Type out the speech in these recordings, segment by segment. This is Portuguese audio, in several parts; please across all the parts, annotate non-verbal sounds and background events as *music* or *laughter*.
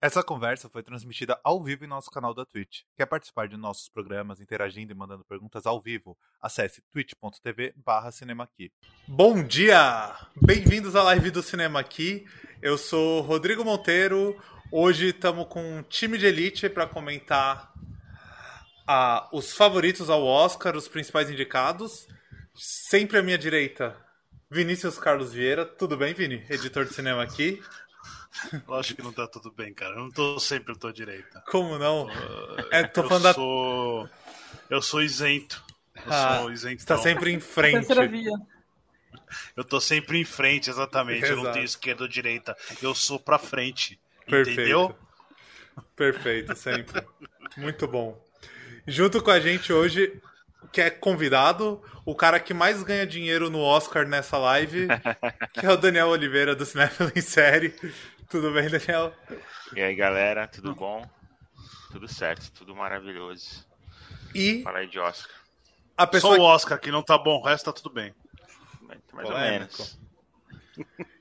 Essa conversa foi transmitida ao vivo em nosso canal da Twitch. Quer participar de nossos programas interagindo e mandando perguntas ao vivo? Acesse twitch.tv barra cinemaqui. Bom dia! Bem-vindos à live do Cinema Aqui. Eu sou Rodrigo Monteiro. Hoje estamos com um time de elite para comentar os favoritos ao Oscar, os principais indicados. Sempre à minha direita, Vinícius Carlos Vieira. Tudo bem, Vini? Editor de cinema aqui. Lógico que não tá tudo bem, cara. Eu não tô sempre à tua direita. Como não? Tô, É, tô eu falando da- sou. Eu sou isento. Eu Ah, sou isento. Está sempre em frente. Terceira via. Eu tô sempre em frente, exatamente. Eu não Exato. tenho esquerda ou direita. Eu sou pra frente. Perfeito. Entendeu? Perfeito, sempre. Muito bom. Junto com a gente hoje, que é convidado, o cara que mais ganha dinheiro no Oscar nessa live, que é o Daniel Oliveira do Cinefilo em Série. Tudo bem, Daniel? E aí, galera, tudo bom? Tudo certo, tudo maravilhoso. E Fala aí de Oscar. a Só pessoa o Oscar que não tá bom, o resto tá tudo bem. Mais mais ou Polêmico. menos.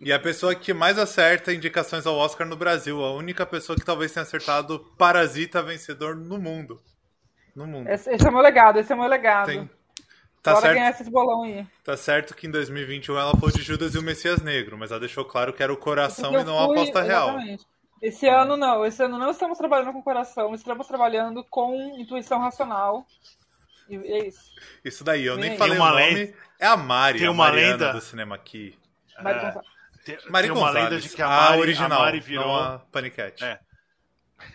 E a pessoa que mais acerta indicações ao Oscar no Brasil. A única pessoa que talvez tenha acertado Parasita vencedor no mundo. No mundo. Esse, esse é o meu legado, esse é o meu legado. Tem... Tá Bora certo, ganhar esses bolão aí. tá certo que em 2021 ela foi de Judas e o Messias Negro, mas ela deixou claro que era o coração e não a fui- aposta real. exatamente. Esse ano não, esse ano não estamos trabalhando com coração, estamos trabalhando com intuição racional. E é isso. Isso daí, eu nem Tem falei uma o nome. lenda- É a Mari, tem a uma Mariana lenda- do cinema aqui. Mário É. Gonçalves. Tem, Mari tem uma lenda de que a Mari, a original, a Mari virou. a Panicat. É.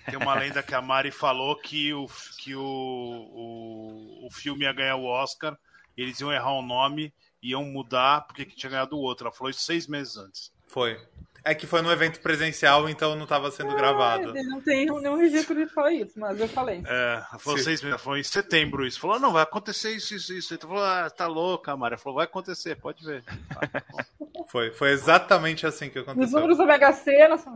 Tem uma lenda que a Mari falou que o, que o, o, o filme ia ganhar o Oscar, eles iam errar o nome, iam mudar porque que tinha ganhado o outro. Ela falou isso seis meses antes. Foi. É que foi no evento presencial, então não estava sendo gravado. Ele não tem nenhum registro de falar isso, mas eu falei. É, ela falou Sim. seis meses, ela falou em setembro isso. Falou, não, vai acontecer isso, isso, isso. Ele falou, ah, tá louca, Mari. Ela falou, vai acontecer, pode ver. *laughs* Foi, foi exatamente assim que Os aconteceu. números da Mega Sena são.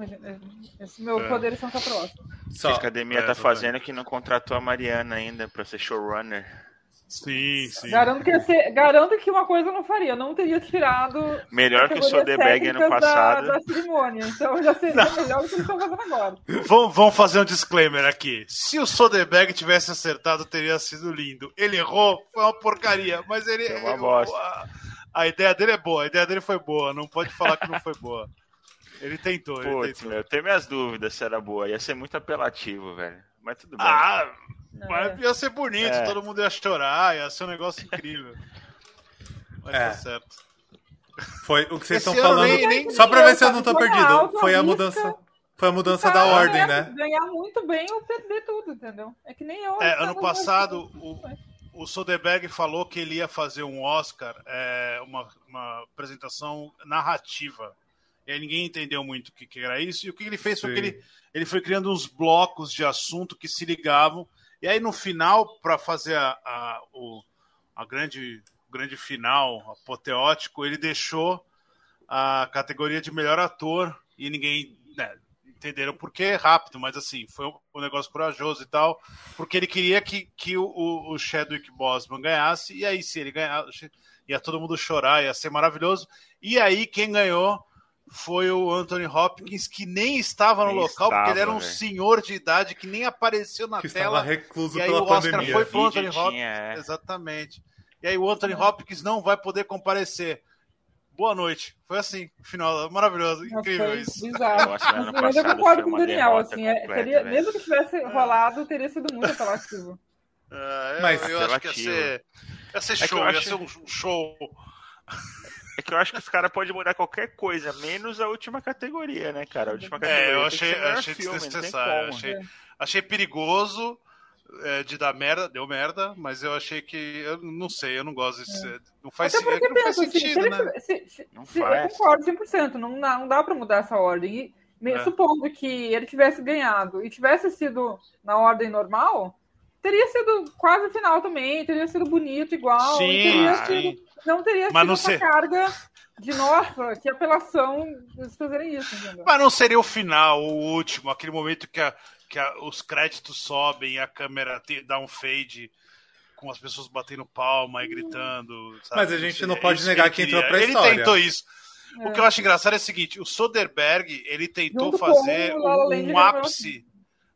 Esse meu É. poder são só próximo. A Só. academia É, tá fazendo que não contratou a Mariana ainda pra ser showrunner. Sim, sim. Garanto que, ser- garanto que uma coisa eu não faria. Eu não teria tirado. Melhor que o Soderbergh ano passado. Da, da cerimônia. Então já seria melhor do que eles estão fazendo agora. *laughs* Vamos, vamos fazer um disclaimer aqui. Se o Soderbergh tivesse acertado, teria sido lindo. Ele errou, foi uma porcaria, mas ele. Foi uma bosta. A, a ideia dele é boa, a ideia dele foi boa. Não pode falar que não foi boa. Ele tentou, ele Putz, tentou. meu, eu tenho minhas dúvidas se era boa. Ia ser muito apelativo, velho. Mas tudo bem. Ah, Não, mas é. ia ser bonito, É. todo mundo ia chorar, ia ser um negócio *laughs* incrível. Mas É. tá certo. Foi o que vocês Esse estão falando. nem- nem- Só pra ver se eu não tô perdido. Foi a mudança. Foi a mudança Tá, da ordem, é, né? Ganhar muito bem ou perder tudo, entendeu? É que nem eu. É, ano passado, o, o Soderbergh falou que ele ia fazer um Oscar, é, uma, uma apresentação narrativa. E aí ninguém entendeu muito o que, que era isso. E o que ele fez foi que Sim. ele, ele foi criando uns blocos de assunto que se ligavam. E aí no final, para fazer a, a, o a grande, grande final apoteótico, ele deixou a categoria de melhor ator e ninguém né, entenderam por quê rápido, mas assim, foi um, negócio corajoso e tal, porque ele queria que, que o, o, Chadwick Boseman ganhasse, e aí se ele ganhasse, ia todo mundo chorar, ia ser maravilhoso. E aí quem ganhou foi o Anthony Hopkins, que nem estava no Nem local, porque ele era um estava, velho. senhor de idade que nem apareceu na Que estava tela. recluso E aí pela o Oscar pandemia. foi pro Anthony Hopkins. tinha, é. Exatamente. E aí o Anthony Hopkins não vai poder comparecer. Boa noite. Foi assim, final maravilhoso, Nossa, incrível isso. bizarro. Ano Mas eu concordo com o Daniel, assim, é, completa, teria, velho. mesmo que tivesse rolado, teria sido muito apelativo. É, Mas- eu, eu acho que ia ser, ia ser É que show, eu ia acho- ser um show. É que eu acho que os caras podem mudar qualquer coisa, menos a última categoria, né, cara? A última É, categoria. eu tem achei, que ser melhor achei filme, desnecessário. como. Achei, É. achei perigoso é, de dar merda, deu merda, mas eu achei que. Eu não sei, eu não gosto desse. Não faz, Até porque é não faz se, sentido, né? se, se, Não se- eu faz. concordo 100%, não dá, não dá pra mudar essa ordem. E, É. Supondo que ele tivesse ganhado e tivesse sido na ordem normal, teria sido quase final também, teria sido bonito igual, e Sim, teria sim. sido, não teria Mas sido não essa sei- carga de nossa, que apelação eles fazerem isso, entendeu? Mas não seria o final, o último, aquele momento que, a- que a- os créditos sobem e a câmera te- dá um fade com as pessoas batendo palma e gritando. sabe? Mas a gente não É pode isso negar ele que entrou pra Ele história. tentou isso. O que eu acho engraçado é o seguinte: o Soderbergh ele tentou Junto fazer um, um ele ápice.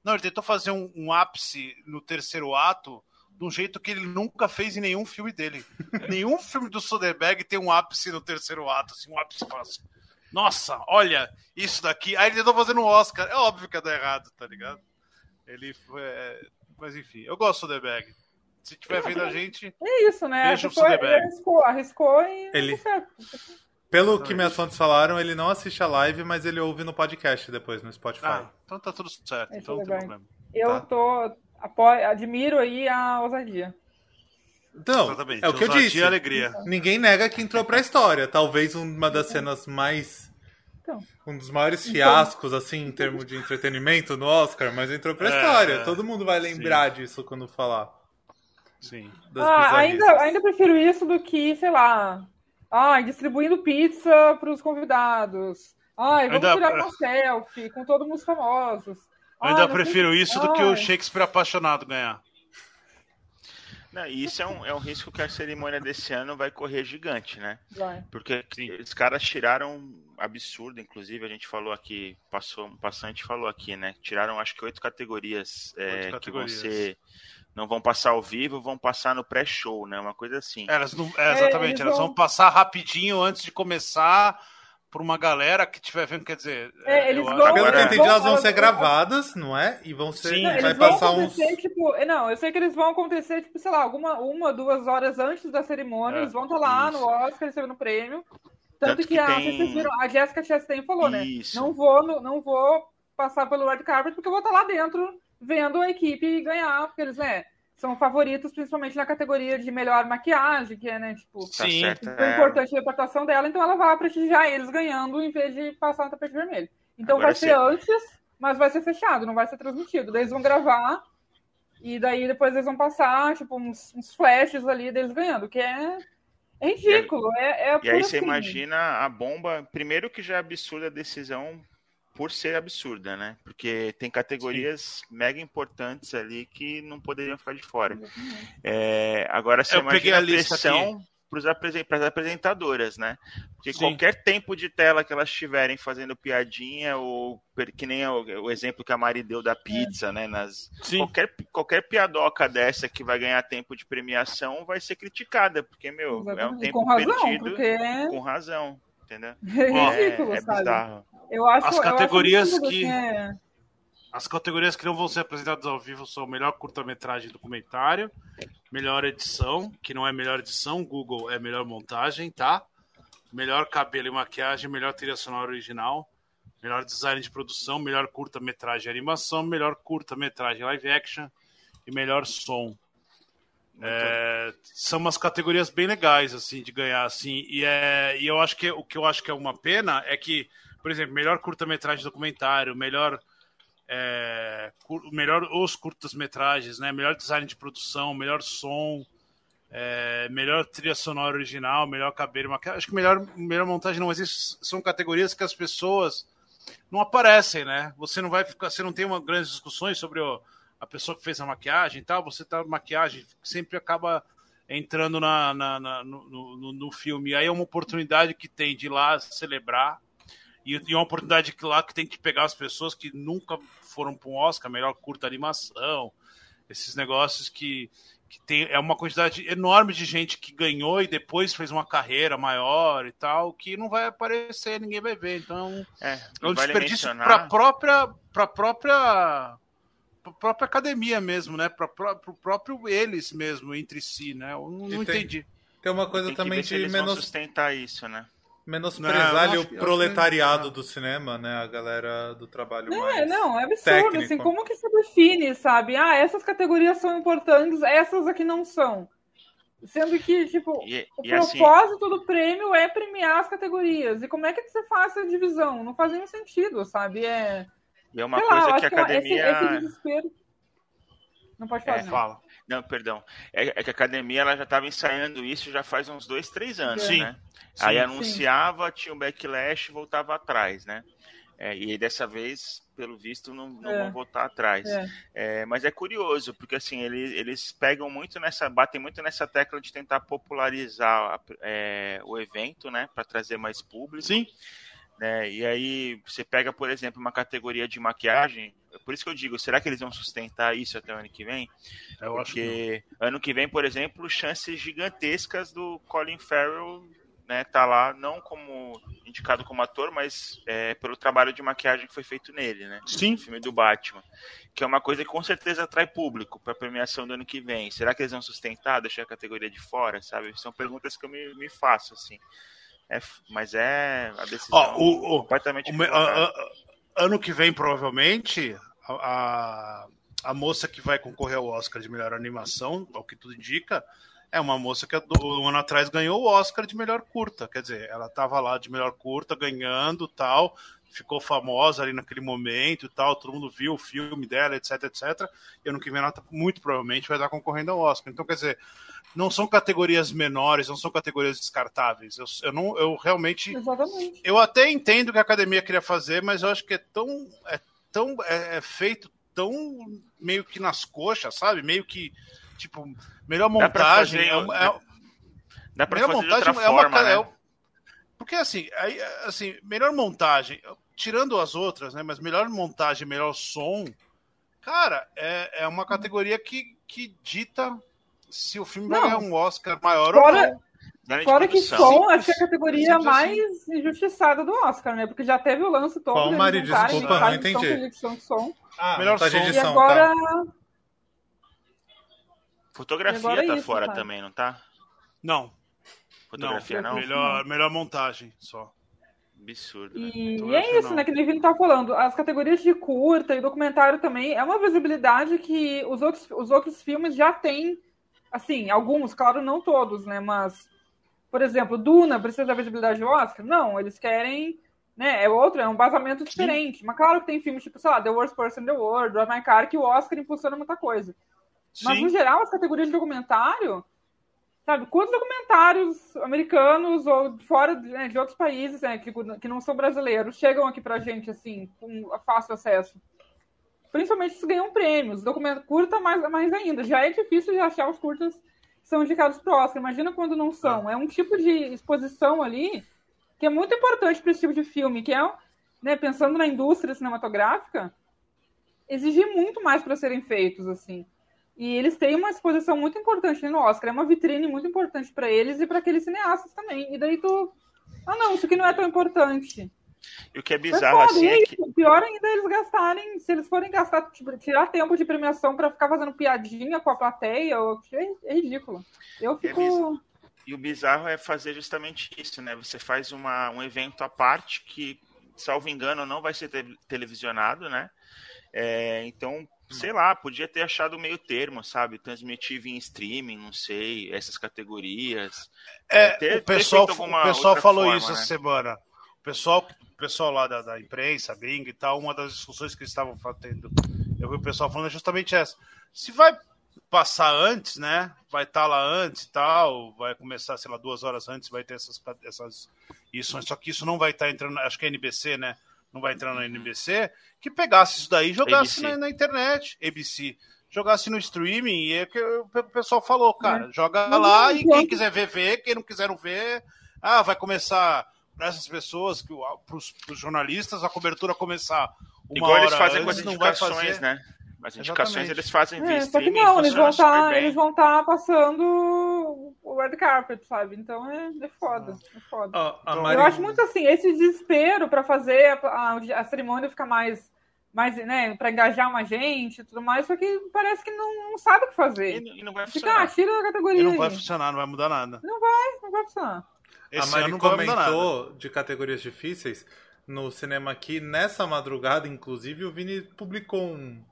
Não, ele tentou fazer um, um ápice no terceiro ato de um jeito que ele nunca fez em nenhum filme dele. *laughs* nenhum filme do Soderbergh tem um ápice no terceiro ato, assim, um ápice fácil. Nossa, olha isso daqui. Aí ele tentou fazer no Oscar. É óbvio que ia dar errado, tá ligado? Ele foi. é, Mas enfim, eu gosto do Soderbergh. Se tiver vendo a gente. É isso, né? Arriscou, arriscou e Ele- Pelo que minhas fontes falaram, ele não assiste a live, mas ele ouve no podcast depois, no Spotify. Ah, então tá tudo certo. É Então não tem problema. Eu Tá. tô. Apoio, admiro aí a ousadia. Então, Exatamente. é o que eu Ousadia disse. e alegria. Ninguém nega que entrou pra história. Talvez uma das cenas mais. Então. Um dos maiores fiascos, assim, em termos de entretenimento no Oscar, mas entrou pra É, história. é. Todo mundo vai lembrar disso quando falar. Sim. Das Ah, ainda, ainda prefiro isso do que, sei lá, ah, distribuindo pizza para os convidados. Ai, vamos Ainda- tirar uma selfie com todos os famosos. Eu ainda Ai, não prefiro sei- isso do que o Ai, Shakespeare apaixonado ganhar. Não, e isso é um, é um risco que a cerimônia desse ano vai correr gigante, né? vai. Porque os caras tiraram absurdo, inclusive a gente falou aqui, passou um passante falou aqui, né? Tiraram acho que oito categorias, é, Oito que vão categorias. ser não vão passar ao vivo, vão passar no pré-show, né? Uma coisa assim. É, Elas não, é, exatamente, eles elas vão- vão passar rapidinho antes de começar por uma galera que estiver vendo, quer dizer. É, eles eu vão- Pelo que eu entendi, elas vão ser gravadas, não é? E vão ser. Sim. Não, vai eles vão passar uns. tipo, não, eu sei que eles vão acontecer, tipo, sei lá, alguma, uma, duas horas antes da cerimônia, É, eles vão estar lá isso. no Oscar recebendo o prêmio. Tanto, Tanto que, que a, tem- vocês viram, a Jessica Chastain falou, né? Isso. Não vou, no- não vou passar pelo red carpet porque eu vou estar lá dentro vendo a equipe ganhar, porque eles, né, são favoritos principalmente na categoria de melhor maquiagem, que é, né, tipo, Tá Sim. certo. foi é. importante a interpretação dela, então ela vai prestigiar eles ganhando em vez de passar no tapete vermelho. Então Agora vai ser antes, mas vai ser fechado, não vai ser transmitido. Daí eles vão gravar e daí depois eles vão passar, tipo, uns, uns flashes ali deles ganhando, que é, é ridículo. é, é E aí você crime. imagina a bomba. Primeiro que já é absurda a decisão por ser absurda, né? Porque tem categorias mega importantes ali que não poderiam ficar de fora. É, agora você Eu peguei imagina a pressão para as apresentadoras, né? Porque Sim. qualquer tempo de tela que elas tiverem fazendo piadinha, ou que nem o, o exemplo que a Mari deu da pizza, né? Nas, Sim. qualquer, qualquer piadoca dessa que vai ganhar tempo de premiação vai ser criticada, porque, meu, é um tempo com razão, perdido porque é com razão, entendeu? *laughs* ridículo, é, é sabe? bizarro. Eu acho, As eu acho categorias absurdo, que- é- As categorias que não vão ser apresentadas ao vivo são melhor curta-metragem e documentário, melhor edição, que não é melhor edição, Google é melhor montagem, tá? Melhor cabelo e maquiagem, melhor trilha sonora original, melhor design de produção, melhor curta-metragem e animação, melhor curta-metragem live action e melhor som. É, são umas categorias bem legais assim de ganhar assim e é e eu acho que o que eu acho que é uma pena é que por exemplo melhor curta-metragem documentário melhor é, cur- melhor os curtas-metragens, né? Melhor design de produção, melhor som, é, melhor trilha sonora original, melhor cabelo, maquiagem. Acho que melhor, melhor montagem não, mas isso são categorias que as pessoas não aparecem, né? Você não vai ficar, você não tem uma grandes discussões sobre o- a pessoa que fez a maquiagem e tal. Você tá maquiagem sempre acaba entrando na, na- na- no, no- no filme. Aí é uma oportunidade que tem de ir lá celebrar e, e uma oportunidade que lá que tem que pegar as pessoas que nunca foram para um Oscar, melhor curta animação, esses negócios que, que tem é uma quantidade enorme de gente que ganhou e depois fez uma carreira maior e tal, que não vai aparecer, ninguém vai ver. Então, É, é um vale desperdício mencionar- para própria para própria pra própria academia mesmo, né? Para o próprio eles mesmo entre si, né? Eu não, não tem- entendi. Tem uma coisa Tem que também de menos, sustentar isso, né? Menosprezar Não, acho o que- eu proletariado que- do cinema, né? A galera do trabalho Não, mais. é, não, é absurdo, técnico. assim, como que se define, sabe? Ah, essas categorias são importantes, essas aqui não são. Sendo que, tipo, E, o e assim, propósito do prêmio é premiar as categorias. E como é que você faz essa divisão? Não faz nenhum sentido, sabe? É, e é uma sei lá, coisa acho que a que academia. esse, esse desespero... Não pode falar, É, não. Fala. Não, perdão. É, é que a academia ela já estava ensaiando isso já faz uns dois, três anos, Sim. né? Sim. Aí Sim. anunciava, tinha um backlash e voltava atrás, né? É, e dessa vez, pelo visto, não, não É. vão voltar atrás. É. É, mas é curioso, porque assim, eles, eles pegam muito nessa, batem muito nessa tecla de tentar popularizar é, o evento, né? Para trazer mais público. Sim. Né? E aí você pega, por exemplo, uma categoria de maquiagem. Por isso que eu digo, será que eles vão sustentar isso até o ano que vem? Eu acho que Porque ano que vem, por exemplo, chances gigantescas do Colin Farrell né, tá lá, não como indicado como ator, mas é, pelo trabalho de maquiagem que foi feito nele, né? Sim. No filme do Batman. Que é uma coisa que com certeza atrai público para a premiação do ano que vem. Será que eles vão sustentar, deixar a categoria de fora, sabe? São perguntas que eu me, me faço, assim. É, mas é a decisão Ó, o- o- completamente O a- a- ano que vem, provavelmente, a, a, moça que vai concorrer ao Oscar de melhor animação, ao que tudo indica, é uma moça que um ano atrás ganhou o Oscar de melhor curta. Quer dizer, ela estava lá de melhor curta, ganhando tal, ficou famosa ali naquele momento e tal, todo mundo viu o filme dela, etc, etc. E ano que vem ela tá- muito provavelmente vai estar concorrendo ao Oscar. Então, quer dizer, não são categorias menores, não são categorias descartáveis. Eu, eu não, eu realmente Exatamente. eu até entendo o que a academia queria fazer, mas eu acho que é tão. É, tão, é, é feito tão meio que nas coxas, sabe? Meio que. Tipo, melhor Dá pra montagem. fazer- é, é, Dá pra melhor fazer montagem é uma. forma, né? é porque assim, aí, assim, melhor montagem, tirando as outras, né? Mas melhor montagem, melhor som, cara, é, é uma categoria que, que dita se o filme vai Não. ganhar um Oscar maior Fora- ou não. Grande Fora que som, Simples. acho que é a categoria Simples assim. mais injustiçada do Oscar, né? Porque já teve o lance todo. Qual, Mari? Desculpa, não entendi. edição som. Ah, Melhor montagem som. de E edição, agora, tá. Fotografia Agora é tá isso, fora cara. também, não tá? Não, Fotografia não? Melhor, melhor montagem só. Absurdo. né? E, e é isso, não. né? Que nem o Vini tá falando. As categorias de curta e documentário também é uma visibilidade que os outros, os outros filmes já têm. Assim, alguns, claro, não todos, né? Mas, por exemplo, Duna precisa da visibilidade do Oscar? Não, eles querem. Né, é outro, é um vazamento diferente. Mas claro que tem filmes tipo, sei lá, The Worst Person in the World, Drive My Car, que o Oscar impulsiona muita coisa. Mas, Sim. no geral, as categorias de documentário, sabe, quantos documentários americanos ou fora de, né, de outros países né, que, que não são brasileiros chegam aqui pra gente, assim, com fácil acesso? Principalmente se ganham prêmios. Documento curta, mais, mais ainda. Já é difícil de achar os curtas que são indicados pro Oscar. Imagina quando não são. É um tipo de exposição ali que é muito importante para esse tipo de filme, que é, né, pensando na indústria cinematográfica, exigir muito mais para serem feitos, assim. E eles têm uma exposição muito importante no Oscar, é uma vitrine muito importante para eles e para aqueles cineastas também. E daí tu. Ah, não, isso aqui não é tão importante. E o que é bizarro assim é é que isso. Pior ainda é eles gastarem, se eles forem gastar, tipo, tirar tempo de premiação para ficar fazendo piadinha com a plateia, ou- é, é ridículo. Eu fico. bizarro. E o bizarro é fazer justamente isso, né? Você faz uma, um evento à parte que, salvo engano, não vai ser te- televisionado, né? É, então, sei lá, podia ter achado meio termo, sabe? Transmitir via streaming, não sei, essas categorias. É, ter- o pessoal, o pessoal falou forma, isso né? essa semana. O pessoal, o pessoal lá da, da imprensa, Bing e tal, uma das discussões que eles estavam fazendo, eu vi o pessoal falando é justamente essa. Se vai passar antes, né? Vai estar lá antes e tal, vai começar, sei lá, duas horas antes, vai ter essas, essas isso, só que isso não vai estar entrando, acho que é NBC, né? Não vai entrar na NBC, que pegasse isso daí e jogasse na, na internet, ABC. Jogasse no streaming, e é que o pessoal falou, cara, joga Mas lá e quem quiser ver, vê, quem não quiser não ver, ah, vai começar para essas pessoas, para os jornalistas, a cobertura começar uma Igual hora eles fazem com as não vai indicações, fazer. né? As indicações Exatamente. eles fazem via É, só que não, e eles vão super estar bem. eles vão tá passando o red carpet, sabe? Então é, é foda, é foda. Então, Eu acho muito assim, esse desespero para fazer a, a- a cerimônia ficar mais, mais né, para engajar mais gente e tudo mais, só que parece que não, não sabe o que E, fazer. não- e não vai Fica, funcionar. ah, tira da E categoria. não vai aí. funcionar, não vai mudar nada. Não vai funcionar. A Esse Mari mudar nada. comentou de categorias difíceis no cinema aqui. Nessa madrugada, inclusive, o Vini publicou um,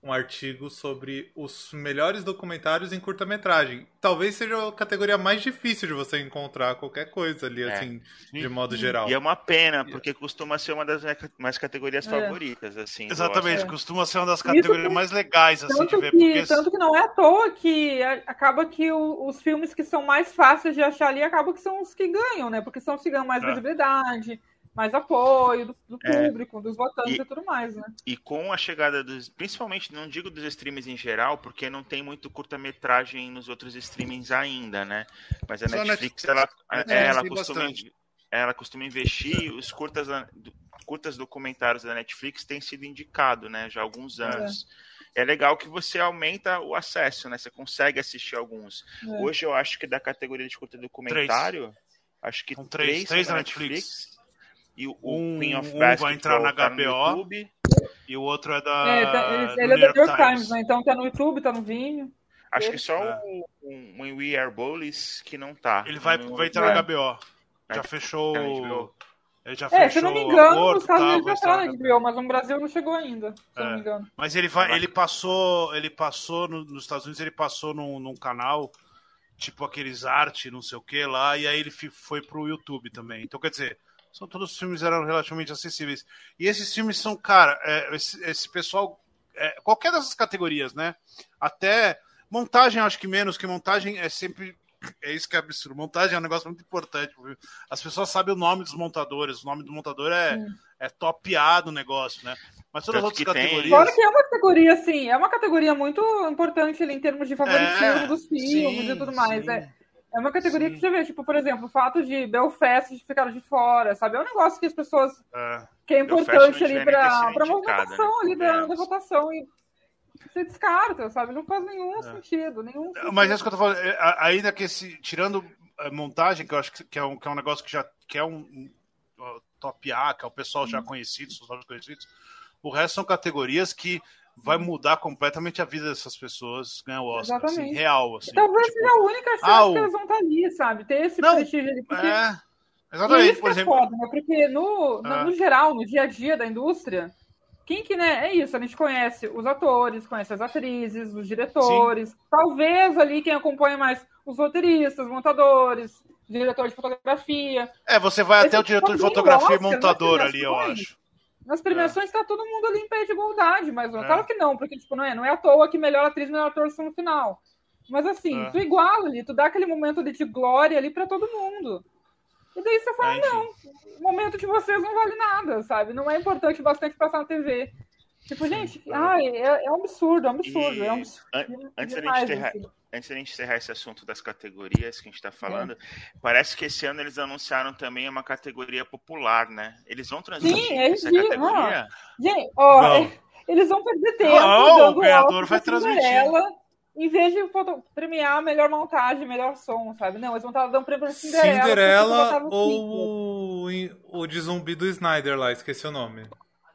um artigo sobre os melhores documentários em curta-metragem. Talvez seja a categoria mais difícil de você encontrar qualquer coisa ali, É. assim, de modo geral. E é uma pena, porque costuma ser uma das minhas categorias É. favoritas, assim. Exatamente, É. costuma ser uma das categorias que- mais legais assim, de Tanto ver, que, porque tanto que não é à toa que acaba que o- os filmes que são mais fáceis de achar ali acabam que são os que ganham, né? Porque são os que ganham mais É. visibilidade, mais apoio do, do É. público, dos votantes e, E- tudo mais, né? E com a chegada dos. Principalmente, não digo dos streamings em geral, porque não tem muito curta-metragem nos outros streamings ainda, né? Mas a Só a Netflix, ela, Netflix é, ela, costuma, bastante. ela costuma investir. Os curtas, curtas documentários da Netflix têm sido indicado, né? Já há alguns anos. É. legal que você aumenta o acesso, né? Você consegue assistir alguns. É. Hoje eu acho que da categoria de curta documentário, acho que São três- três, três na da Netflix. E o, Um- o Queen of um vai entrar na tá no HBO. YouTube. E o outro é da. É, tá- ele, ele é do New York Times, Times. né? Então tá no YouTube, tá no Vimeo. Acho que só É. o, o, o We Are Bullies que não tá. Ele vai, vai entrar É. na HBO. Já Vai fechou. HBO. Ele já É, fechou se eu não me o engano, nos Estados tá, já tá na HBO, mas no Brasil não chegou ainda, se eu não É. me engano. Mas ele vai, ele passou, ele passou no- nos Estados Unidos, ele passou num, num canal tipo aqueles arte, não sei o que lá, e aí ele foi pro YouTube também. Então quer dizer, são todos os filmes eram relativamente acessíveis. E esses filmes são, cara, é, esse, esse pessoal, é, qualquer dessas categorias, né? Até montagem, acho que menos, que montagem é sempre é isso que é absurdo. Montagem é um negócio muito importante. viu? As pessoas sabem o nome dos montadores. O nome do montador é, Sim. é topeado o negócio, né? Mas todas as outras que tem- categorias. Fora que é uma categoria, assim, é uma categoria muito importante ali em termos de favoritismo É, dos filmes sim, e tudo mais. sim. É, é uma categoria Sim. que você vê, tipo, por exemplo, o fato de Belfast ficar de fora, sabe? É um negócio que as pessoas. É. que é importante não ali pra indicada, movimentação né? ali da, da votação. E você descarta, sabe? Não faz nenhum sentido. Nenhum É. Mas é isso que eu tô falando. é, a- Ainda que esse. Tirando a montagem, que eu acho que- é um, que é um negócio que já. que é um. um, top A, que é o pessoal já conhecido, os usuários conhecidos. O resto são categorias que vai mudar completamente a vida dessas pessoas ganhar o Oscar. Assim, real, assim. Talvez tipo, seja a única chance ah, que eles vão estar ali, sabe? Ter esse Não, prestígio ali. Porque É. É Exatamente, isso por é exemplo. foda, né? Porque no, no, Ah. no geral, no dia a dia da indústria, quem que, né? É isso, a gente conhece os atores, conhece as atrizes, os diretores, talvez ali quem acompanha mais os roteiristas, montadores, diretor de fotografia. É, você vai Esse até o diretor de também fotografia e Oscar, montador né, ali, eu acho. Nas premiações tá todo mundo ali em pé de igualdade, mas É. claro que não, porque tipo, não é, não é à toa que melhor atriz, melhor ator são no final. Mas assim, É. tu iguala ali, tu dá aquele momento de glória ali pra todo mundo. E daí você fala, É, não, o momento de vocês não vale nada, sabe? Não é importante bastante passar na TV. Tipo, gente, ai, é, é um absurdo, é um absurdo. E é um absurdo. an- antes demais, gente enterrar- assim. Antes da gente encerrar esse assunto das categorias que a gente está falando, parece que esse ano eles anunciaram também uma categoria popular, né? Eles vão transmitir Sim, é essa ridículo. categoria? Gente, ó, Não. é- eles vão perder tempo Não, o ganhador vai transmitir. Cinderela, em vez de premiar a melhor montagem, melhor som, sabe? Não, eles vão estar dando prêmio pra Cinderela. Cinderela ou o, o de zumbi do Snyder lá, esqueci o nome.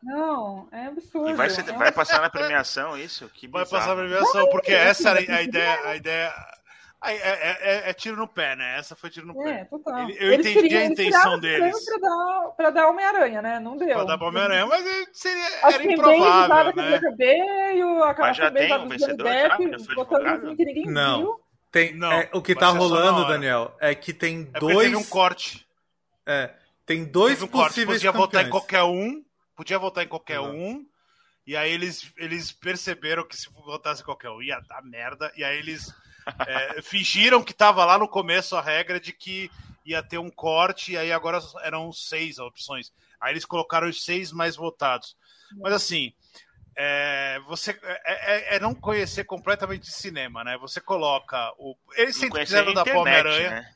Não, é absurdo. E vai, ser- é vai passar na premiação isso? Que Vai passar a premiação, porque essa era a ideia. A ideia é, é- é- é tiro no pé, né? Essa foi tiro no É, pé. total. Ele- eu Eles entendi a queriam- eles intenção deles. Pra dar, pra dar Homem-Aranha, né? Não deu. Pra dar pro Homem-Aranha, mas seria, Acho era improvável, né? a Mas já tem um vencedor Depp, já? Já foi que ninguém Não. viu. Tem, Não, é, o que tá na rolando. Daniel, é que tem É dois. teve um corte. é, tem dois Teve um corte. possíveis Podia votar em qualquer um. Podia votar em qualquer Exato. um. E aí eles, eles perceberam que se votasse em qualquer um ia dar merda. E aí eles é, *laughs* fingiram que tava lá no começo a regra de que ia ter um corte. E aí agora eram seis opções. Aí eles colocaram os seis mais votados. Mas assim, é, você é, é- não conhecer completamente de cinema, né? Você coloca o. Eles sempre conhecer quiseram a dar pro internet, Homem-Aranha. né?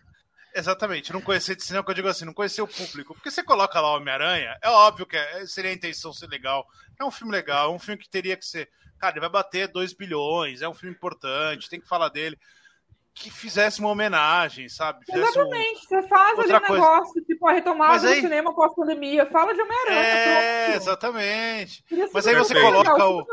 Exatamente, não conhecer de cinema, que eu digo assim, não conhecer o público. Porque você coloca lá o Homem-Aranha, é óbvio que é- seria a intenção ser legal. É um filme legal, é um filme que teria que ser. Cara, ele vai bater 2 bilhões, é um filme importante, tem que falar dele. Que fizesse uma homenagem, sabe? Fizesse um... Exatamente, você faz Outra ali um coisa. negócio, tipo a retomada Mas do aí- cinema pós-pandemia, fala de Homem-Aranha. É, pronto. exatamente. Mas aí você é coloca legal, o-.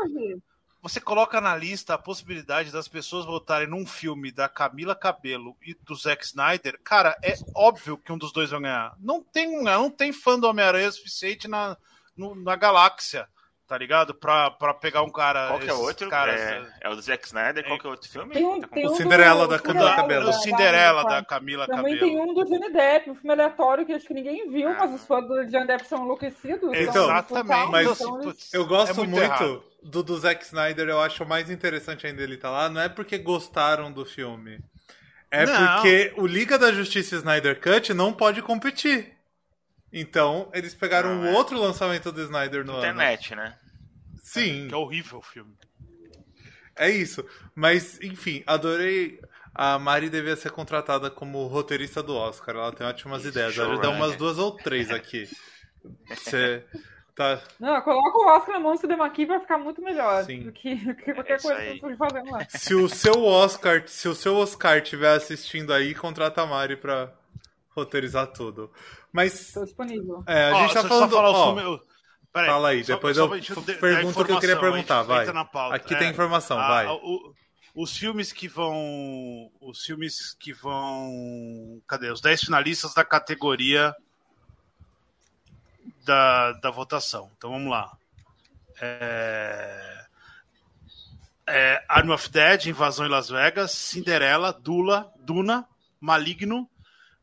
Você coloca na lista a possibilidade das pessoas votarem num filme da Camila Cabelo e do Zack Snyder, cara, é óbvio que um dos dois vai ganhar. Não tem, não tem fã do Homem-Aranha suficiente na, no- na galáxia, tá ligado? Pra, pra pegar um cara. Qual que é outro? Caras, é, é o do Zack Snyder? Qual que é outro filme? Tem um, Tá tem um O Cinderela do- da Camila Cabelo. o Cinderela da- Camila Também Cabelo. tem um do Johnny Depp, um filme aleatório que acho que ninguém viu, Ah. mas os fãs do Johnny Depp são enlouquecidos. Então, são Exatamente. mas- então eles- Eu gosto é muito muito, do, do Zack Snyder, eu acho mais interessante ainda ele tá lá, não é porque gostaram do filme. É Não. porque o Liga da Justiça e Snyder Cut não pode competir. Então, eles pegaram Não, um é. outro lançamento do Snyder no ano. Internet, né? Sim, Que é horrível o filme. é isso. Mas, enfim, adorei. A Mari devia ser contratada como roteirista do Oscar. Ela tem ótimas Isso, ideias. Ela já deu showrunner. umas duas ou três *laughs* aqui. Você tá. Não, coloca o Oscar na mão do cinema aqui vai ficar muito melhor Sim. do que, do que qualquer isso coisa aí. que eu estou fazendo lá. Se o seu Oscar, se o seu Oscar estiver assistindo aí, contrata a Mari pra roteirizar tudo. Mas Estou disponível. é, a Ó, gente tá falando. só falar ó, o filme. Peraí, fala aí, só- depois só eu pergunto o que eu queria perguntar, a vai. entra na pauta. Aqui É. tem informação, Ah, vai. o- os filmes que vão. Os filmes que vão. Cadê? Os 10 finalistas da categoria da, da votação. Então vamos lá. É... É, Army of Dead, Invasão em Las Vegas, Cinderela, Dula, Duna, Maligno,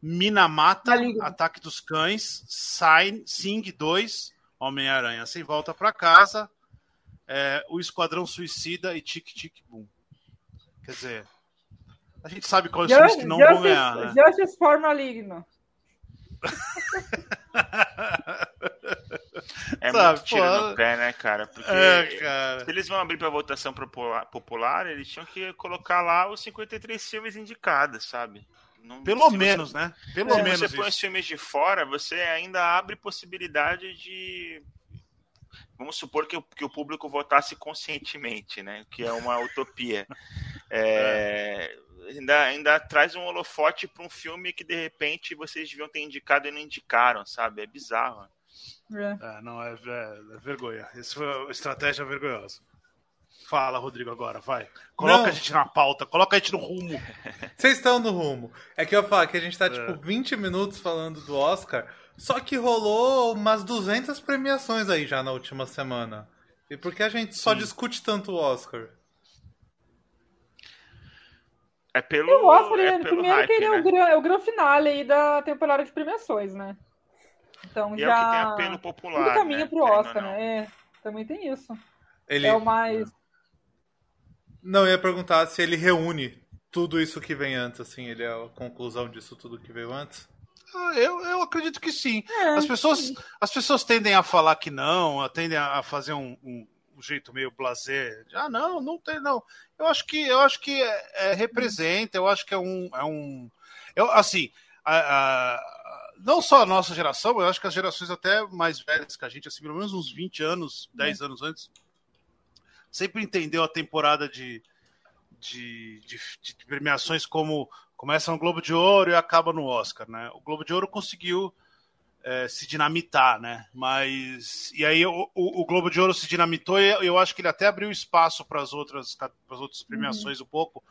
Minamata. Ataque dos Cães, Sign, Sing 2, Homem-Aranha Sem Volta pra Casa, é, O Esquadrão Suicida e Tic Tic Boom. Quer dizer, a gente sabe quais os filmes que não vão ganhar, né? Justice for Maligno. É Sabe, muito tiro pô, no pé, né, cara? Porque É, cara. se eles vão abrir pra votação popular, popular, eles tinham que colocar lá os 53 filmes indicados, sabe? Não- Pelo menos, né? Pelo Você, se menos você põe os filmes de fora, você ainda abre possibilidade de. Vamos supor que, o- que o público votasse conscientemente, né? Que é uma utopia. *laughs* É, Ainda, ainda traz um holofote para um filme que de repente vocês deviam ter indicado e não indicaram, sabe? É bizarro. É. É, não, é, é- é vergonha. Isso foi uma estratégia vergonhosa. Fala, Rodrigo, agora, vai. Coloca Não. a gente na pauta, coloca a gente no rumo. Vocês estão no rumo. É que eu falo que a gente tá, É. tipo, 20 minutos falando do Oscar, só que rolou umas 200 premiações aí já na última semana. E por que a gente só Sim. discute tanto o Oscar? É pelo, O Oscar, é pelo primeiro hype, que ele é, né? o gran, é o grande finale aí da temporada de premiações, né? Então E é o que tem já. apelo popular. tudo caminha né? pro Oscar, não. né? É, também tem isso. Ele... É o mais. Não, eu ia perguntar se ele reúne tudo isso que vem antes, assim, ele é a conclusão disso tudo que veio antes. Ah, Eu, eu acredito que sim. É, As pessoas, as pessoas tendem a falar que não, tendem a fazer um, um- um jeito meio blazer. Ah, não, não tem, não. Eu acho que, eu acho que é- é, representa, eu acho que é um. É um eu, assim, a- a- não só a nossa geração, eu acho que as gerações até mais velhas que a gente, assim, pelo menos uns 20 anos, 10 anos antes, sempre entendeu a temporada de, de, de, de premiações como começa no Globo de Ouro e acaba no Oscar, né? O Globo de Ouro conseguiu é, se dinamitar, né? Mas e aí o, o, o Globo de Ouro se dinamitou e eu acho que ele até abriu espaço para as outras para as outras premiações um pouco,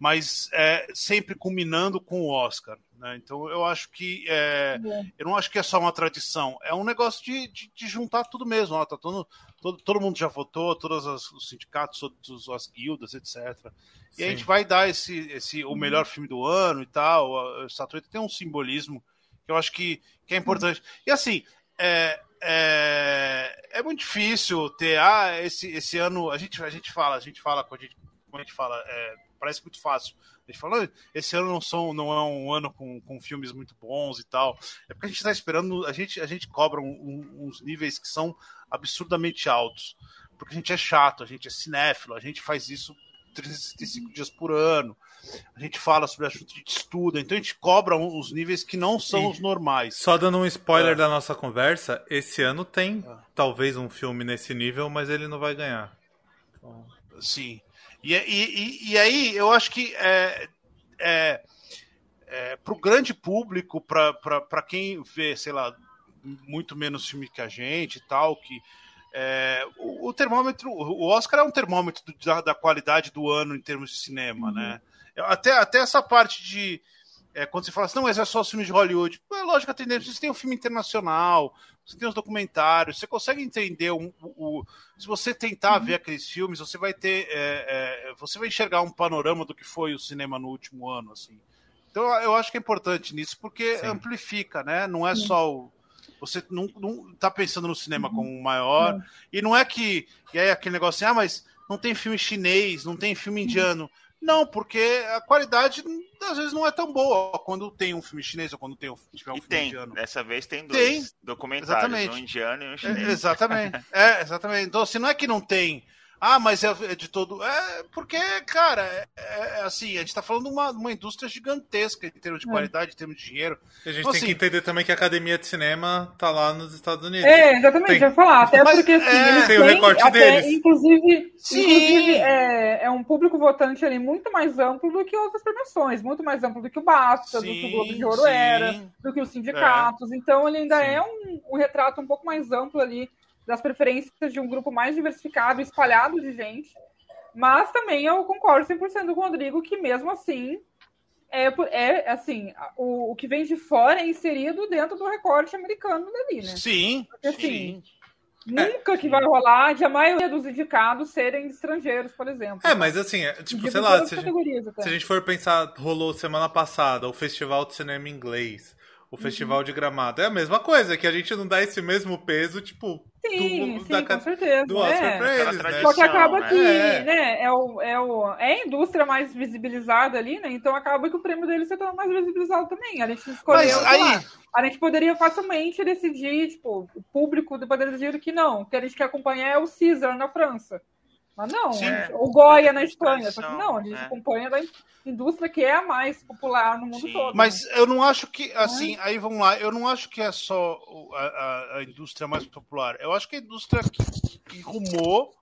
mas é, sempre culminando com o Oscar, né? Então eu acho que é, eu não acho que é só uma tradição, é um negócio de, de, de juntar tudo mesmo. Ó, tá todo, todo, todo mundo já votou, todos as- os sindicatos, todas as guildas, etc. E a Sim. gente vai dar esse, esse o melhor filme do ano e tal. A estatueta tem um simbolismo que eu acho que, que é importante. E assim, é, é, é muito difícil ter. Ah, esse, esse ano. A gente, a gente fala, a gente fala, quando a gente, quando a gente fala, é, parece muito fácil. A gente fala, "Ah, esse ano não, são, não é um ano com, com filmes muito bons e tal. É porque a gente está esperando, a gente, a gente cobra um- um- uns níveis que são absurdamente altos. Porque a gente é chato, a gente é cinéfilo, a gente faz isso 365 dias por ano. A gente fala sobre assunto, a gente estuda, então a gente cobra uns níveis que não são E- os normais. Só dando um spoiler É. da nossa conversa, esse ano tem É. talvez um filme nesse nível, mas ele não vai ganhar. Sim. E, e, e, aí eu acho que é, é, é, para o grande público, para quem vê, sei lá, muito menos filme que a gente e tal, que é, o, o termômetro, o Oscar é um termômetro do- da, da qualidade do ano em termos de cinema, né? Eu- Até, até essa parte de é, quando você fala assim, não, mas é só os filmes de Hollywood. É lógico, a tendência, você tem um filme internacional, você tem os documentários, você consegue entender o, o- se você tentar ver aqueles filmes, você vai ter, é, é, você vai enxergar um panorama do que foi o cinema no último ano, assim. Então eu- acho que é importante nisso, porque Sim. amplifica, né? Não é só o, você não, não tá pensando no cinema como um maior, e não é que, e aí aquele negócio assim, ah, mas não tem filme chinês, não tem filme indiano. Não, porque a qualidade às vezes não é tão boa quando tem um filme chinês ou quando tem um, tiver um e filme tem, indiano. dessa vez tem dois Tem, documentários, exatamente. um indiano e um É, chinês. exatamente. É, exatamente. Então, assim, não é que não tem. Ah, mas é é de todo. É porque, cara, é, é assim, a gente tá falando de uma, uma indústria gigantesca em termos de É. qualidade, em termos de dinheiro. A gente Então, tem que assim- entender também que a academia de cinema tá lá nos Estados Unidos. É, exatamente, Tem- eu ia falar. Até Mas, porque assim, é, eles tem o têm recorte até, deles. Inclusive, Sim. inclusive é, é um público votante ali muito mais amplo do que outras premiações, muito mais amplo do que o BAFTA, do que o Globo de Ouro sim. era, do que os sindicatos. Então ele ainda Sim. é um, um retrato um pouco mais amplo ali das preferências de um grupo mais diversificado, espalhado de gente. Mas também eu concordo 100% com o Rodrigo que mesmo assim é, é assim, o, o que vem de fora é inserido dentro do recorte americano dali, né? Sim, Porque, assim, sim. Nunca que vai rolar de a maioria dos indicados serem estrangeiros, por exemplo. É, mas assim, é, tipo, De sei lá, se a, gente, se a gente for pensar, rolou semana passada o Festival de Cinema Inglês, o Uhum. Festival de Gramado. É a mesma coisa, que a gente não dá esse mesmo peso, tipo, Sim, do- sim, da com certeza. do Oscar é. pra eles, né? tradição. Só que acaba né? que É. né, é, o, é, o, é a indústria mais visibilizada ali, né? Então acaba que o prêmio dele se torna mais visibilizado também. A gente escolheu, aí. lá, a gente poderia facilmente decidir, tipo, o público poderia decidir que não, o que a gente quer acompanhar é o Caesar na França. Mas não, Sim. o Goya na Espanha. Só que não, a gente né? acompanha da indústria que é a mais popular no mundo Sim. todo. Mas eu não acho que, assim, aí vamos lá, eu não acho que é só a, a- a indústria mais popular. Eu acho que a indústria que, que rumou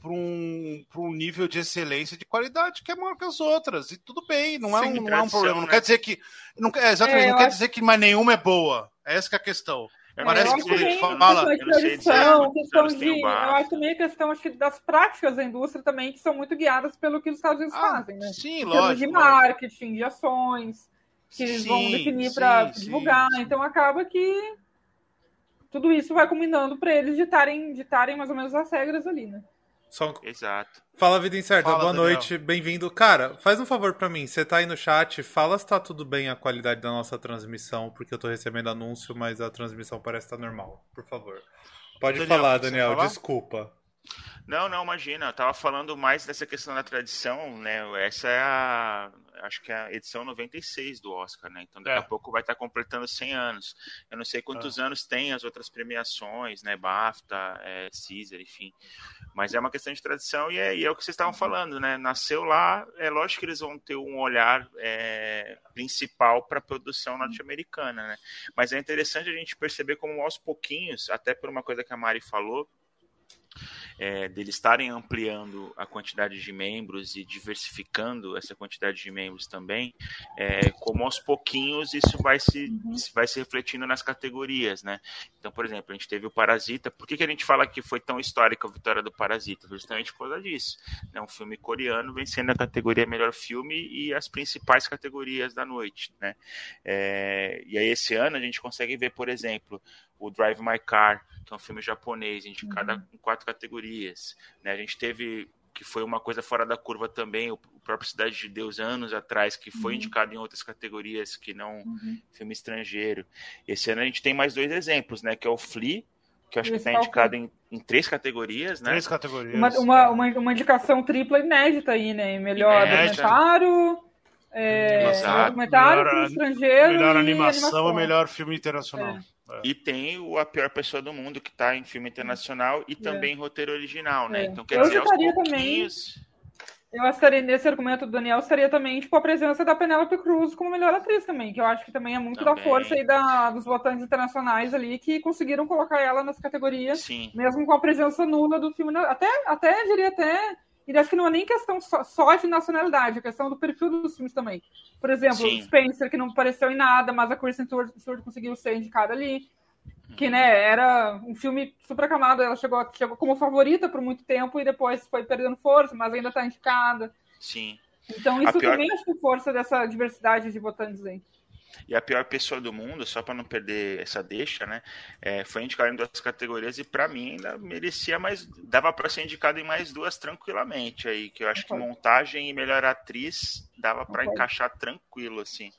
para um, pra um nível de excelência e de qualidade que é maior que as outras. E tudo bem, não é Sim, um, não é um problema. Não né? quer dizer que. Não, é, exatamente, É, não quer acho- dizer que mais nenhuma é boa. Essa que é a questão. Eu Parece eu que quando a gente fala- eu não sei dizer tradição, quantos questão de. Eu acho também a questão acho das práticas da indústria também, que são muito guiadas pelo que os Estados Unidos Ah, fazem, né? sim, lógico. de lógico. marketing, de ações, que eles vão Sim, definir sim, para divulgar. sim. Então acaba que tudo isso vai combinando para eles ditarem, ditarem mais ou menos as regras ali, né? Só um- Exato. Fala, vida incerta. Fala, Boa Daniel. noite, bem-vindo. Cara, faz um favor pra mim. Você tá aí no chat, fala se tá tudo bem a qualidade da nossa transmissão, porque eu tô recebendo anúncio, mas a transmissão parece estar normal. Por favor. Pode Daniel, falar, Daniel, falar? desculpa. Não, não, imagina. Eu tava falando mais dessa questão da tradição, né? Essa é a. Acho que é a edição 96 do Oscar, né? Então daqui É. a pouco vai estar completando 100 anos. Eu não sei quantos anos tem as outras premiações, né? BAFTA, é, Caesar, enfim. Mas é uma questão de tradição e é, e é o que vocês estavam falando, né? Nasceu lá, é lógico que eles vão ter um olhar é, principal para a produção norte-americana, né? Mas é interessante a gente perceber como aos pouquinhos, até por uma coisa que a Mari falou, é, deles estarem ampliando a quantidade de membros e diversificando essa quantidade de membros também, é, como aos pouquinhos isso vai se, vai se refletindo nas categorias, né? Então, por exemplo, a gente teve o Parasita. Por que, que a gente fala que foi tão histórica a vitória do Parasita? Justamente por causa disso. É um filme coreano vencendo a categoria melhor filme e as principais categorias da noite, né? É, e aí esse ano a gente consegue ver, por exemplo, o Drive My Car, que é um filme japonês, indicado em quatro categorias. Né? A gente teve, que foi uma coisa fora da curva também, o próprio Cidade de Deus, anos atrás, que foi indicado em outras categorias que não filme estrangeiro. Esse ano a gente tem mais dois exemplos, né? Que é o Flea, que eu acho que está é indicado em, em três categorias, né? Três categorias. Uma, uma, uma, uma indicação tripla inédita aí, né? Melhor Inédita. documentário, é, documentário, Melhor- filme estrangeiro Melhor e animação ou melhor filme internacional. E tem o A Pior Pessoa do Mundo, que está em filme internacional e também em roteiro original, né? É. Então, quer Eu dizer, aos citaria também- pouquinhos... Eu acho que estaria, nesse argumento do Daniel estaria também tipo, a presença da Penélope Cruz como melhor atriz também, que eu acho que também é muito da Também. força aí da, dos votantes internacionais ali que conseguiram colocar ela nas categorias, Sim, mesmo com a presença nula do filme. Até, até diria até. E acho que não é nem questão só, só de nacionalidade, é questão do perfil dos filmes também. Por exemplo, Sim. Spencer, que não apareceu em nada, mas a Kristen Stewart, conseguiu ser indicada ali. Que, né, era um filme super aclamado. Ela chegou, chegou como favorita por muito tempo e depois foi perdendo força, mas ainda está indicada. sim. Então, isso pior- também acho que força dessa diversidade de votantes aí. E a pior pessoa do mundo, só para não perder essa deixa, né? é, foi indicado em duas categorias e para mim ainda merecia mais. Dava para ser indicado em mais duas tranquilamente aí, que eu acho que montagem e melhor atriz dava para encaixar tranquilo, assim.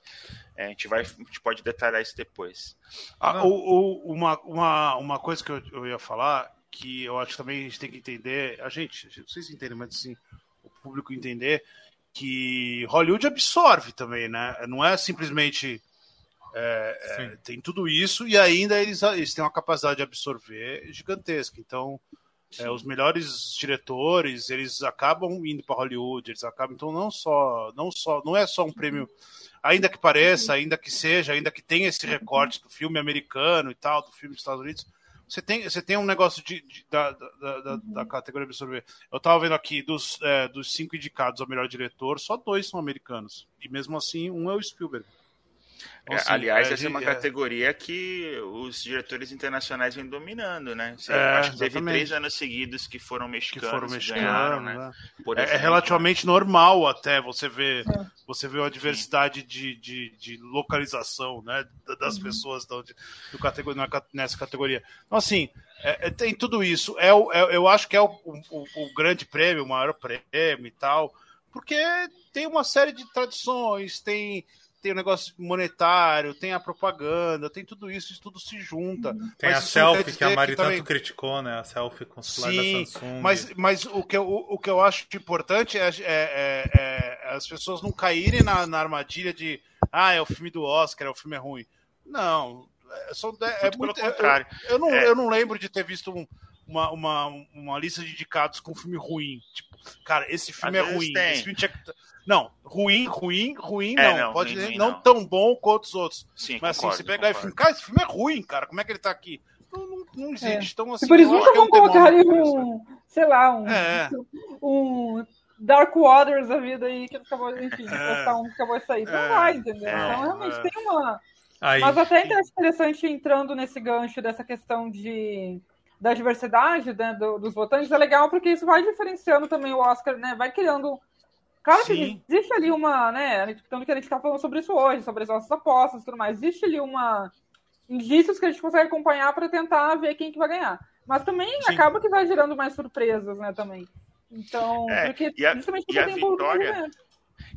É, a, gente vai, a gente pode detalhar isso depois. Ah, Não. o- o- uma, uma, uma coisa que eu, eu ia falar, que eu acho que também a gente tem que entender, a gente, a gente- vocês entendem, mas assim, o público entender, que Hollywood absorve também, né? Não é simplesmente. É, é, tem tudo isso e ainda eles, eles têm uma capacidade de absorver gigantesca. Então, é, os melhores diretores eles acabam indo para Hollywood, eles acabam então não só não só não é só um prêmio ainda que pareça, ainda que seja, ainda que tenha esse recorte do filme americano e tal, do filme dos Estados Unidos, você tem, você tem um negócio de, de da, da, da, da, categoria absorver. Eu estava vendo aqui, dos, é, dos cinco indicados ao melhor diretor, só dois são americanos. E mesmo assim, um é o Spielberg. Então, assim, aliás, é, essa é uma categoria que os diretores internacionais vêm dominando, né? Você, é, acho que teve exatamente. três anos seguidos que foram mexicanos. Que foram mexicanos, ganharam, né? né? É, é, relativamente normal até você ver, é. você vê a diversidade de, de, de, localização né? das uhum. pessoas do, do categoria, nessa categoria. Então, assim, é, tem tudo isso. É, é, eu acho que é o, o, o grande prêmio, o maior prêmio e tal, porque tem uma série de tradições, tem tem o negócio monetário, tem a propaganda, tem tudo isso, isso tudo se junta. Tem mas a selfie que a Mari que também... tanto criticou, né? A selfie com o celular Sim, da Samsung. Mas, mas o, que eu, o, que eu acho importante é, é, é, é as pessoas não caírem na, na, armadilha de ah, é o filme do Oscar, é o filme é ruim. Não, é, só, é, é muito, contrário. Eu, eu, não, é. eu não lembro de ter visto um, uma, uma, uma lista de indicados com filme ruim. Tipo, cara, esse filme Às é ruim. Esse filme tinha que não, ruim, ruim, ruim é, não. não. Pode ruim, não, não, tão bom quanto os outros. Sim, Mas concordo, assim, você pega e filme, cara, esse filme é ruim, cara. Como é que ele tá aqui? Não, não, não existe. É. Então, assim, e por isso nunca vão colocar ali um, sei lá, um, é. um Dark Waters da vida aí que acabou, enfim, é. um que acabou de sair. Não é. vai, entendeu? É. Então, realmente é. tem uma. Aí, Mas até é interessante entrando nesse gancho dessa questão de da diversidade né, do, dos votantes, é legal porque isso vai diferenciando também o Oscar, né? Vai criando Claro Sim. que existe ali uma, né? Tanto que a gente está falando sobre isso hoje, sobre as nossas apostas e tudo mais. Existe ali uma indícios que a gente consegue acompanhar para tentar ver quem que vai ganhar. Mas também Sim. acaba que vai gerando mais surpresas, né, também. Então, é, porque a, justamente porque tem vitória,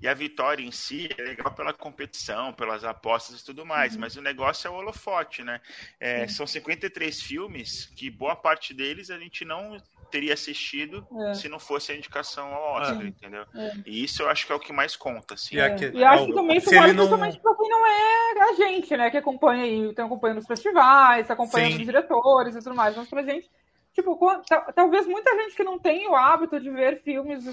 e a vitória em si é legal pela competição, pelas apostas e tudo mais, uhum. mas o negócio é o holofote, né? É, são 53 filmes que boa parte deles a gente não teria assistido é. se não fosse a indicação ao Oscar, é. entendeu? É. E isso eu acho que é o que mais conta, assim. E, aqui, e acho que também isso vale não... principalmente pra quem não é a gente, né? Que acompanha aí, tem acompanhando os festivais, acompanhando Sim. os diretores e tudo mais. Mas pra gente, tipo, talvez muita gente que não tem o hábito de ver filmes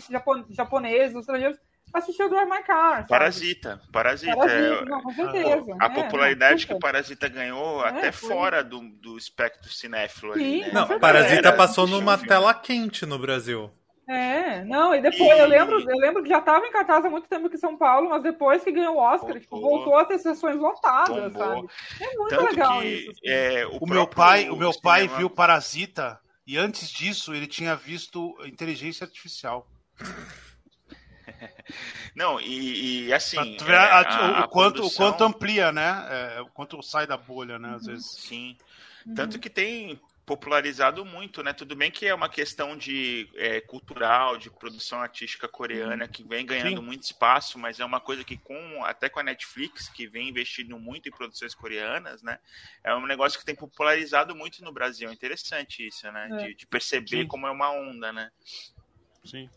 japoneses, estrangeiros, assistiu o Drive My Car. Sabe? Parasita. Parasita. Parasita não, com certeza. A, a é, popularidade que Parasita ganhou é, até foi. fora do, do espectro cinéfilo. Sim, ali, né? Não, Parasita passou numa tela quente no Brasil. É, não, e depois e... eu lembro, eu lembro que já estava em cartaz há muito tempo aqui em São Paulo, mas depois que ganhou o Oscar, tipo, voltou a ter sessões lotadas, sabe? É muito Tanto legal que, isso. Assim. É, o, o meu pai, o meu pai viu Parasita e antes disso ele tinha visto Inteligência Artificial. *laughs* Não, e, e assim. É, a, a, o, quanto, produção... o quanto amplia, né? É, o quanto sai da bolha, né? Às uhum. vezes. Sim. Uhum. Tanto que tem popularizado muito, né? Tudo bem que é uma questão de é, cultural, de produção artística coreana uhum. que vem ganhando Sim. muito espaço, mas é uma coisa que com até com a Netflix que vem investindo muito em produções coreanas, né? É um negócio que tem popularizado muito no Brasil. É interessante isso, né? É. De, de, perceber Sim. como é uma onda, né? Sim.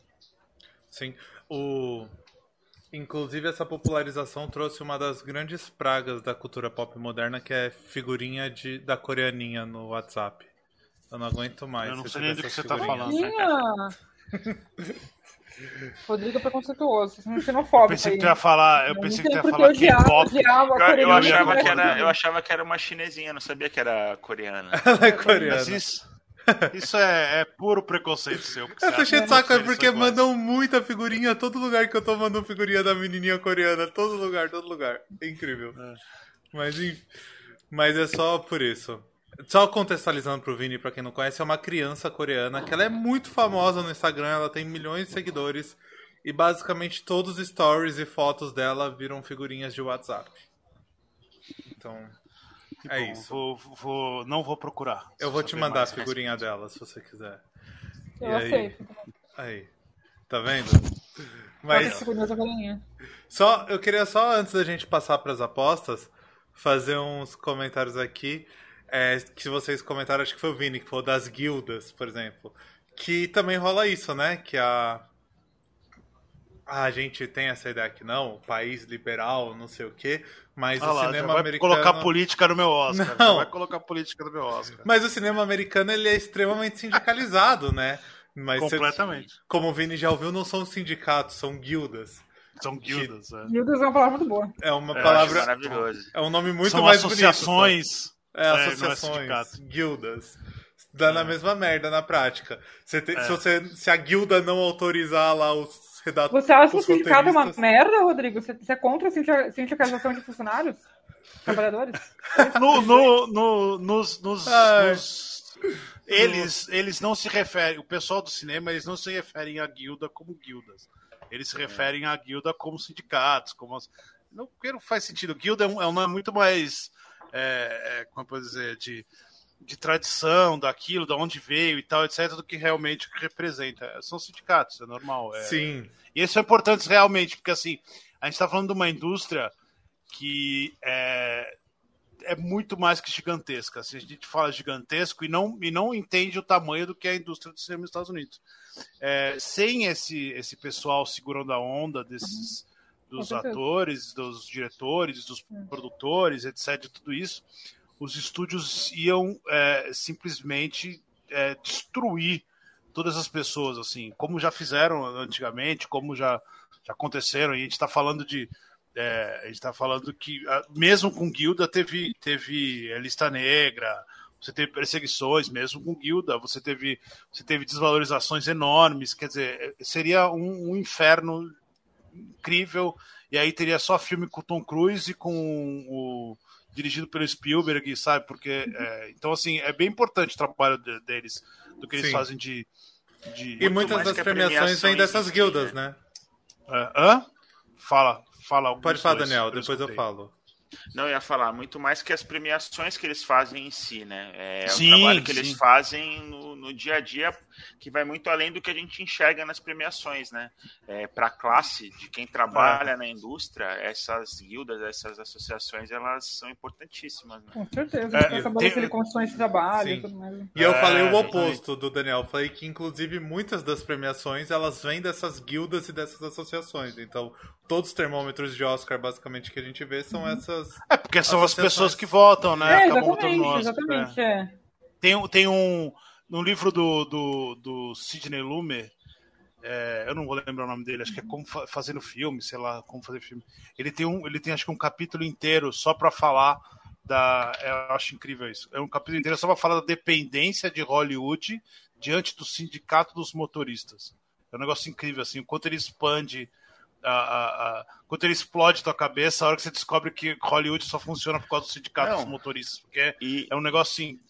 Sim. O... Inclusive, essa popularização trouxe uma das grandes pragas da cultura pop moderna, que é figurinha de, da coreaninha no WhatsApp. Eu não aguento mais. Eu não sei nem do que você tá falando. Rodrigo é preconceituoso, xenofóbico. Eu pensei que tu ia falar, eu pensei que tu ia falar K-pop. Eu, eu, achava que era, eu achava que era uma chinesinha, não sabia que era coreana. *laughs* Ela é coreana. Mas isso, isso é, é, puro preconceito seu. Eu tô cheio de saco, é porque mandam muita figurinha. Todo lugar que eu tô mandando figurinha da menininha coreana. Todo lugar, todo lugar. É incrível. É. Mas, mas é só por isso. Só contextualizando pro Vini, pra quem não conhece, é uma criança coreana que ela é muito famosa no Instagram, ela tem milhões de seguidores. E basicamente todos os stories e fotos dela viram figurinhas de WhatsApp. Então, é bom, isso. Vou, vou, não vou procurar. Eu vou te mandar a figurinha dela, se você quiser. Eu e aceito. Aí, aí, tá vendo? Mas só eu queria só antes da gente passar para as apostas fazer uns comentários aqui é, que vocês comentaram, acho que foi o Vini que falou das guildas, por exemplo, que também rola isso, né? Que a ah, a gente tem essa ideia aqui, não, país liberal, não sei o quê, mas Ah o lá, já cinema vai americano. colocar política no meu Oscar. Não. Já vai colocar política no meu Oscar. Mas o cinema americano ele é extremamente sindicalizado, né? Mas você- Completamente. como o Vini já ouviu, não são sindicatos, são guildas. São guildas. é. Guildas é uma palavra muito boa. É uma É, Eu palavra. maravilhoso. É um nome muito São mais bonito. associações. sabe? É, É, é associações, sindicato. guildas. Dá na mesma merda na prática. Você tem- É. se, você, se a guilda não autorizar lá os redatores. Você acha que o sindicato é uma merda, Rodrigo? Você, você é contra a sindica- sindicalização de funcionários? *laughs* Trabalhadores? No, no, no- nos, nos- Ai. nos- eles, eles não se referem, o pessoal do cinema, eles não se referem à guilda como guildas. Eles se referem à guilda como sindicatos, como as- não, porque não faz sentido. Guilda é um, é um nome muito mais, é, é, como eu posso dizer, de, de tradição daquilo, da onde veio e tal, etc., do que realmente representa. São sindicatos, é normal. É, Sim. e esses são importantes realmente, porque assim, a gente está falando de uma indústria que é, é muito mais que gigantesca. Assim, a gente fala gigantesco e não, e não entende o tamanho do que é a indústria do cinema nos Estados Unidos. É, sem esse, esse pessoal segurando a onda desses dos Com certeza. atores, dos diretores, dos produtores, etc., tudo isso, os estúdios iam é, simplesmente é, destruir todas as pessoas, assim, como já fizeram antigamente, como já, já aconteceram, e a gente está falando de. é, a gente está falando que, mesmo com Guilda, teve, teve é, lista negra, você teve perseguições, mesmo com Guilda, você teve, você teve desvalorizações enormes, quer dizer, é, seria um, um inferno incrível, e aí teria só filme com o Tom Cruise e com o. dirigido pelo Spielberg, sabe? Porque. é, então, assim, é bem importante o trabalho de- deles, do que eles Sim. fazem de. de E muitas das premiações vêm dessas guildas, né? né? É, hã? Fala, fala. Pode falar, dois, Daniel, eu depois eu escutei. falo. Não, eu ia falar muito mais que as premiações que eles fazem em si, né? É Sim, o trabalho que eles sim. fazem no, no dia a dia que vai muito além do que a gente enxerga nas premiações, né? É, Para a classe de quem trabalha na indústria, essas guildas, essas associações, elas são importantíssimas. Né? Com certeza. É, É, estabelecer tenho- condições de trabalho Sim. e tudo mais. E eu É, falei o exatamente. oposto do Daniel. Falei que, inclusive, muitas das premiações elas vêm dessas guildas e dessas associações. Então, todos os termômetros de Oscar, basicamente, que a gente vê são essas. É, porque são as pessoas que votam, né? É, Acabam votando no exatamente, Oscar, é. exatamente. É. Tem, um- tem um. No livro do, do, do Sidney Lumet, é, eu não vou lembrar o nome dele, acho que é Como Fa- Fazendo Filme, sei lá, Como Fazer Filme. Ele tem, um, ele tem acho que um capítulo inteiro só para falar da. é, Eu acho incrível isso. É um capítulo inteiro só para falar da dependência de Hollywood diante do sindicato dos motoristas. É um negócio incrível, assim, o quanto ele expande. A, a, a, quanto ele explode tua cabeça a hora que você descobre que Hollywood só funciona por causa do sindicato Não. dos motoristas. Porque é, E, é um negócio assim.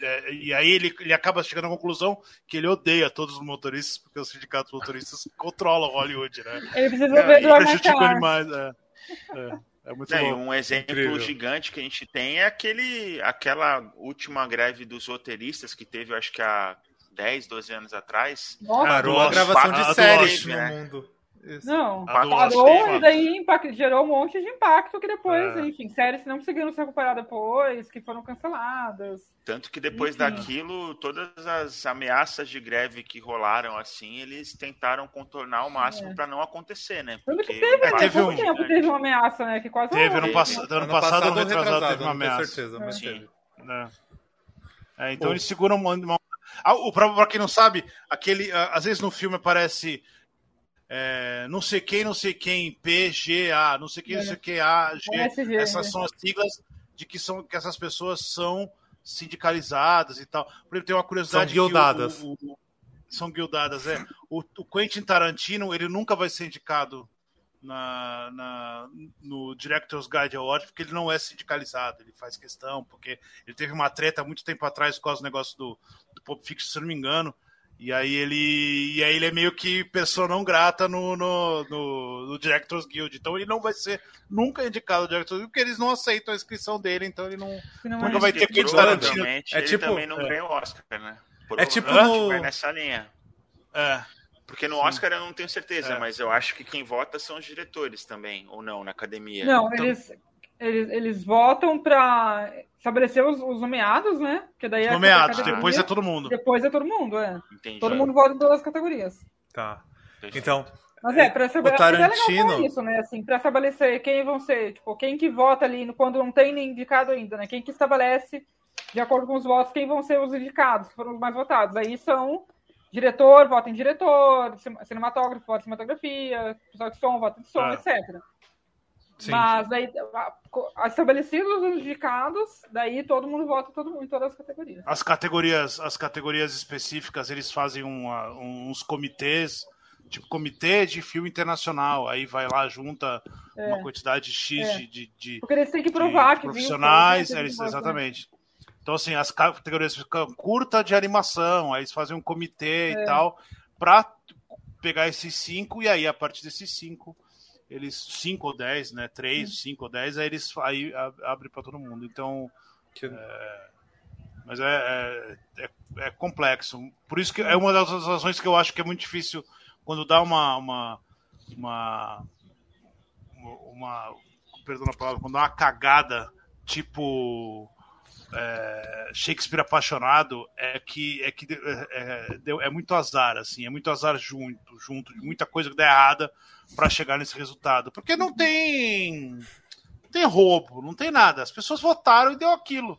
é, e aí ele, ele acaba chegando à conclusão que ele odeia todos os motoristas, porque os sindicatos motoristas *laughs* controlam Hollywood, né? Ele precisa Não, ver do Prejudicam Armacar. animais. É, é, é muito e um exemplo Incrível. gigante que a gente tem é aquele, aquela última greve dos roteiristas que teve, eu acho que há 10, 12 anos atrás. Nossa, Parou a gravação de séries Lost, no né? mundo. Isso. não. Parou e daí impact- gerou um monte de impacto que depois, É. enfim, séries não conseguiram se recuperar depois, que foram canceladas. Tanto que depois Enfim. daquilo, todas as ameaças de greve que rolaram assim, eles tentaram contornar ao máximo É. para não acontecer, né? Que Porque teve, o né? teve um- tempo teve uma ameaça, né? Que quase Teve ano, pass... ano, Ano passado, ano ou retrasado, teve uma ameaça. certeza, mas Sim. teve. né? É, então Pô. eles seguram uma. uma... Ah, o pra, pra quem não sabe, aquele. ah, Às vezes no filme aparece. É, não sei quem, não sei quem, PGA, não sei quem, não sei quem, A, G. SG, Essas né? são as siglas de que, são, que essas pessoas são sindicalizadas e tal. Por exemplo, tem uma curiosidade. São que o- guildadas. o- o- são guildadas, é. O, o Quentin Tarantino, ele nunca vai ser indicado na, na- no Director's Guide Award, porque ele não é sindicalizado, ele faz questão, porque ele teve uma treta há muito tempo atrás por causa do negócio do, do Pulp Fiction, se não me engano, e aí ele, e aí ele é meio que pessoa não grata no, no, no, no Directors Guild, então ele não vai ser nunca indicado no Directors Guild, porque eles não aceitam a inscrição dele, então ele não... Não Nunca é. vai ter Porque Tarantino. provavelmente É ele tipo- também não é. ganhou Oscar, né? É tipo no- vai nessa linha. É, Porque no Oscar eu não tenho certeza, É. mas eu acho que quem vota são os diretores também, ou não, na academia. Não, Então- eles, eles, eles votam pra estabelecer os, os nomeados, né? Porque daí os a nomeados, depois é todo mundo. Depois é todo mundo, é. Entendi. Todo mundo vota em todas as categorias. Tá. Então, Mas é, pra estabelecer, o Tarantino... é isso, né? Assim, pra estabelecer quem vão ser, tipo, quem que vota ali quando não tem nem indicado ainda, né? Quem que estabelece, de acordo com os votos, quem vão ser os indicados, que foram os mais votados. Aí são diretor, vota em diretor, cinematógrafo, vota em cinematografia, pessoal de som, vota de som, Ah. etc. Sim. Mas daí, a- a- estabelecidos os indicados, daí todo mundo vota todo mundo, em todas as categorias. As categorias, as categorias específicas, eles fazem uma- uns comitês, tipo comitê de filme internacional. Aí vai lá, junta uma quantidade X É. de, de, de- Porque eles têm que de provar que viu, profissionais. que eles- viu, exatamente. Então, assim, as categorias ficam curta de animação, aí eles fazem um comitê É. e tal, pra pegar esses cinco, e aí, a partir desses cinco, eles, cinco ou dez, né? Três, cinco ou dez, aí eles aí abre para todo mundo. Então, Que- mas é, é, é- é complexo. Por isso que é uma das razões que eu acho que é muito difícil quando dá uma. uma, uma, uma perdão a palavra, quando dá uma cagada, tipo. É, Shakespeare apaixonado é que é que é, é, é muito azar assim é muito azar junto junto de muita coisa que dá errada para chegar nesse resultado porque não tem não tem roubo não tem nada as pessoas votaram e deu aquilo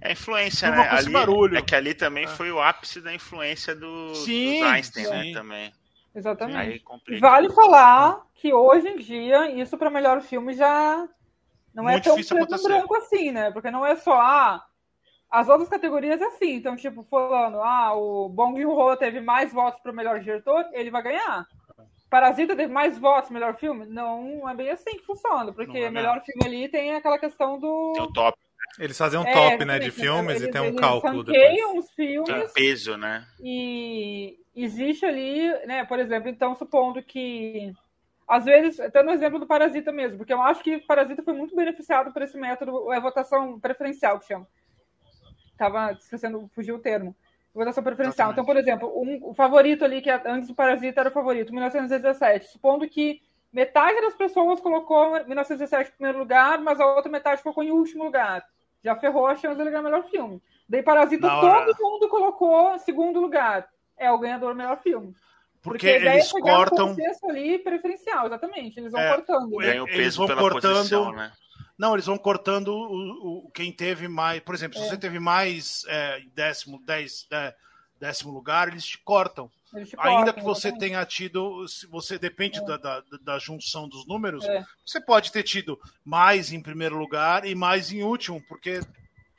É influência, né? Ali, barulho. É que ali também foi o ápice da influência do, Sim, dos Einstein, sim. né? Também. Exatamente. Vale falar que hoje em dia, isso para melhor filme já não é Muito tão difícil preto acontecer. branco assim, né? Porque não é só, ah, as outras categorias é assim. Então, tipo, falando, ah, o Bong Joon-ho teve mais votos para o melhor diretor, ele vai ganhar. Parasita teve mais votos melhor filme? Não é bem assim que funciona, porque vai melhor filme ali tem aquela questão do... Tem o top, Eles fazem um É, top, né, de filmes e eles- tem um eles cálculo depois. os filmes tem o peso, né? e existe ali, né, por exemplo, então supondo que às vezes, até no exemplo do Parasita mesmo, porque eu acho que Parasita foi muito beneficiado por esse método, é votação preferencial que chama. Tava esquecendo, fugiu o termo. Votação preferencial. Exatamente. Então, por exemplo, um- o favorito ali, que antes do Parasita era o favorito, 1917. Supondo que metade das pessoas colocou 1917 em primeiro lugar, mas a outra metade colocou em último lugar. Já ferrou a chance de ganhar o melhor filme. Daí Parasita todo mundo colocou segundo lugar. É o ganhador do melhor filme. Porque ideia eles é cortam um contexto ali preferencial, exatamente. Eles vão É, cortando. né? Eles vão pela cortando- posição, né? Não, eles vão cortando o, o- quem teve mais. Por exemplo, se É. você teve mais é, em décimo, dez, é, décimo lugar, eles te cortam. Eles te Ainda cortam, que você exatamente. tenha tido. Se você depende da, da, da junção dos números, É. você pode ter tido mais em primeiro lugar e mais em último, porque,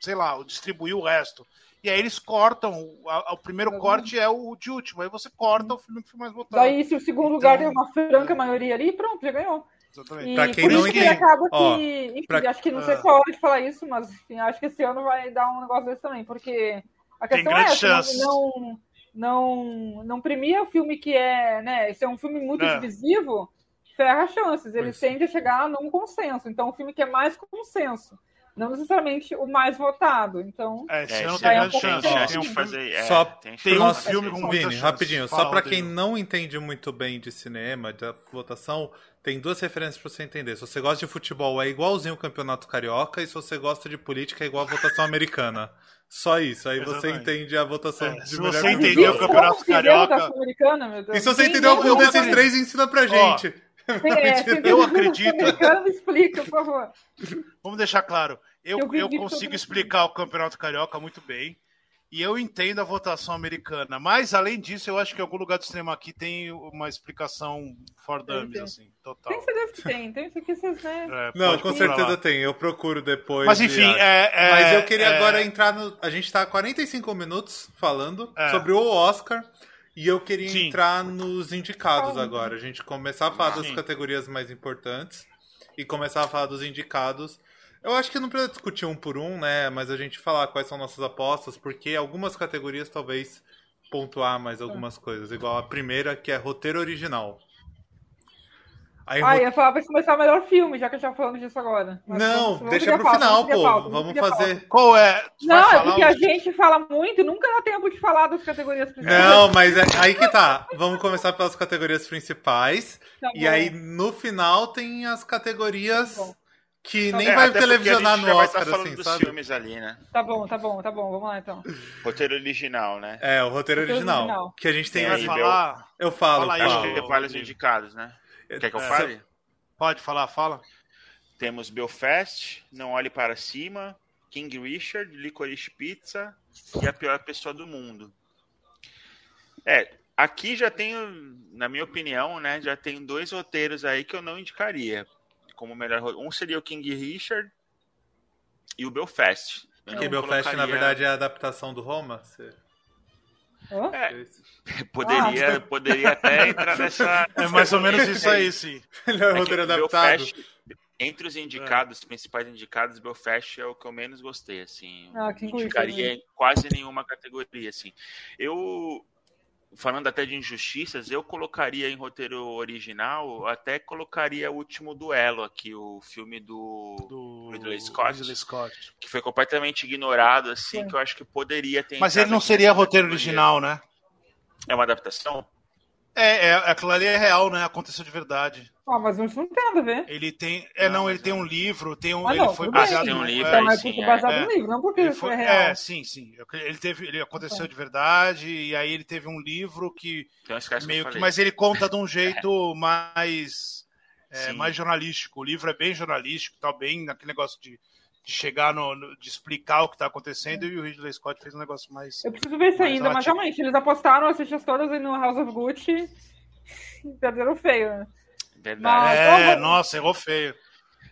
sei lá, distribuiu o resto. E aí eles cortam. a- a- O primeiro Exatamente. corte é o de último. Aí você corta o filme que foi mais votado. Daí, se o segundo lugar Então- tem uma franca maioria ali, pronto, já ganhou. Exatamente. E Pra quem por não isso que entende- acaba ó, que. Enfim, pra- acho que não sei Ah. se é hora de falar isso, mas enfim, acho que esse ano vai dar um negócio desse também, porque a Tem questão é essa, não- chance. não, não, não premia o filme que é, né? Se é um filme muito É. divisivo, ferra as chances. Ele Pois. tende a chegar num consenso. Então, o filme que é mais consenso. Não necessariamente o mais votado. Então, É, É, ano esse tem é um chance. Chance Tem um fazer. é, Só tem tem um filme com Vini, rapidinho, Fala, só pra Rodrigo. quem não entende muito bem de cinema, da votação, tem duas referências pra você entender. Se você gosta de futebol, é igualzinho o Campeonato Carioca, e se você gosta de política, é igual a votação americana. Só isso, aí você Exatamente. entende a votação É, de se melhor você entendeu o Campeonato Carioca- a votação americana, meu Deus? E se você entendeu algum desses três, ensina pra gente. Sim, é, entendeu Eu *laughs* acredito. me explica, por favor. Vamos deixar claro. Eu, Eu eu consigo explicar o Campeonato Carioca muito bem. E eu entendo a votação americana. Mas, além disso, eu acho que em algum lugar do cinema aqui tem uma explicação for dummies, assim, total. Tem certeza que tem, tem isso aqui, vocês, né? É, Não, com certeza lá. tem. Eu procuro depois. Mas, enfim, acho. é, é- Mas eu queria é- agora entrar no. A gente tá há 45 minutos falando É. sobre o Oscar. E eu queria Sim. entrar nos indicados agora. A gente começar a falar das Sim. categorias mais importantes e começar a falar dos indicados. Eu acho que não precisa discutir um por um, né? Mas a gente falar quais são nossas apostas, porque algumas categorias talvez pontuar mais algumas coisas. Igual a primeira, que é roteiro original. Aí, Ah, eu ia falar pra começar o melhor filme, já que a gente tá falando disso agora. Mas Não, vamos- vamos deixa pro pauta, final, pô. Vamos fazer. Qual é? Tu vai Não, é porque os- a gente fala muito e nunca dá tempo de falar das categorias principais. Não, mas é, aí que tá. Vamos começar pelas categorias principais. Tá E aí, no final, tem as categorias Tá que nem É, vai televisionar no vai Oscar, estar falando assim, dos sabe? filmes ali, né? Tá bom, tá bom, tá bom. Vamos lá então. Roteiro original, né? É, o roteiro Roteiro original, original. Que a gente tem Vai aí, falar? Eu falo, Fala aí, Acho falo. que Ô, vale os Rodrigo. indicados, né? Quer que eu É. fale? Pode falar, fala. Temos Belfast, Não Olhe Para Cima, King Richard, Licorice Pizza e A Pior Pessoa do Mundo. É, aqui já tenho, na minha opinião, né, já tem dois roteiros aí que eu não indicaria como melhor. Um seria o King Richard e o Belfast. Eu Que não Belfast, na colocaria- verdade, é a adaptação do Roma? Você-? É, poderia, poderia até entrar nessa. É mais ou menos isso aí, *laughs* sim. Melhor É que roteiro adaptado. Belfast, entre os indicados, os principais indicados, Belfast é o que eu menos gostei, assim. Ah, Richard, indicaria né? em quase nenhuma categoria, assim. Eu, falando até de injustiças, eu colocaria em roteiro original, até colocaria o último duelo aqui, o filme do, Do Ridley Scott. Ridley Scott. que foi completamente ignorado, assim, Sim. que eu acho que poderia ter. Mas ele não seria roteiro original, né? É uma adaptação? É, é, aquilo ali é real, né? Aconteceu de verdade. Ah, mas isso não tem nada a ver. Ele tem. É, não, ele tem é. um livro, tem um. Ah, ele não, foi tudo bem. baseado tem um no- livro, é, Então, mas sim, porque é. baseado É. no livro, não porque Ele isso foi- é real. é, sim, sim. Ele teve, ele aconteceu de verdade e aí ele teve um livro que Então, que meio que, falei. mas ele conta de um *laughs* jeito mais, é, mais jornalístico. O livro é bem jornalístico, tá bem naquele negócio de, de chegar no, no- de explicar o que tá acontecendo e o Ridley Scott fez um negócio mais. Eu preciso ver isso ainda, ela mas realmente, eles apostaram as fichas todas aí no House of Gucci *laughs* e perderam feio, né? Verdade. É, nossa, errou feio.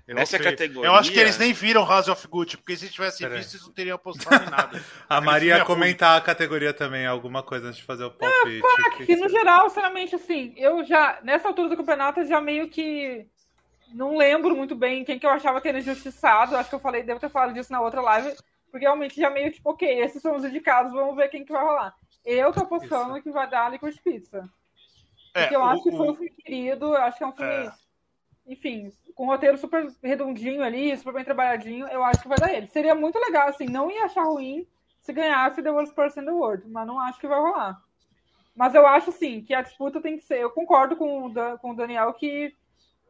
Errou Nessa feio. categoria- Eu acho que eles nem viram House of Gucci, porque se tivessem Pera aí. visto, eles não teriam apostado em nada. *laughs* A Maria ia comentar a categoria também, alguma coisa antes de fazer o palpite. Que Que que no geral, sinceramente, assim, eu já, nessa altura do campeonato, eu já meio que não lembro muito bem quem que eu achava que era injustiçado. Acho que eu falei, devo ter falado disso na outra live, porque realmente já meio tipo, ok, esses são os indicados, vamos ver quem que vai rolar. Eu tô apostando que vai dar Liquid Pizza. Porque eu o- acho que foi um filme querido, eu acho que é um filme, É. enfim, com um roteiro super redondinho ali, super bem trabalhadinho, eu acho que vai dar ele. Seria muito legal, assim, não ia achar ruim se ganhasse The Worst Person in the World, mas não acho que vai rolar. Mas eu acho, assim, que a disputa tem que ser. Eu concordo com o, Dan- com o Daniel que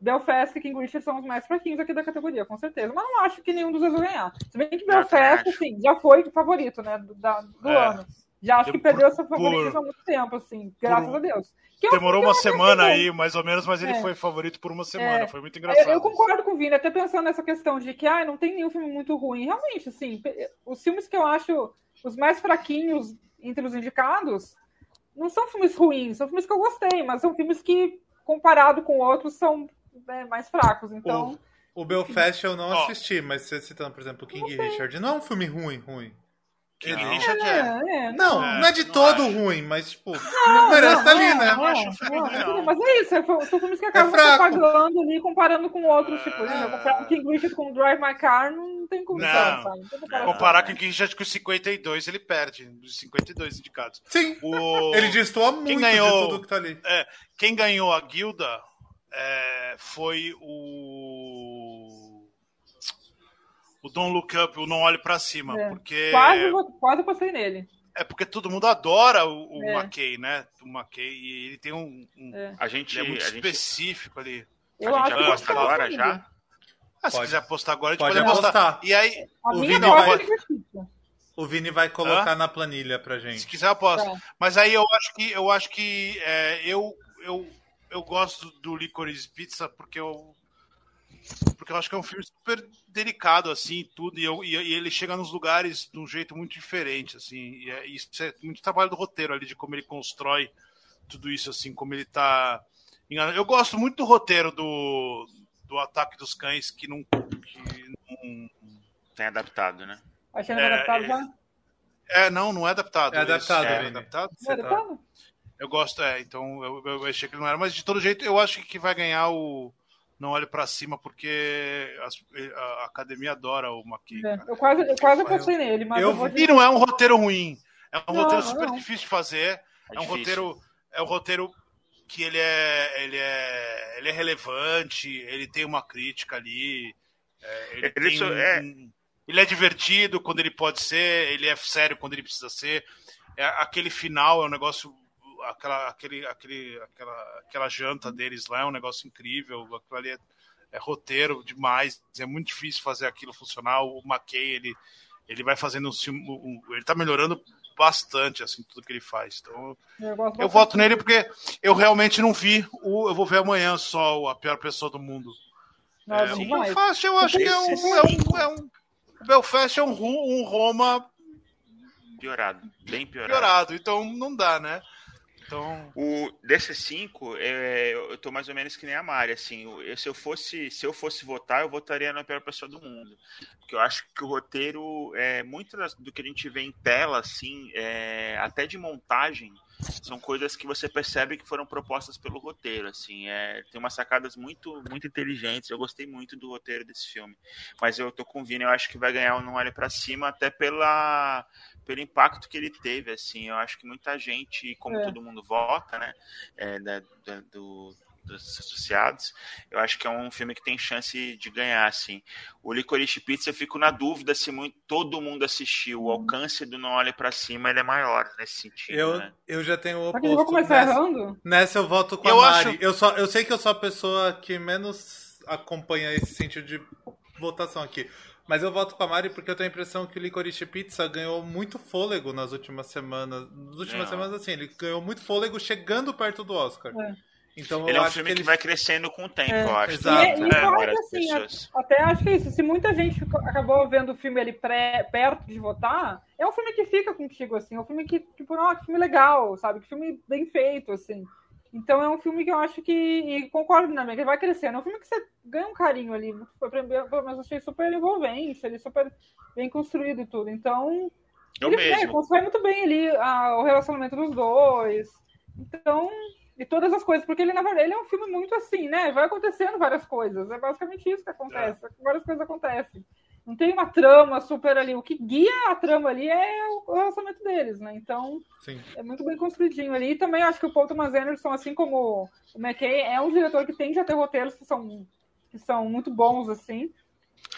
Belfast e King Richard são os mais fraquinhos aqui da categoria, com certeza. Mas não acho que nenhum dos dois vai ganhar. Se bem que Belfast, assim, já foi favorito, né, do, da- do É. ano. Já acho que perdeu por- essa favoritismo por- há muito tempo, assim, graças por- a Deus. Que é Demorou uma semana aí, mais ou menos, mas ele É. foi favorito por uma semana. É. Foi muito engraçado. Eu, eu concordo com o Vini, até pensando nessa questão de que ah, não tem nenhum filme muito ruim. Realmente, assim, os filmes que eu acho os mais fraquinhos entre os indicados não são filmes ruins, são filmes que eu gostei, mas são filmes que, comparado com outros, são né, mais fracos. Então, O Belfast eu não assisti, mas você citando, por exemplo, o King. Richard, não é um filme ruim, ruim. Não. Richard é. é, é, Não, É, não é de não todo acho. ruim, mas, tipo, não, merece estar ali, né? eu acho não, não, não. Mas é isso, é- são filmes que acabam fraco. pagando ali, comparando com outros, tipo, É. né, comparar o King Richard com o Drive My Car, não tem condição, Não. sabe? Não. Comparar com o King Richard com 52, ele perde. Dos 52 indicados. Sim, O... *laughs* ele destoa muito ganhou? de tudo que tá ali. Quem ganhou a guilda é, foi o. O Don't Look Up, o Não Olhe Pra Cima. É. Porque. Quase, quase postei nele. É porque todo mundo adora o, o É. McKay, né? O McKay, e ele tem um. um- É. A gente, Ele é muito a gente, específico ali. Eu a acho gente aposta ser agora já? Ah, se Pode. quiser apostar agora, a gente Pode pode, apostar. apostar. E aí, A O minha Vini vai- é Pizza. O Vini vai colocar na planilha pra se gente. quiser, aposta. Tá. Mas aí eu acho que eu acho que é, eu, eu, eu gosto do Licorice Pizza porque eu porque eu acho que é um filme super delicado assim e tudo e, eu, e, e ele chega nos lugares de um jeito muito diferente assim e é, isso é muito trabalho do roteiro ali de como ele constrói tudo isso assim como ele tá eu gosto muito do roteiro do, do Ataque dos Cães que não, que não tem adaptado, né? Achando É, adaptado é. já? é não não é adaptado É adaptado, é Vini. adaptado Não é adaptado? Eu gosto, é, então eu, eu achei que ele não era, mas de todo jeito eu acho que vai ganhar o Não Olhe Pra Cima, porque a, a academia adora o McKay. É. Eu quase, eu quase apostei nele, mas eu eu, vou E não é um roteiro ruim, é um Não, roteiro super não. difícil de fazer, É, é, um difícil. roteiro, é um roteiro que ele é, ele é, ele é relevante, ele tem uma crítica ali, é, ele, Ele tem só- um- é- ele é divertido quando ele pode ser, ele é sério quando ele precisa ser. É, aquele final é um negócio, aquela, aquele, aquele, aquela, aquela janta deles lá é um negócio incrível. Aquilo ali é, é roteiro demais, é muito difícil fazer aquilo funcionar. O McKay, ele, ele vai fazendo um, um, ele tá melhorando bastante assim tudo que ele faz. Então eu, eu voto nele porque eu realmente não vi o eu vou ver amanhã só a pior pessoa do mundo. Não, é, o Belfast eu acho que é um, é um, é um Belfast é um, um Roma piorado, bem piorado. Piorado, então não dá, né? Então... O, desses cinco, é, eu tô mais ou menos que nem a Mari, assim, eu, se eu fosse se eu fosse votar, eu votaria na pior pessoa do mundo, porque eu acho que o roteiro, é, muito do que a gente vê em tela, assim, é, até de montagem, são coisas que você percebe que foram propostas pelo roteiro, assim, é, tem umas sacadas muito muito inteligentes, eu gostei muito do roteiro desse filme, mas eu tô com o Vini, eu acho que vai ganhar o Não Olhe Pra Cima, até pela pelo impacto que ele teve, assim, eu acho que muita gente, como é. todo mundo vota, né, é, da, da, do, dos associados, eu acho que é um filme que tem chance de ganhar, assim. O Licorice Pizza, eu fico na dúvida se muito, todo mundo assistiu, o alcance do Não Olhe Pra Cima, ele é maior nesse sentido, Eu, né? eu já tenho o oposto. Eu vou começar nessa, errando? Nessa eu voto com eu a Mari. Acho... Eu, só, eu sei que eu sou a pessoa que menos acompanha esse sentido de votação aqui. Mas eu voto com a Mari porque eu tenho a impressão que o Licorice Pizza ganhou muito fôlego nas últimas semanas. Nas últimas é. semanas, assim, ele ganhou muito fôlego chegando perto do Oscar. É. Então, ele é um filme que, ele... que, vai crescendo com o tempo, é, eu acho. Exato. E, e né? acho, assim, até acho que é isso. Se muita gente acabou vendo o filme ali pré, perto de votar, é um filme que fica contigo, assim. É um filme que, tipo, não, que filme legal, sabe? Que filme bem feito, assim. Então é um filme que eu acho que. E concordo também, que ele vai crescendo. É um filme que você ganha um carinho ali. Pelo menos achei super envolvente, ele super bem construído e tudo. Então. Eu ele mesmo. É, constrói muito bem ali a, o relacionamento dos dois. Então. E todas as coisas, porque ele, na verdade, ele é um filme muito assim, né? Vai acontecendo várias coisas. É basicamente isso que acontece. É. Várias coisas acontecem. Não tem uma trama super ali. O que guia a trama ali é o relacionamento deles, né? Então, Sim. é muito bem construidinho ali. E também acho que o Paul Thomas Anderson, assim como o McKay, é um diretor que tende a ter roteiros que são, que são muito bons, assim.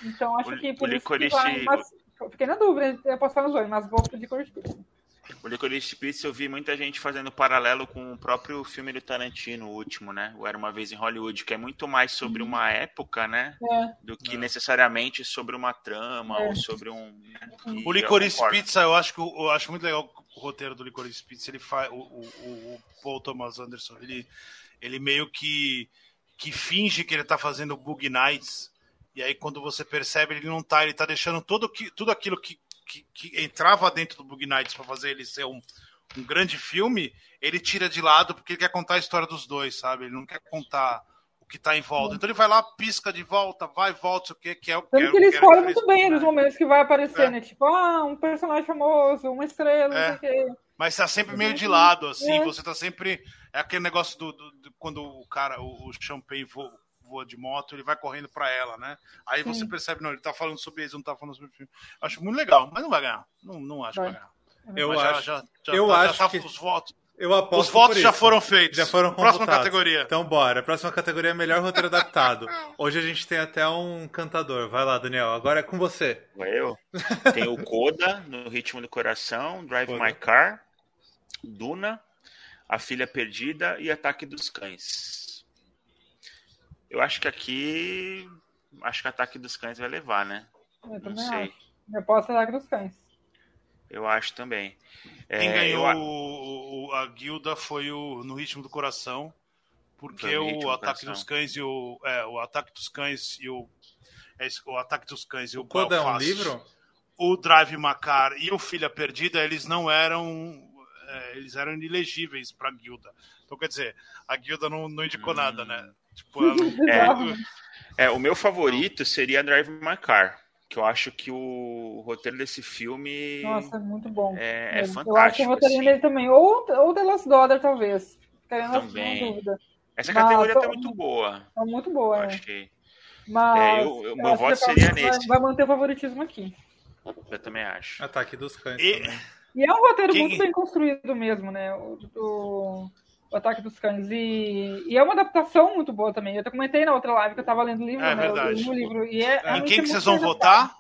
Então, acho o, que por isso Licorice... que vai, mas, fiquei na dúvida, eu posso falar nos dois, mas vou de Licorice Pizza. O Licorice Pizza eu vi muita gente fazendo paralelo com o próprio filme do Tarantino, o último, né? O Era Uma Vez em Hollywood, que é muito mais sobre uhum. uma época, né? É. Do que é. necessariamente sobre uma trama é. ou sobre um... Né? O Licorice Pizza, eu acho, que, eu acho muito legal o roteiro do Licorice Pizza. Ele faz... O, o, o Paul Thomas Anderson, ele, ele meio que, que finge que ele tá fazendo Bug Nights, e aí, quando você percebe, ele não tá, ele tá deixando tudo, que, tudo aquilo que que, que entrava dentro do Bug Nights para fazer ele ser um, um grande filme, ele tira de lado porque ele quer contar a história dos dois, sabe? Ele não quer contar o que está em volta. Então ele vai lá, pisca de volta, vai volta, o que, que é o que. que ele escolhe muito bem nos momentos que vai aparecer, é. né? Tipo, ah, um personagem famoso, uma estrela, é. não sei o quê. Mas tá sempre meio de lado, assim, é. você tá sempre. É aquele negócio do, do, do quando o cara, o, o Champagne voa, de moto, ele vai correndo para ela, né? Aí Sim. você percebe, não, ele tá falando sobre isso, não tá falando sobre o filme. Acho muito legal, mas não vai ganhar. Não, não acho vai. que vai ganhar. Eu mas acho, já, já, eu já, acho já tá que... os votos. Eu aposto Os votos já foram feitos. Já foram Próxima categoria. Então bora. Próxima categoria é melhor roteiro adaptado. *laughs* Hoje a gente tem até um cantador. Vai lá, Daniel. Agora é com você. Eu? Tem o Coda, no Ritmo do Coração, Drive Coda. My Car, Duna, A Filha Perdida e Ataque dos Cães. Eu acho que aqui. Acho que Ataque dos Cães vai levar, né? Eu não sei. Acho. Eu posso Ataque dos Cães. Eu acho também. Quem é, ganhou eu... a guilda foi o No Ritmo do Coração, porque o Ataque dos Cães e o. É, o Ataque dos Cães e o. É, o Ataque dos Cães e o. O é um livro? O Drive Macar e o Filha Perdida, eles não eram. É, eles eram ilegíveis para a guilda. Então, quer dizer, a guilda não, não indicou hum. nada, né? Tipo, *laughs* é, é, o meu favorito seria Drive My Car. Que eu acho que o roteiro desse filme. Nossa, é muito bom. É, é fantástico. Eu acho que o roteiro assim. dele também. Ou, ou The Last Daughter, talvez. Também. Dúvida. Essa Mas, categoria tô... tá muito boa. Tá muito boa, eu é. Que... Mas, é, eu, eu, meu voto seria vai, nesse. Vai manter o favoritismo aqui. Eu também acho. Ataque dos cães. E, e é um roteiro Quem... muito bem construído mesmo, né? O, o, o Ataque dos Cães. E, e, é uma adaptação muito boa também. Eu até comentei na outra live que eu tava lendo o livro. É né? verdade. Eu livro, e é, em quem que vocês vão votar?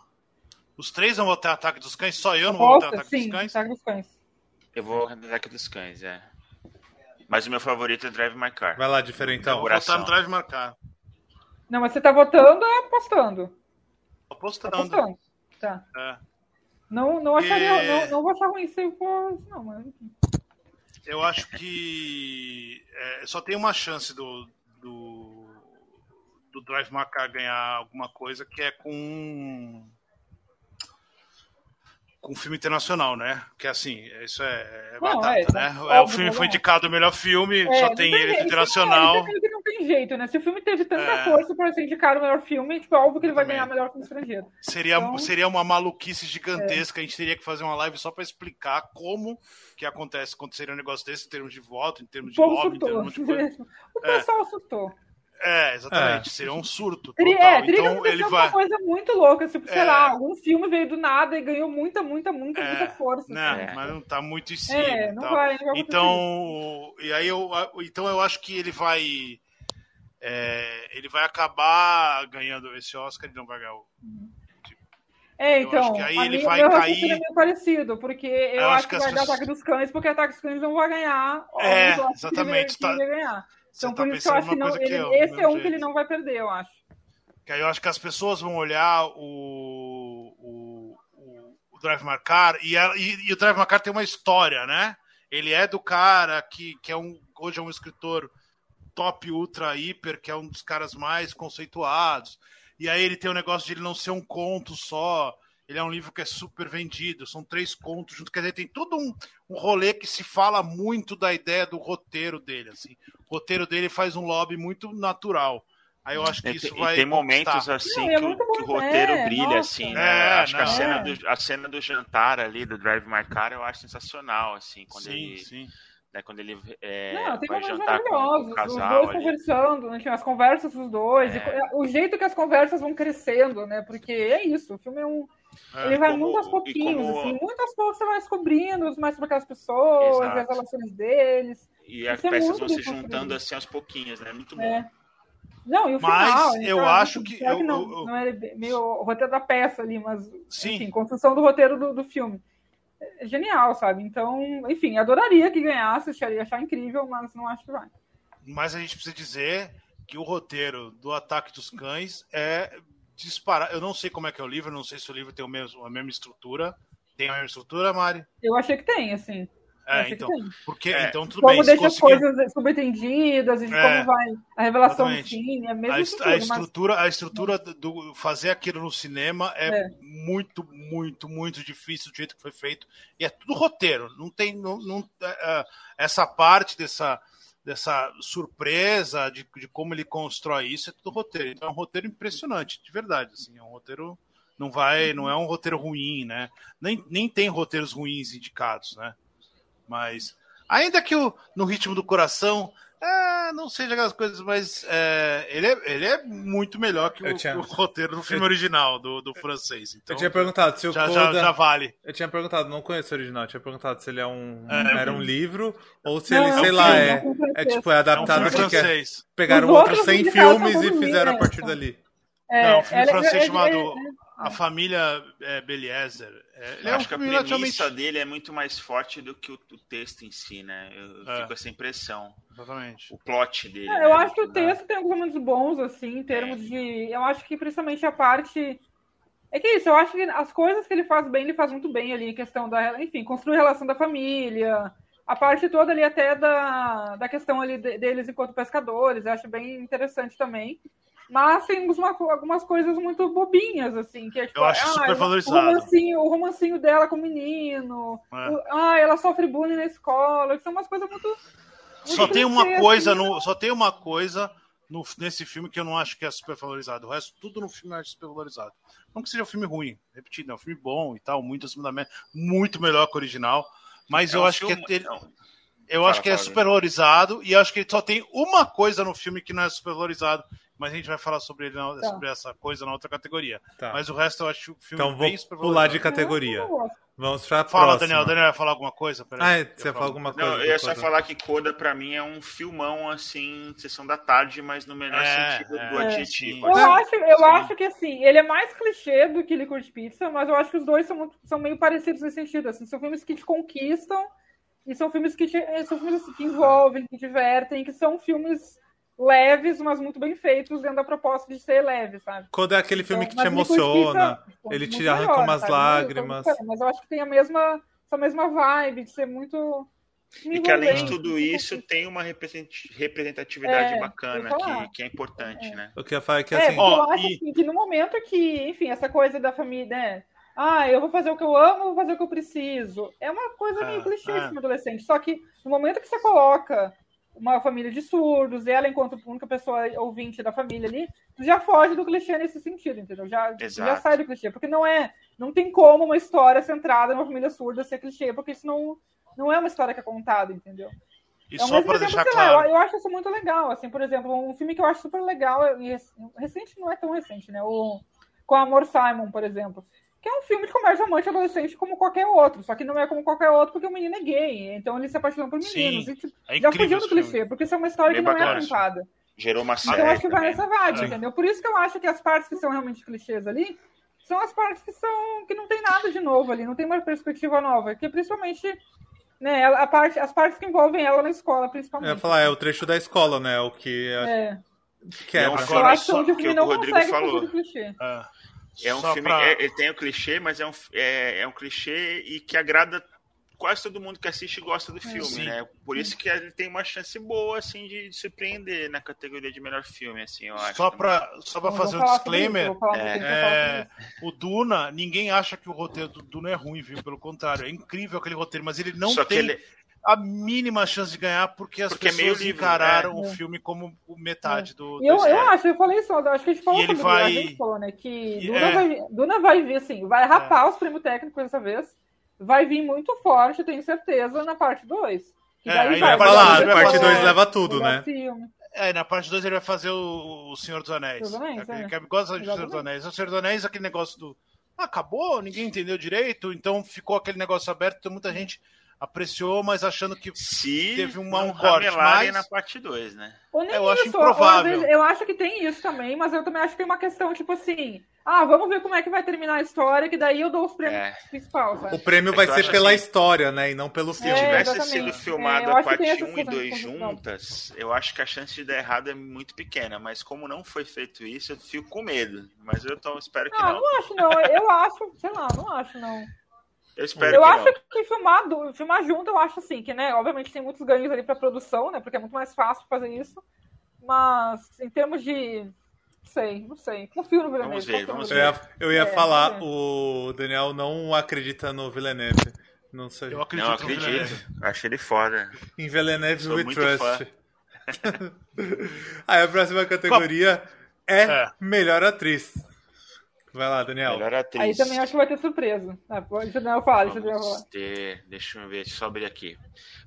Os três vão votar Ataque dos Cães? Só eu não vou votar Ataque sim, dos Cães? Ataque dos Cães. Eu vou Ataque dos Cães, é. Mas o meu favorito é Drive My Car. Vai lá, diferentão. Eu vou votar no Drive My Car. Não, mas você tá votando ou apostando? Apostando. Apostando. Tá. É. Não, não acharia. É. Não, não vou achar ruim se for. Não, mas. Eu acho que é, só tem uma chance do, do, do Drive My Car ganhar alguma coisa que é com com filme internacional, né? Que assim, isso é, é Não, batata, é, né? óbvio, É, o filme foi indicado o melhor filme, É, só tem ele internacional. É que não tem jeito, né? Se o filme teve tanta É. força para ser indicado o melhor filme, tipo, é óbvio que ele vai Também. ganhar melhor filme estrangeiro. Seria, Então- seria uma maluquice gigantesca. A gente teria que fazer uma live só para explicar como que acontece quando seria um negócio desse em termos de voto, em termos de lobby, em termos de *laughs* coisa. O pessoal surtou. É, exatamente. É. Seria um surto. Teria, total. é, teria que então acontecer ele alguma vai. coisa muito louca, tipo, sei É. lá, algum filme veio do nada e ganhou muita, muita, muita, É, muita força. Né, assim. Mas não tá muito em cima. É, não tal. vai, não vai. Então, e aí eu, então eu acho que ele vai, é, ele vai acabar ganhando esse Oscar. Ele não vai ganhar. o- É, Eu então, acho que aí ele minha- vai meu cair- é meio parecido, porque eu, Eu acho, acho que, vai as dar pessoas- Ataque dos Cães, porque Ataque dos Cães não vai ganhar. É, exatamente, Que tá- ganhar. Então, tá por isso que eu acho que não, que ele- eu, esse é um que ele jeito. não vai perder, eu acho. Que aí eu acho que as pessoas vão olhar o, o, o, o Drive My Car e, a- e, e o Drive My Car tem uma história, né? Ele é do cara que, que é um, hoje é um escritor top, ultra, hiper, que é um dos caras mais conceituados. E aí ele tem o negócio de ele não ser um conto só. Ele é um livro que é super vendido, são três contos junto. Quer dizer, tem todo um, um rolê que se fala muito da ideia do roteiro dele. Assim. O roteiro dele faz um lobby muito natural. Aí eu acho que E isso tem- vai. e tem momentos conquistar. assim Não, e é que, o, que o roteiro é, brilha, nossa. assim, né? É, acho que a cena, É. do, a cena do jantar ali, do Drive My Car, eu acho sensacional, assim, quando Sim, ele, sim. Né, quando ele é, Não, tem vai momentos jantar com, o Os casal dois ali. conversando, né? as conversas dos dois. É. e o jeito que as conversas vão crescendo, né? Porque é isso, o filme é um. É, ele vai como- muito aos pouquinhos, como- assim. Muito aos poucos você vai descobrindo mais sobre aquelas pessoas, Exato. as relações deles. E as é peças vão se juntando assim aos pouquinhos, né? Muito bom. É. Não, e o Mas final. eu então, acho que será eu- não, eu- eu- não é meio o roteiro da peça ali, mas Sim. enfim, construção do roteiro do, do filme. É genial, sabe? Então, enfim, adoraria que ganhasse, acharia achar incrível, mas não acho que vai. Mas a gente precisa dizer que o roteiro do Ataque dos Cães é disparar. Eu não sei como é que é o livro, não sei se o livro tem o mesmo, a mesma estrutura. Tem a mesma estrutura, Mari? Eu achei que tem, assim. É, achei então. Porque, É. então tudo como bem. se deixa as conseguir- coisas subentendidas e de É, como vai a revelação do fim, é a mesma a, est- estrutura, a mas estrutura, a estrutura do fazer aquilo no cinema é, É. muito, muito, muito difícil do jeito que foi feito. E é tudo roteiro. Não tem. Não, não- é, é, essa parte dessa, dessa surpresa de, de como ele constrói isso é tudo roteiro. Então é um roteiro impressionante, de verdade. Assim, é um roteiro. Não vai, não é um roteiro ruim, né? Nem, nem tem roteiros ruins indicados, né? Mas ainda que o, no ritmo do coração é, não seja aquelas coisas, mas é, ele, é, ele é muito melhor que Eu o, tinha- o roteiro do filme original, do, do francês. Então, eu tinha perguntado se o já, Coda... já, já vale. Eu tinha perguntado, não conheço o original, eu tinha perguntado se ele é um, É. era um livro ou se Não, ele, é um sei lá, filme, é, é filme é francês. tipo, é É um adaptado porque francês. pegaram Os outros outros 100 indicados filmes e fizeram a partir né? dali. é, Não, um filme ela- francês é- chamado é- A Família é, Beliezer. É, Eu é um acho que a premissa relativamente. dele é muito mais forte do que o, o texto em si, né? Eu É. fico com essa impressão. Exatamente. O plot dele. É, eu né? acho que o texto tem alguns momentos bons, assim, em termos de. Eu acho que principalmente a parte. É que é isso, eu acho que as coisas que ele faz bem, ele faz muito bem ali, em questão da. Enfim, construir a relação da família, a parte toda ali até da, da questão ali de- deles enquanto pescadores, eu acho bem interessante também. Mas tem algumas, algumas coisas muito bobinhas, assim, que é tipo, Eu acho ah, supervalorizado. O romancinho, o romancinho dela com o menino, É. o- ah, ela sofre bullying na escola, que são umas coisas muito. Só muito tem uma coisa assim, no, só tem uma coisa no, nesse filme que eu não acho que é supervalorizado. O resto, tudo no filme eu acho supervalorizado. Não que seja um filme ruim, repetido, é um filme bom e tal, muito acima da média, muito melhor que o original. Mas É eu um acho filme- que ele, não, eu Fala, acho que é fala, supervalorizado e acho que ele só tem uma coisa no filme que não é supervalorizado. Mas a gente vai falar sobre ele na- Tá. sobre essa coisa na outra categoria. Tá. Mas o resto eu acho o filme Então vou bem pular de categoria. Vamos pra Fala, próxima. Daniel. Daniel vai falar alguma coisa? Peraí. Ah, é, você falar alguma coisa? Não, eu ia só falar que Coda pra mim é um filmão assim, sessão da tarde, mas no melhor É, sentido é, do adjetivo. sim. Eu acho, eu Sim. acho que assim, ele é mais clichê do que Licorice Pizza, mas eu acho que os dois são, muito- são meio parecidos nesse sentido. Assim, são filmes que te conquistam e são filmes que te, são filmes que envolvem, que divertem, que são filmes leves, mas muito bem feitos dentro da proposta de ser leve, sabe? Quando é aquele filme Então, que te emociona, ele te arranca melhor, umas sabe? lágrimas. Mas eu acho que tem a mesma, essa mesma vibe de ser muito. E que além de tudo isso, tem uma represent- representatividade É, bacana eu que, que é importante, né? O que eu falo é que É, assim. eu Ó, acho e- assim, que no momento que, enfim, essa coisa da família, né? Ah, eu vou fazer o que eu amo, vou fazer o que eu preciso. É uma coisa meio É, clichê é. no adolescente. Só que no momento que você coloca uma família de surdos, ela enquanto única pessoa ouvinte da família ali, tu já foge do clichê nesse sentido, entendeu? Já, já sai do clichê. Porque não é. Não tem como uma história centrada numa família surda ser clichê, porque isso não, não é uma história que é contada, entendeu? E É só para deixar sei lá, claro. eu, eu acho isso muito legal. Assim, por exemplo, um filme que eu acho super legal, e rec- recente não é tão recente, né? O Com Amor Simon, por exemplo. Que é um filme de comédia romântica adolescente como qualquer outro, só que não é como qualquer outro porque o menino é gay, então ele se apaixona por meninos. Sim, E, tipo, É já fugiu do clichê, porque isso é uma história Bem que não é contada. Gerou uma Então série eu acho que vai nessa vibe, Sim. entendeu? Por isso que eu acho que as partes que são realmente clichês ali são as partes que são que não tem nada de novo ali, não tem uma perspectiva nova, que principalmente né, ela- a parte, as partes que envolvem ela na escola, Eu principalmente. ia falar, é o trecho da escola, né? O que É, quebra. Não, eu Agora, acho que só onde o que o não Rodrigo consegue falou. fugir do clichê. É. É um Só filme, pra- é- ele tem o clichê, mas é um, é, é um clichê e que agrada quase todo mundo que assiste e gosta do filme, Sim. né? Por isso que ele tem uma chance boa, assim, de, de surpreender na categoria de melhor filme, assim, eu acho. Só para só pra fazer um disclaimer, um É. é, o Duna, ninguém acha que o roteiro do Duna é ruim, viu? Pelo contrário, é incrível aquele roteiro, mas ele não Só que tem ele, a mínima chance de ganhar porque as Porque é meio pessoas livre, encararam né? o filme como metade do. Eu, do- eu acho, eu falei isso, eu acho que a gente falou ele sobre vai- a gente falou, né? Que Duna, é. vai, Duna vai vir, assim, vai rapar os prêmios técnicos dessa vez. Vai vir muito forte, eu tenho certeza, na parte 2. É, aí vai Vai falar, a parte fazer- 2 leva tudo, né? Filme. É, na parte 2 ele vai fazer o, o Senhor dos Anéis. Anéis, é. que gosta de Senhor dos. Anéis. O Senhor dos Anéis, aquele negócio do. Ah, acabou, ninguém entendeu direito, então ficou aquele negócio aberto, então muita gente apreciou, mas achando que. se Teve uma- um não corte, mas- na parte 2, né? Ou nem Eu acho isso, improvável. vezes, eu acho que tem isso também, mas eu também acho que tem uma questão, tipo assim, ah, vamos ver como é que vai terminar a história, que daí eu dou os prêmios É. principais? O prêmio É vai ser pela assim, história, né? E não pelo Se filme. É, tivesse exatamente. sido filmado É, a parte essas 1 e coisas 2 que- juntas, eu acho que a chance de dar errado é muito pequena, mas como não foi feito isso, eu fico com medo. Mas eu tô, espero que Ah, não. não acho, não. Eu acho, sei lá, não acho, não. Eu espero Eu que acho não. que filmar, du- filmar junto, eu acho assim, que, né, obviamente tem muitos ganhos ali pra produção, né, porque é muito mais fácil fazer isso, mas em termos de, não sei, não sei, confio no Villeneuve. Vamos ver, vamos Eu Villeneuve. ia, eu ia É, falar, vamos o Daniel não acredita no Villeneuve. Não sei. Eu acredito, Não acredito. Acho ele foda. Em Villeneuve Sou we trust. *laughs* Aí a próxima categoria é, É. melhor atriz. Vai lá, Daniel. Melhor atriz. Aí também acho que vai ter surpresa. Ah, deixa eu falar, deixa eu Vamos falar. ter, deixa eu ver, só abrir aqui.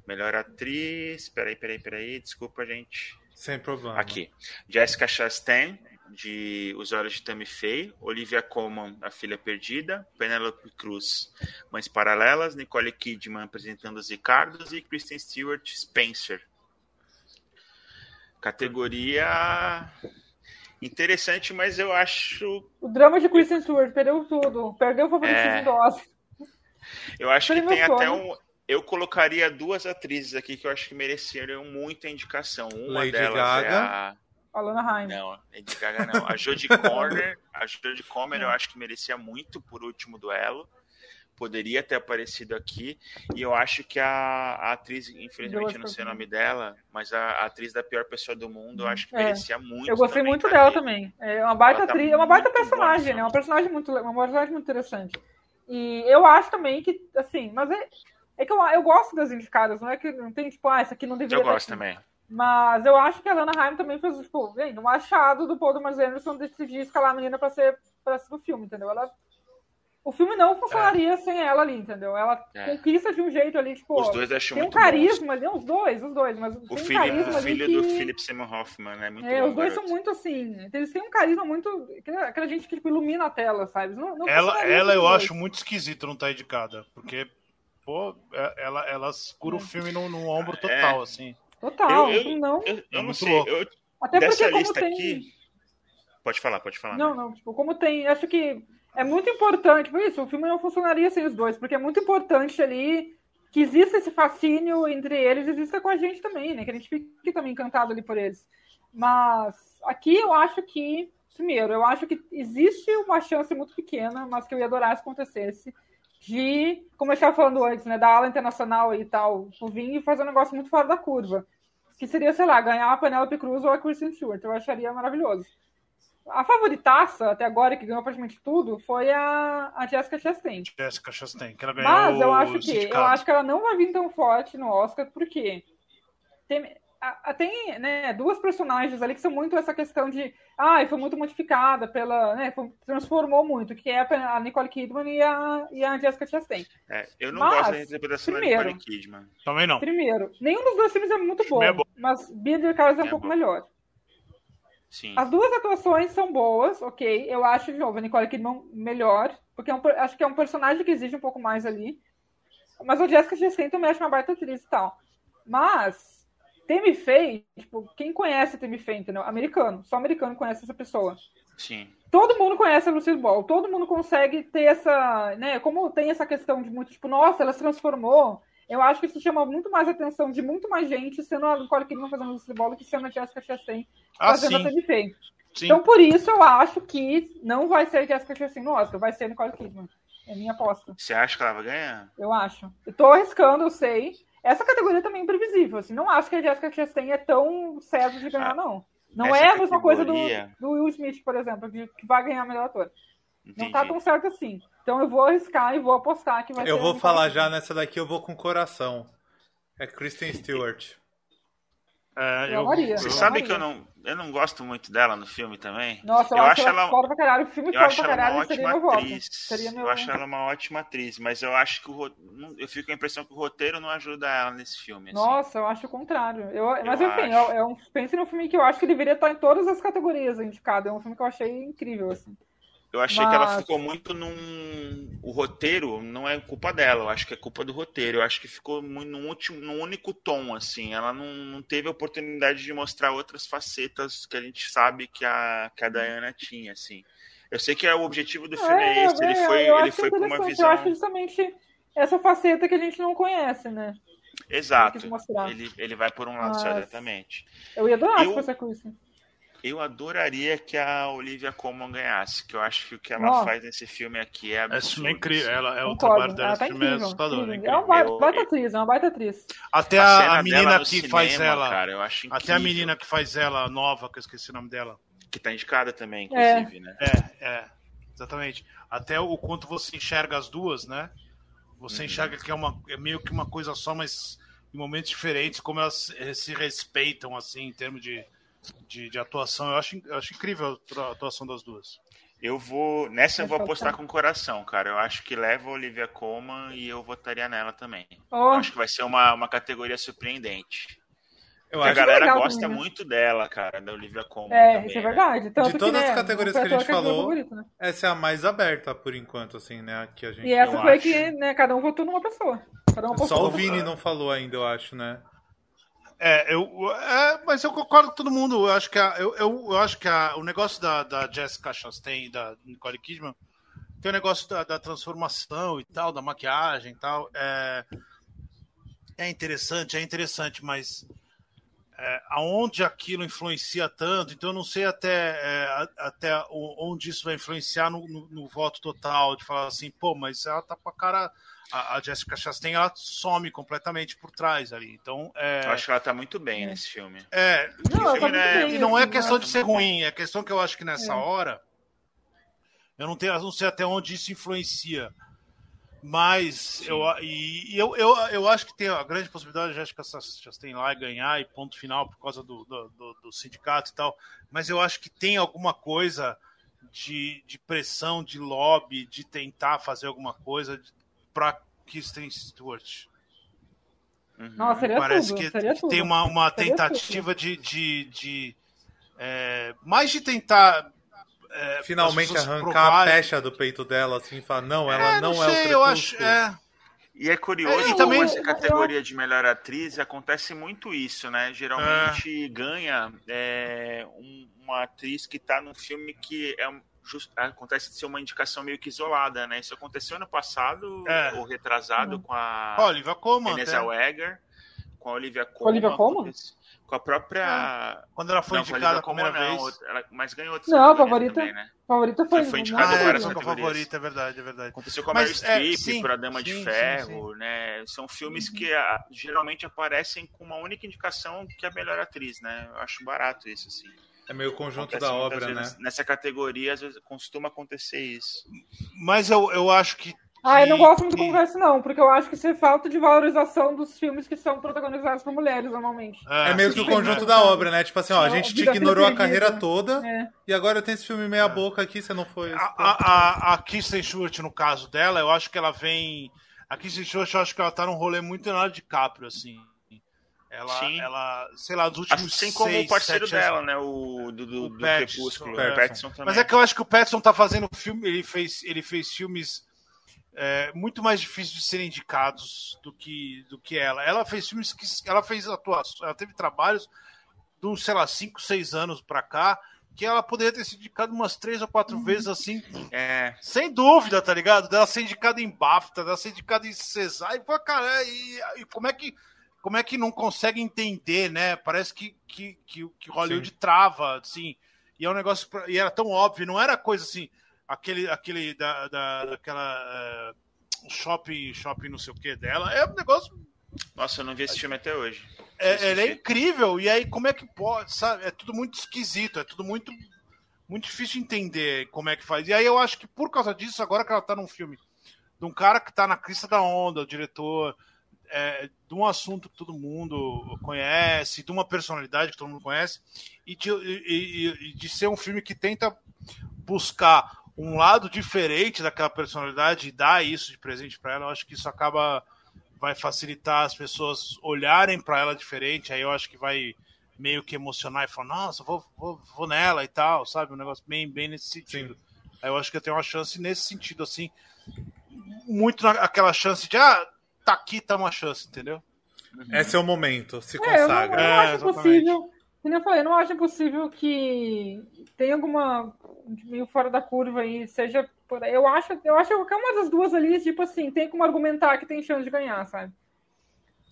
Melhor atriz, peraí, peraí, peraí, desculpa, gente. Sem problema. Aqui. Jessica Chastain, de Os Olhos de Tammy Faye, Olivia Colman, A Filha Perdida, Penelope Cruz, Mães Paralelas, Nicole Kidman apresentando os Ricardos e Kristen Stewart, Spencer. Categoria interessante, mas eu acho O drama de Kristen Stewart perdeu tudo, perdeu o favoritismo É. Eu acho que Foi tem meu até um. Eu colocaria duas atrizes aqui que eu acho que mereceriam muita indicação. Uma Lady delas Gaga. é a. A Lana Haim. Não, Lady Gaga não. A Jodie *laughs* Corner. A Jodie Comer eu acho que merecia muito por último duelo. Poderia ter aparecido aqui. E eu acho que a, a atriz, infelizmente eu não sei o nome dela, mas a, a atriz da pior pessoa do mundo, eu acho que É. merecia muito. Eu gostei também muito tá dela aqui. também. É uma baita Ela tá atriz, é uma baita personagem, né? Uma personagem muito, uma personagem muito interessante. E eu acho também que, assim, mas é, é que eu, eu gosto das indicadas, não é que não tem, tipo, ah, essa aqui não deveria Eu gosto aqui. também. Mas eu acho que a Lana Haim também fez, tipo, bem, um achado do Paul Thomas Anderson decidir escalar a menina pra ser, pra ser do filme, entendeu? Ela, o filme não funcionaria sem ela ali, entendeu? Ela É. conquista de um jeito ali, tipo, Os dois acho tem um muito bons. carisma ali, os dois, os dois, mas O tem um filho, carisma o ali filho que... do Philip Seymour Hoffman, né? Muito É, bom, os dois garoto. são muito assim. Eles têm um carisma muito. Aquela, gente que tipo, ilumina a tela, sabe? Não, não Ela, ela eu os acho dois. muito esquisito não estar indicada, porque, pô, é- ela, ela segura o filme no, no ombro total, assim. Total, Eu- eu- não. Eu, eu É não sei. Eu, Até dessa porque como lista tem. aqui. Pode falar, pode falar. Não, né? não, tipo, como tem. Acho que é muito importante. Por isso, o filme não funcionaria sem os dois, porque é muito importante ali que exista esse fascínio entre eles, exista com a gente também, né? Que a gente fique também encantado ali por eles. Mas aqui eu acho que, primeiro, eu acho que existe uma chance muito pequena, mas que eu ia adorar se acontecesse, de, como eu estava falando antes, né, da ala internacional e tal, o vir e fazer um negócio muito fora da curva. Que seria, sei lá, ganhar a Penelope Cruz ou a Kristen Stewart. Eu acharia maravilhoso. A favoritaça, até agora, que ganhou praticamente tudo, foi a, a Jessica Chastain. Jessica Chastain, que ela ganhou Mas eu acho que sindicato. eu acho que ela não vai vir tão forte no Oscar, porque tem, a- a- tem né, duas personagens ali que são muito essa questão de ah, foi muito modificada pela. Né, foi- transformou muito, que é a Nicole Kidman e a, e a Jessica Chastain. É, eu não Mas, gosto da interpretação primeiro- da Nicole Kidman. Também não. Primeiro, nenhum dos dois filmes é muito bom, é bom. mas Billy Carlos é um É pouco bom. melhor. Sim. As duas atuações são boas, ok. Eu acho, de novo, a Nicole Kidman melhor, porque é um acho que é um personagem que exige um pouco mais ali. Mas a Jessica Chastain também acho uma baita atriz e tal. Mas, Tammy Faye, tipo, quem conhece Tammy Faye, entendeu? Americano. Só americano conhece essa pessoa. Sim. Todo mundo conhece a Lucille Ball. Todo mundo consegue ter essa, né? Como tem essa questão de muito, tipo, nossa, ela se transformou. Eu acho que isso chama muito mais a atenção de muito mais gente sendo a Nicole Kidman fazendo a Ball do que sendo a Jessica Chastain Ah, fazendo sim. a sim. Então, por isso, eu acho que não vai ser a Jessica Chastain no Oscar, vai ser a Nicole Kidman. É minha aposta, Você acha que ela vai ganhar? eu acho. Eu tô arriscando, eu sei. Essa categoria também é imprevisível, assim. Não acho que a Jessica Chastain é tão certa de ganhar, Ah, não. Não é a mesma coisa do, do Will Smith, por exemplo, que vai ganhar melhor ator. Não tá tão certo assim. Então eu vou arriscar e vou apostar que vai ser Eu vou falar já nessa daqui, eu vou com coração. É Kristen Stewart. É, Eu amaria. Você Eu sabe que eu não, eu não gosto muito dela no filme também? Nossa, eu, Eu acho acho ela foda pra caralho. O filme Eu foda acho pra ela uma caralho seria ótima meu voto. atriz. Seria meu... Eu acho ela uma ótima atriz, mas eu acho que o eu fico com a impressão que o roteiro não ajuda ela nesse filme. assim. Nossa, eu acho o contrário. Eu, mas Eu enfim, acho. é, é um, pense num filme que eu acho que deveria estar em todas as categorias indicado. É um filme que eu achei incrível, assim. Eu achei que ela Mas- ficou muito num. O roteiro não é culpa dela, eu acho que é culpa do roteiro. Eu acho que ficou muito num, último, num único tom, assim. Ela não, não teve a oportunidade de mostrar outras facetas que a gente sabe que a, que a Diana tinha, assim. Eu sei que é o objetivo do filme é, esse. Ele é, foi, ele foi com uma visão. Eu acho justamente essa faceta que a gente não conhece, né? Exato. Ele, ele vai por um lado só, Mas- exatamente. Eu ia adorar Eu- se fosse a Kristen. Eu adoraria que a Olivia Colman ganhasse, que eu acho que o que ela Nossa. faz nesse filme aqui é absurdo. Esse filme é incrível. Ela, é o trabalho dela Ela esse tá filme é incrível. assustador. incrível. É É uma baita, Eu- baita atriz, é uma baita atriz. Até A a, a menina que cinema, faz ela. cara, eu acho Até a menina que faz ela nova, que eu esqueci o nome dela. que tá indicada também, É. inclusive, né? É, é. Exatamente. Até o quanto você enxerga as duas, né? Você Uhum. enxerga que é, uma, é meio que uma coisa só, mas em momentos diferentes, como elas se respeitam, assim, em termos de, de, de atuação. Eu acho, eu acho incrível a atuação das duas. Eu vou. Nessa eu vou apostar com o coração, cara. Eu acho que leva a Olivia Colman e eu votaria nela também. Oh, Eu acho que vai ser uma, uma categoria surpreendente. Eu Porque a acho galera legal gosta também, né? muito dela, cara, da Olivia Colman. é, também, isso é né? verdade. Tanto De todas que, né, as categorias que a gente falou, favorito, né? essa é a mais aberta por enquanto, assim, né? Que a gente. E essa foi acho. que né, cada um votou numa pessoa. Cada um Só o Vini não falou ainda, eu acho, né? É, eu, é, mas eu concordo com todo mundo. Eu acho que, a, eu, eu, eu acho que a, o negócio da, da Jessica Chastain e da Nicole Kidman tem o negócio da, da transformação e tal, da maquiagem e tal. É, é interessante, é interessante, mas é, aonde aquilo influencia tanto, então eu não sei até, é, até onde isso vai influenciar no, no- no voto total, de falar assim, pô, mas ela tá com a cara. A, a Jessica Chastain ela some completamente por trás ali. Então, é, Eu acho que ela tá muito bem É. nesse filme. é, Não, tá filme, né, bem, e não é questão de ser ruim, é questão que eu acho que nessa É. hora eu não, tenho, eu não sei até onde isso influencia. Mas eu, e, e eu, eu, eu acho que tem a grande possibilidade de Jessica Chastain lá e ganhar e ponto final por causa do, do, do- do sindicato e tal. Mas eu acho que tem alguma coisa de, de pressão, de lobby, de tentar fazer alguma coisa para Kristen Stewart. Uhum. Nossa, seria Parece tudo. que seria tudo. tem uma, uma tentativa de, de, de é, mais de tentar é, Finalmente arrancar a provarem- pecha do peito dela, assim, e falar, não, ela É, não, não é sei, o eu acho, é, E é curioso É, e também- essa categoria de melhor atriz acontece muito isso, né? Geralmente ganha é, um- uma atriz que tá num filme que é just- acontece de ser uma indicação meio que isolada, né? Isso aconteceu ano passado, É. ou retrasado, com a Olivia Colman, até. Zellweger, com com a Olivia Colman. Olivia Colman? Com a própria. Quando ela foi não, com a indicada Olivia a primeira Colman, não, vez. outra- ela- mas ganhou outra Não, a favorita- também, né? A favorita foi. Foi o indicada Ah, é, várias com a categorias. favorita, é verdade, é verdade. Aconteceu com a Meryl é, Streep, sim, por A Dama de sim, sim, Ferro, né? São filmes que ah, geralmente aparecem com uma única indicação que é a melhor atriz, né? Eu acho barato isso, assim. É meio conjunto da obra, né? vezes Nessa categoria, às vezes, costuma acontecer isso. Mas eu, eu acho que. Ah, eu não gosto muito como isso, não, porque eu acho que isso é falta de valorização dos filmes que são protagonizados por mulheres, normalmente. É meio que o conjunto sim. da obra, né? Tipo assim, ó, a gente te ignorou a perdida. carreira toda É. e agora tem esse filme meia boca aqui, você não foi. A, a, a, a Kristen Stewart, no caso dela, eu acho que ela vem. A Kristen Stewart, eu acho que ela tá num rolê muito Leonardo DiCaprio, assim. Ela, Sim. ela sei lá, dos últimos Assim como seis, o parceiro anos- dela, né? O do, do, O do Pattinson, Crepúsculo. é. Pattinson também. Mas é que eu acho que o Pattinson tá fazendo filme, ele fez, ele fez filmes é, muito mais difíceis de serem indicados do que, do que ela. Ela fez filmes que ela fez atuações, ela teve trabalhos dos, sei lá, 5, 6 anos pra cá, que ela poderia ter sido indicada umas três ou quatro vezes assim, É, sem dúvida, tá ligado? Dela ser indicada em BAFTA, dela ser indicada em César, e, pô, cara, e, e como é que como é que não consegue entender, né? Parece que, que, que, que Hollywood trava, assim, e é um negócio, e era tão óbvio, não era coisa assim, aquele, aquele da, da, daquela eh, shopping, shopping não sei o que dela, é um negócio nossa, eu não vi esse filme até hoje. é, ele é incrível, e aí como é que pode, sabe? É tudo muito esquisito, é tudo muito, muito difícil de entender como é que faz. E aí eu acho que por causa disso, agora que ela tá num filme de um cara que tá na crista da onda, o diretor, é, de um assunto que todo mundo conhece, de uma personalidade que todo mundo conhece, e de, e- e- de ser um filme que tenta buscar um lado diferente daquela personalidade e dar isso de presente para ela, eu acho que isso acaba vai facilitar as pessoas olharem para ela diferente, aí eu acho que vai meio que emocionar e falar, nossa, vou, vou, vou nela e tal, sabe? Um negócio bem, bem nesse sentido. Aí eu acho que eu tenho uma chance nesse sentido, assim, muito naquela chance de, ah, tá aqui, tá uma chance, entendeu? Esse é o momento, se É, eu não, eu consagra. não É, acho exatamente. impossível. Como eu falei, eu não acho impossível que tenha alguma meio fora da curva aí, seja por aí. Eu acho, eu acho que qualquer uma das duas ali, tipo assim, tem como argumentar que tem chance de ganhar, sabe?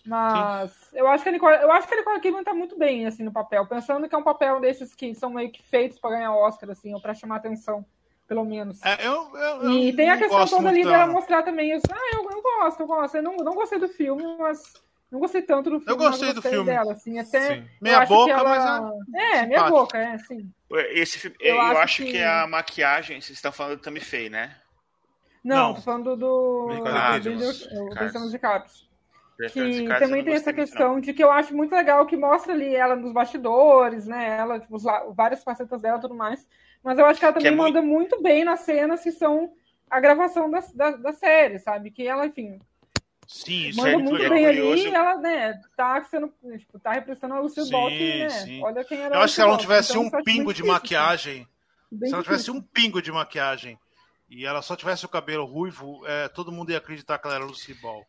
Mas eu acho que a Nicole, eu acho que a Nicole Kidman tá muito bem assim no papel, pensando que é um papel desses que são meio que feitos para ganhar Oscar assim, ou para chamar atenção, pelo menos. É, eu, eu, E eu tem a questão toda ali dela, mostrar também isso. Ah, eu, eu gosto, eu gosto. Eu não, não gostei do filme, mas não gostei tanto do filme. gostei mas do gostei filme. dela, assim, até. Sim. eu Meia boca, ela- mas É, meia simpático. boca, é, sim. Esse filme, Eu eu, acho acho que... que- a maquiagem, vocês estão falando do Tammy Faye, né? Não, Não. tô falando do. Nicole do. Benjamin de. Referência Que eu também tem essa gostei questão de que eu acho muito legal que mostra ali ela nos bastidores, né? Ela, tipo, os la- várias facetas dela e tudo mais. Mas eu acho que ela Que também é muito- manda muito bem nas cenas que são a gravação da, da, da série, sabe? Que ela, enfim, Sim, isso manda é muito muito bem legal. ali e ela, né, tá sendo, tipo, tá representando a Ball, que, né, sim. olha quem era Eu acho que se ela não tivesse Então, um pingo muito de difícil, maquiagem, assim. Bem se ela tivesse difícil. um pingo de maquiagem e ela só tivesse o cabelo ruivo, é, todo mundo ia acreditar que ela era Lucy Ball.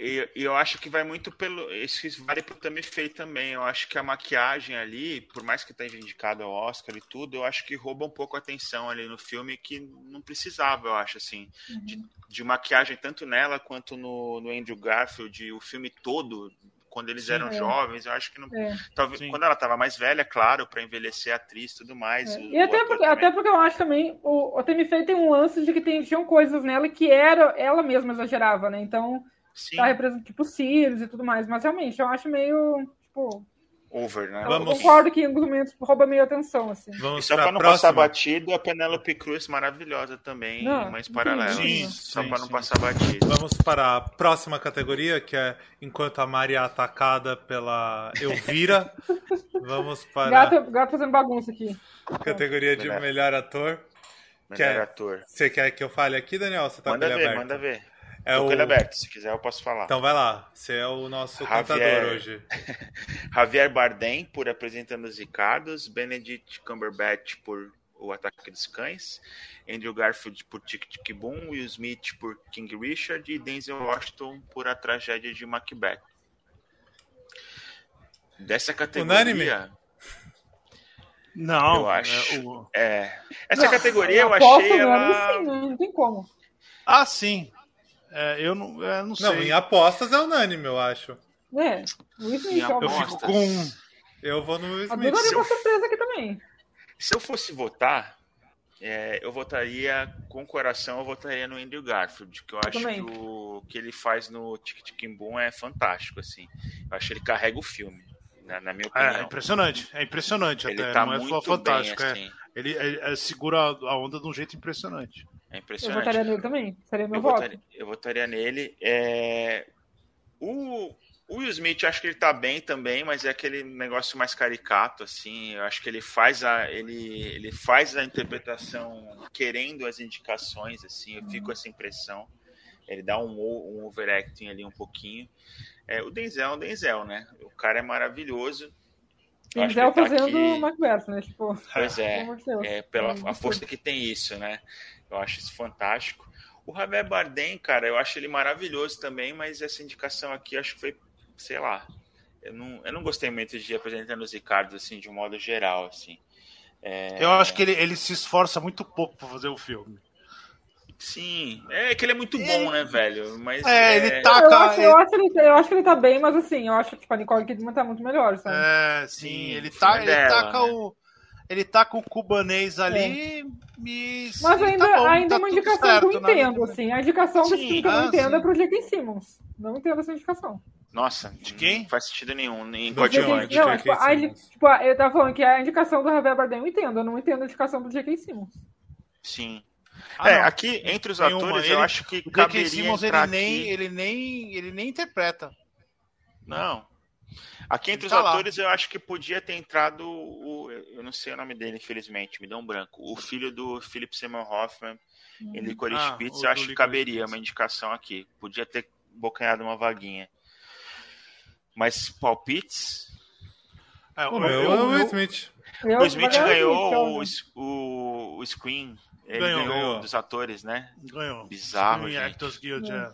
E e eu acho que vai muito pelo. Isso vale pro Tammy Faye também. Eu acho que a maquiagem ali, por mais que esteja indicado ao Oscar e tudo, eu acho que rouba um pouco a atenção ali no filme que não precisava, eu acho, assim. De, de maquiagem tanto nela quanto no, no Andrew Garfield, o filme todo, quando eles eram é. jovens, eu acho que não. É. Talvez, Sim. quando ela estava mais velha, claro, para envelhecer a atriz e tudo mais. É. o- E até porque, até porque eu acho também, o, o Temi Faye tem um lance de que tem, tinham coisas nela que era, ela mesma exagerava, né? Então, Sim, tá representando, tipo, Sirius e tudo mais. Mas realmente, eu acho meio, tipo, over, né? eu Vamos- concordo que em alguns momentos rouba meio atenção, assim. E Vamos só pra não passar próxima. batido, a Penélope Cruz maravilhosa também, Não, Mães incrível. Paralelas. Sim, só sim, para não sim. passar batido. Vamos para a próxima categoria, que é Enquanto a Mari é atacada pela Elvira. *laughs* Vamos para Gato, gato fazendo bagunça aqui. categoria de Melhor. melhor ator. Melhor Quer- ator. Você quer que eu fale aqui, Daniel? Você tá manda com ele ver, aberto? manda ver. É o... aberto, se quiser eu posso falar. Então vai lá, você é o nosso Javier. contador hoje. *laughs* Javier Bardem por Apresentando os Ricardos, Benedict Cumberbatch por O Ataque dos Cães, Andrew Garfield por Tic Tic Boom, Will Smith por King Richard e Denzel Washington por A Tragédia de Macbeth. Dessa categoria, Unânime? Não, Eu acho. é, o- é, essa Não, categoria eu achei mesmo, ela sim, né? não tem como. Ah, sim. É, eu não, é, não sei. Não, em apostas é unânime, eu acho. É, o Smith, Eu Eu fico com. Eu vou no Will A Smith. Deu eu- uma surpresa aqui também. Se eu fosse votar, é, eu votaria com o coração, eu votaria no Andrew Garfield, que eu acho também. que o que ele faz no Tic Tic Boom é fantástico, assim. Eu acho que ele carrega o filme, na, na minha É, é opinião. impressionante. É impressionante ele até. tá não é muito fantástico. bem, é. assim. Ele, ele- ele segura a onda de um jeito impressionante. É Eu impressionante. votaria nele também. Seria meu Eu voto. votaria, eu votaria nele. É, O, o Will Smith, eu acho que ele tá bem também, mas é aquele negócio mais caricato, assim. Eu acho que ele faz a, ele, ele faz a interpretação querendo as indicações, assim. Eu fico com essa impressão. Ele dá um, um overacting ali um pouquinho. É, o Denzel é o Denzel, né? O cara é maravilhoso. Eu Denzel tá fazendo aqui- Macbeth, né? Tipo, Pois é, é pela a força que tem isso, né? Eu acho isso fantástico. O Javier Bardem, cara, eu acho ele maravilhoso também, mas essa indicação aqui acho que foi, sei lá, eu não, eu não gostei muito de apresentar os Ricardos assim de um modo geral, assim. É, Eu acho que ele, ele se esforça muito pouco pra fazer o filme. sim, é que ele é muito bom, né, velho? Mas É, ele tá- Eu Taca acho, eu, acho ele, eu acho que ele tá bem, mas assim, eu acho que tipo, a Nicole Kidman tá muito melhor, sabe? É, sim, Sim, ele, tá, ele dela, taca né? o. Ele tá com o cubanês ali e. Mas ainda, tá bom, ainda tá é uma indicação certo, que eu né? entendo, assim. A indicação desse filme que eu ah, não entendo sim. é pro J.K. Simmons. Não entendo essa indicação. nossa, De quem? Não faz sentido nenhum em Do coadjuvante. Não, tipo, a, tipo, eu tava falando que a indicação do Javier Bardem eu entendo, eu não entendo a indicação do J.K. Simmons. Sim. Ah, é, não. aqui entre os Nenhuma. atores Ele- eu acho que O J.K. Simmons ele nem, aqui- ele, nem, ele nem interpreta. Não. Aqui entre Ele os tá lá. atores, eu acho que podia ter entrado o. Eu não sei o nome dele, infelizmente, me deu um branco. O filho do Philip Seymour Hoffman em Licorice Ah, Pizza, eu acho que caberia Pizza. uma indicação aqui. Podia ter bocanhado uma vaguinha. Mas palpites. É, O eu- meu eu- é o Will eu- Smith. Eu, o Smith ganhou então, o, né? o, o Screen. Ele Ganhou, ganhou, ganhou. dos atores, né? Ganhou. Bizarro, Screen gente. Actors Guild, é.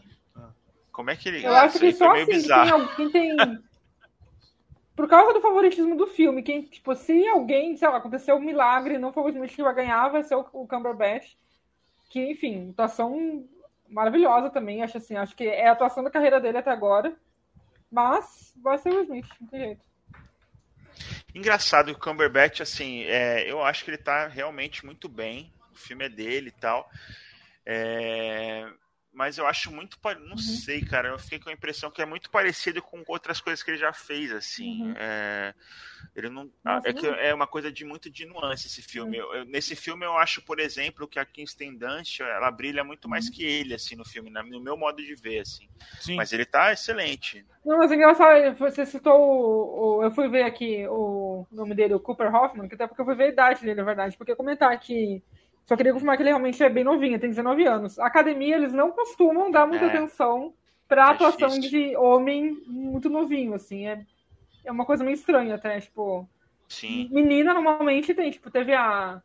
Como é que ele. Eu acho que aí só meio assim, quem, bizarro. tem. Por causa do favoritismo do filme, quem, tipo, se alguém, sei lá, aconteceu um milagre não foi o Smith que vai ganhar, vai ser o, o Cumberbatch. Que, enfim, atuação maravilhosa também, acho assim, acho que é a atuação da carreira dele até agora. Mas vai ser o Smith, não tem jeito. Engraçado o Cumberbatch, assim, é, eu acho que ele tá realmente muito bem. O filme é dele e tal. É, mas eu acho muito. pa- Não sei, cara. Eu fiquei com a impressão que é muito parecido com outras coisas que ele já fez, assim. Uhum. É, ele não. Nossa, é que é uma coisa de muito de nuance esse filme. Eu- eu- nesse filme eu acho, por exemplo, que a Kirsten Dunst, ela brilha muito mais que ele, assim, no filme, na- no meu modo de ver, assim. Sim. Mas ele tá excelente. Não, mas é engraçado, você citou o, o- Eu fui ver aqui o nome dele, o Cooper Hoffman, que até porque eu fui ver a idade dele, na verdade. Porque comentar que. Só queria confirmar que ele realmente é bem novinho, tem 19 anos. A academia, eles não costumam dar muita É. atenção pra É atuação difícil. de homem muito novinho, assim. É, é uma coisa meio estranha até, tipo. Sim, Menina normalmente tem, tipo, teve a.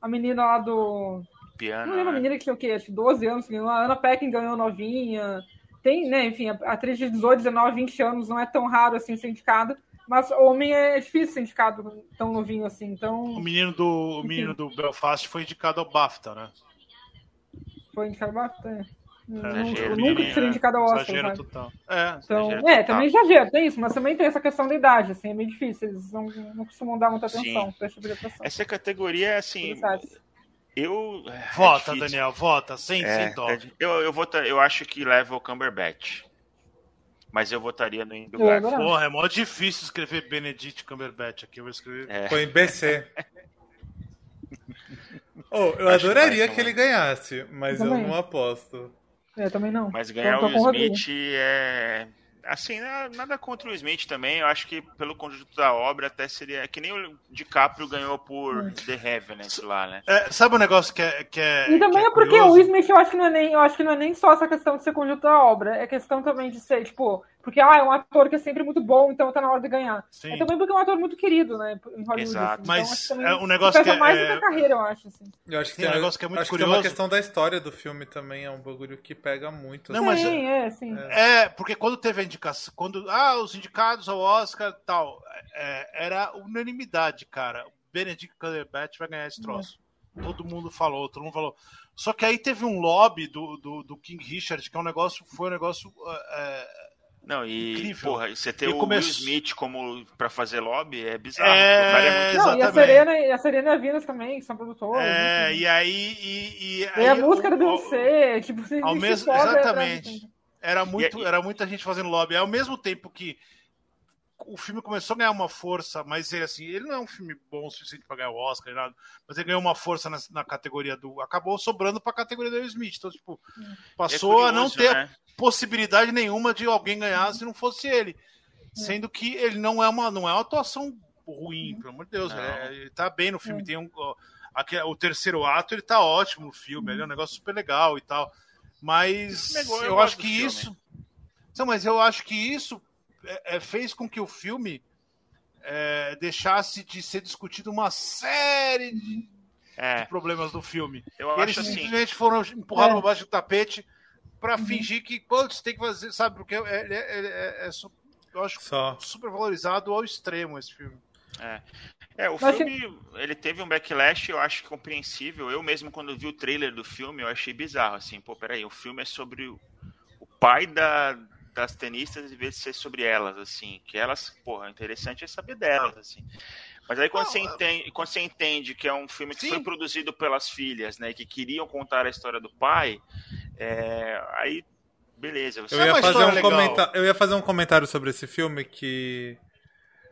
A menina lá do. piano. Não lembro a né? menina que tinha o quê? Acho que 12 anos, a Ana Paquin ganhou novinha. Tem, né, enfim, atriz de 18, 19, 20 anos não é tão raro assim ser indicada. Mas homem é difícil ser indicado tão novinho assim. O Então, menino do, o menino do Belfast foi indicado ao BAFTA, né? foi indicado bastante. Exagero, Nunca, nunca né? seria indicado ao Oscar, Exagero total. É, Então, Exagero é, total. também exagero, tem isso, mas também tem essa questão da idade, assim, é meio difícil. Eles não, não costumam dar muita Sim. atenção pra esse tipo. Essa categoria, assim, Sabe? eu. é vota, difícil. Daniel, vota, sem, É, sem dó. di- eu, eu, vota, eu acho que leva o Cumberbatch. Mas eu votaria no Andrew Eu Garfield. adorar. Porra, é mó difícil escrever Benedict Cumberbatch aqui. Eu vou escrever. É, Foi em BC. Oh, eu Acho adoraria que que ele ganhasse, mas eu Também. não aposto. Eu também não. mas ganhar Então, o Will. Smith é. Assim, na- nada contra o Smith também. Eu acho que pelo conjunto da obra até seria. Que nem o DiCaprio ganhou por The Revenant lá, né? É, sabe um negócio que é. Que é E também que é porque curioso? o Smith, eu acho que não é nem, eu acho que não é nem só essa questão de ser conjunto da obra, é questão também de ser, tipo, porque ah, é um ator que é sempre muito bom, então tá na hora de ganhar. Sim. É também porque é um ator muito querido, né, em Hollywood. Exato. assim. Mas é um negócio pesa que é- mais do é- que a carreira, eu acho, assim. Eu acho que Tem um negócio que é muito acho que tem uma curioso. questão da história do filme também, é um bagulho que pega muito. Não, mas Sim, é, sim. É, porque quando teve a indicação, quando ah, os indicados ao Oscar tal, é, era unanimidade, cara. O Benedict Cumberbatch vai ganhar esse troço. Todo mundo falou, todo mundo falou. Só que aí teve um lobby do, do, do King Richard, que é um negócio, foi um negócio é, Não, e Incrível. porra, você ter E o começo- Will Smith como pra fazer lobby é bizarro. É, O cara é muito- Não, e a. Serena, e a Serena e a Venus também, que são produtoras. É, enfim. e aí. E, e, E a aí música o- da Beyoncé, tipo, você ao mesmo- atrás exatamente. Era, muito, E- era muita gente fazendo lobby. Ao mesmo tempo que o filme começou a ganhar uma força, mas ele, assim, ele não é um filme bom o suficiente para ganhar o Oscar, nada, mas ele ganhou uma força na, na categoria do. Acabou sobrando para a categoria do Will Smith. Então, tipo, passou É a não curioso, ter né? Possibilidade nenhuma de alguém ganhar se não fosse ele. Sendo que ele não é uma, não é uma atuação ruim, pelo amor de Deus. É- ele tá bem no filme. Tem um, aqui, o terceiro ato, ele tá ótimo no filme. Ele é um negócio super legal e tal. Mas Negócio, eu eu, acho que filme. isso. Não, mas eu acho que isso é, é, fez com que o filme é, deixasse de ser discutido uma série de É, problemas do filme. eu E eles assim. simplesmente foram empurrados É. para baixo do tapete para Uhum. fingir que, putz, tem que fazer, sabe? Porque é, é, é- é eu acho Só. super valorizado ao extremo esse filme. É, o Mas filme, ele teve um backlash, eu acho compreensível. Eu mesmo, quando vi o trailer do filme, eu achei bizarro, assim, pô, peraí, o filme é sobre o, o pai da, das tenistas, em vez de ser sobre elas, assim, que elas, porra, o interessante é saber delas, assim. Mas aí quando, Não, você, é- entende, quando você entende que é um filme que Sim. foi produzido pelas filhas, né, que queriam contar a história do pai, é, aí, beleza. Você Eu é ia, uma fazer um eu ia fazer um comentário sobre esse filme que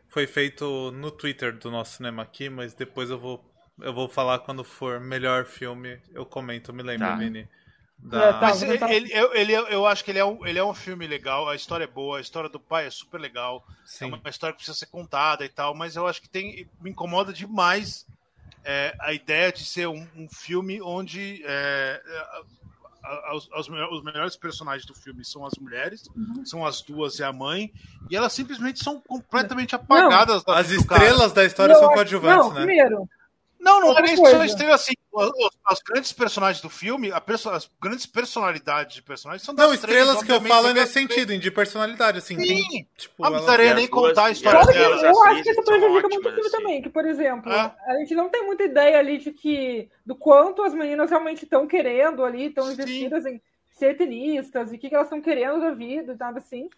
foi feito no Twitter do nosso cinema aqui, mas depois eu vou, eu vou falar quando for melhor filme. Eu comento, me lembra, Tá. Vini. É, Da... tá. Mas ele, tentar- ele- eu, ele- eu acho que ele é, um, ele é um filme legal, a história é boa, a história do pai é super legal, é Sim. uma história que precisa ser contada e tal, mas eu acho que tem me incomoda demais é, a ideia de ser um, um filme onde é, a- os, os melhor- os melhores personagens do filme são as mulheres, Uhum. são as duas e a mãe, e elas simplesmente são completamente apagadas da As do cara. estrelas da história Eu são acho- coadjuvantes, Não, né? primeiro, Não, não é Outra nem só estrela assim. Os, os- as grandes personagens do filme, a perso- as grandes personalidades de personagens são das Não, estrelas que eu falo é nesse sentido, de personalidade, assim. Tem, Sim. tipo, Não ela- precisaria E nem contar a história dela. eu acho que isso prejudica muito o filme assim. também. Que, por exemplo, É. a gente não tem muita ideia ali de que do quanto as meninas realmente estão querendo ali, estão investidas em ser tenistas e o que, que elas estão querendo da vida e nada assim.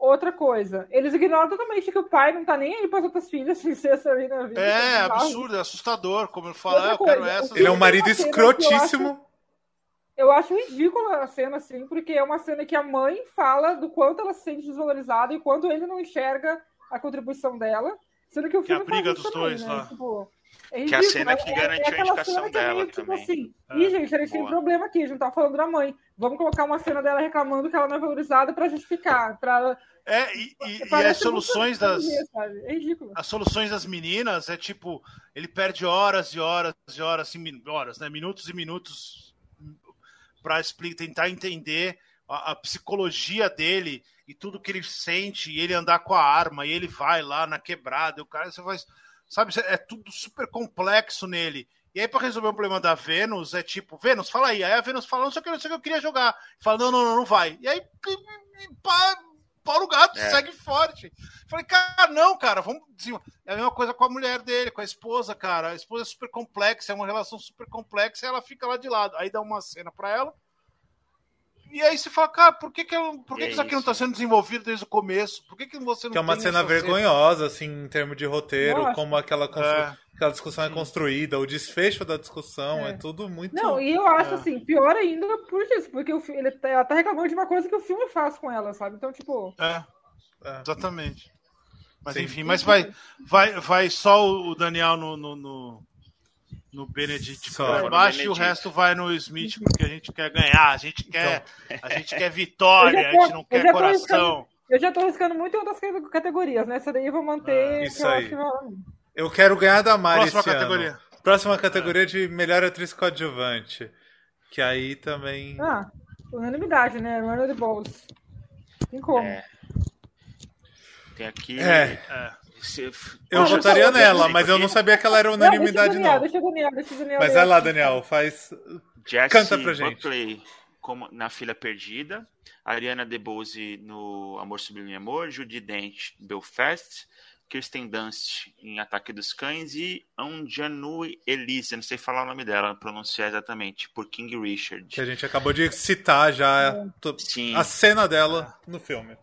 Outra coisa, eles ignoram totalmente que o pai não tá nem aí para as outras filhas *laughs* sem ser essa vida. É, bizarro. absurdo, é assustador. Como eu falo, Outra ah, eu quero essa. Ele é um marido eu escrotíssimo. Eu acho ridícula a cena, assim, porque é uma cena que a mãe fala do quanto ela se sente desvalorizada e quanto ele não enxerga a contribuição dela. Sendo que o Que é a filme faz briga isso dos também, dois né? lá. Tipo, é Que é a ridículo, cena que garantiu a aquela indicação cena que é meio, dela tipo também. assim, É. Ih, gente, a gente tem Boa. problema aqui, a gente não tá falando da mãe. Vamos colocar uma cena dela reclamando que ela não é valorizada pra justificar. Pra... É, e, e- e as soluções das. Sabe? É ridículo. As soluções das meninas é tipo, ele perde horas e horas e horas, assim, horas, né? Minutos e minutos para tentar entender a, a psicologia dele e tudo que ele sente, e ele andar com a arma, e ele vai lá na quebrada, e o cara, você faz. Sabe, é tudo super complexo nele. E aí, para resolver o problema da Vênus, é tipo, Vênus, fala aí. Aí a Vênus fala, não sei o que, não sei o que eu queria jogar. Fala, não, não, não, não vai. E aí, pá, Paulo Gato É. segue forte. Falei, cara, não, cara, vamos. É a mesma coisa com a mulher dele, com a esposa, cara. A esposa é super complexa, é uma relação super complexa e ela fica lá de lado. Aí dá uma cena pra ela. E aí você fala, cara, por que, que, eu- por que, É que isso aqui não isso. tá sendo desenvolvido desde o começo? Por que, que você não Que é uma tem cena vergonhosa, assim, em termos de roteiro, Nossa. como aquela, constru- É. aquela discussão é Sim. construída, o desfecho da discussão, é, É. tudo muito. Não, e eu acho É. assim, pior ainda por isso, porque o ele tá, ela tá reclamando de uma coisa que o filme faz com ela, sabe? Então, tipo, É, É. exatamente. Mas Sim. enfim, mas vai, vai, vai só o Daniel no, no, no, no Benedict baixo e o resto vai no Smith, porque a gente quer ganhar, a gente quer, a gente quer *laughs* vitória, a gente não quer coração. eu já tô arriscando muito em outras cate- categorias, né? Essa daí eu vou manter. Ah, isso eu aí. vai- Eu quero ganhar da Mari Próxima esse categoria. ano. Próxima categoria de melhor atriz coadjuvante. Que aí também. Ah, unanimidade, né? Runner the Balls. Tem como. É. Tem aqui. É. É. se- Eu Ah, votaria eu- nela, mas eu não sabia que ela era unanimidade, não. deixa o Daniel, deixa o Daniel. Mas vai lá. Daniel, faz. Jessie Canta pra gente. Buckley como na Filha Perdida, Ariana DeBose no Amor Sublime Amor, Judy Dent Belfast, Kirsten Dunst em Ataque dos Cães e Anjanu Elise, não sei falar o nome dela, pronunciar exatamente, por King Richard. Que a gente acabou de citar já Sim. a cena dela no filme.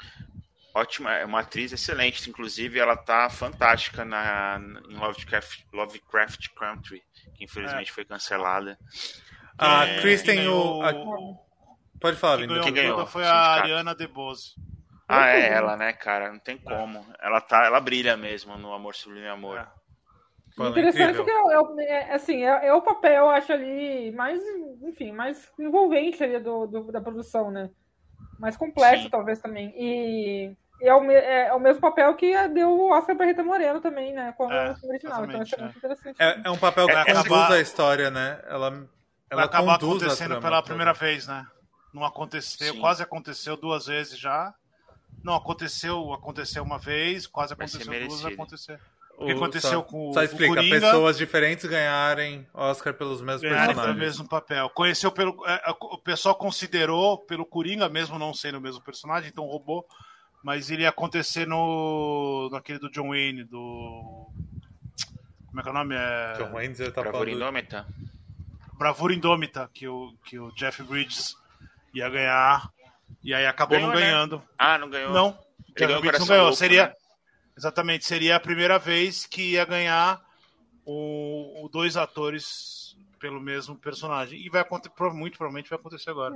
Ótima, é uma atriz excelente. Inclusive, ela tá fantástica na, em Lovecraft, Lovecraft Country, que infelizmente é. foi cancelada. A é, Kristen, o. A... Pode falar, Quem ganhou, quem ganhou foi a Ariana DeBose. Ah, é ela, né, cara? Não tem como. Ela tá, ela brilha mesmo no Amor Sublime Amor. É. Pô, Interessante que é, é, é, assim, é, é, o papel, eu acho, ali mais, enfim, mais envolvente ali do, do da produção, né? Mais complexo, Sim. talvez, também. E é o, é, é, o mesmo papel que deu o Oscar para Rita Moreno também, né? Como é, original. Então isso é muito interessante. É, é um papel que é, conduz acabar, a história, né? Ela, ela vai acabar acontecendo pela primeira vez, né? Não aconteceu, Sim. quase aconteceu duas vezes já. Não aconteceu, aconteceu uma vez, quase aconteceu duas, vai acontecer. O que aconteceu só, com só explica, o Coringa, pessoas diferentes ganharem Oscar pelos mesmos ganharem personagens. pelo mesmo papel. Conheceu pelo. É, é, o pessoal considerou pelo Coringa, mesmo não sendo o mesmo personagem, então roubou. Mas ele ia acontecer no. naquele do John Wayne, do. Como é que é o nome? É... John Wayne, você tá Bravura Indômita. Bravura Indômita, que o, que o Jeff Bridges ia ganhar. E aí acabou ganhou, não né? ganhando. Né? Ah, não ganhou. Não, Jeff Bridges não ganhou. Louco, seria. Né? Exatamente, seria a primeira vez que ia ganhar o, o dois atores pelo mesmo personagem. E vai acontecer, muito provavelmente vai acontecer agora.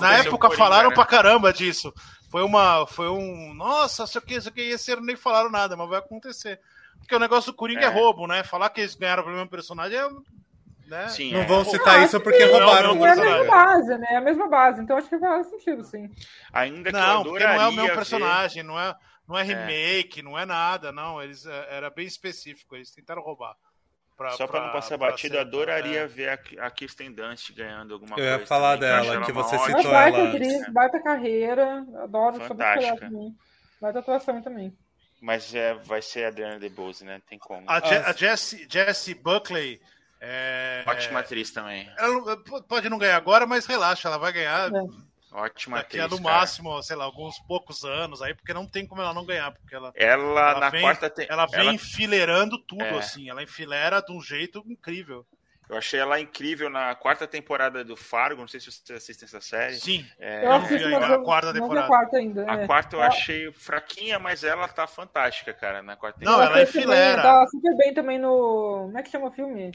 Na época falaram né? pra caramba disso. Foi uma. Foi um. Nossa, sei o que, sei o que, esse nem falaram nada, mas vai acontecer. Porque o negócio do Coringa é, é roubo, né? Falar que eles ganharam pelo mesmo personagem é. Né? Sim, não é. vão citar não, isso porque roubaram o personagem. É a mesma base, né? É a mesma base, então acho que faz sentido, sim. Ainda que não, porque não é o mesmo personagem, ver... não é. Não é, é remake, é. não é nada, não. Eles é, era bem específico, eles tentaram roubar. Pra, Só para não passar batido, adoraria é. ver a, a Kirsten Dunst ganhando alguma coisa. Eu ia falar também, dela, que você citou ela. Baita atriz, baita carreira, adoro Fantástica. Baita atuação também. Mas é, vai ser a Adriana DeBose, né? Tem como. A, Je a Jessie, Jessie Buckley. É... Ótima atriz também. Ela pode não ganhar agora, mas relaxa, ela vai ganhar. É. Ótima Daqui atriz, a no máximo, sei lá, alguns poucos anos aí, porque não tem como ela não ganhar, porque ela ela, ela na vem, quarta tem, ela vem ela... enfileirando tudo é. assim, ela enfileira de um jeito incrível. Eu achei ela incrível na quarta temporada do Fargo, não sei se você assiste essa série. Sim. É, eu assisto, a, a quarta temporada. A quarta, ainda, a é. quarta eu achei fraquinha, mas ela tá fantástica, cara, na quarta temporada. Não, ela enfileira. Tá super bem também no, como é que chama o filme?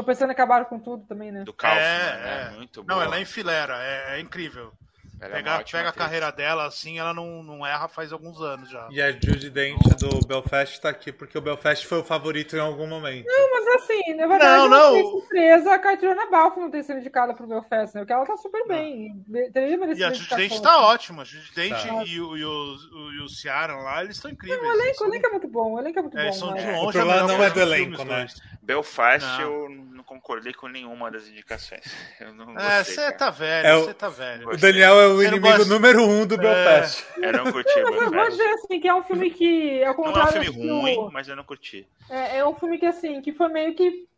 Estou pensando em acabar com tudo também, né? Do Caos, é, né? É. Muito bom. Não, ela é enfileira, é, é incrível. Ela pega, é pega a carreira dela, assim, ela não, não erra faz alguns anos já. E a Judy Dent do Belfast tá aqui, porque o Belfast foi o favorito em algum momento. Não, mas assim, na verdade, não, não. não surpresa a Catriona Balfe não ter sido indicada pro Belfast, né? Porque ela tá super bem. Teria e a Judy Dent tá ótima. A Judy Dent tá. e, o, e, o, o, o Ciaran lá, eles estão incríveis. Não, o, elenco, o elenco é muito bom, o elenco é muito é, bom. São de né? longe, o problema não é do elenco, né? Belfast, não. eu não concordei com nenhuma das indicações. Eu não é, você tá velho, você é tá velho. O Daniel é o inimigo número número um do é. Belfast. Eu não curti não, mas eu vou dizer assim, que é um filme que... Ao não é um filme ruim, mas eu não curti. É, é um filme que, assim, que foi meio que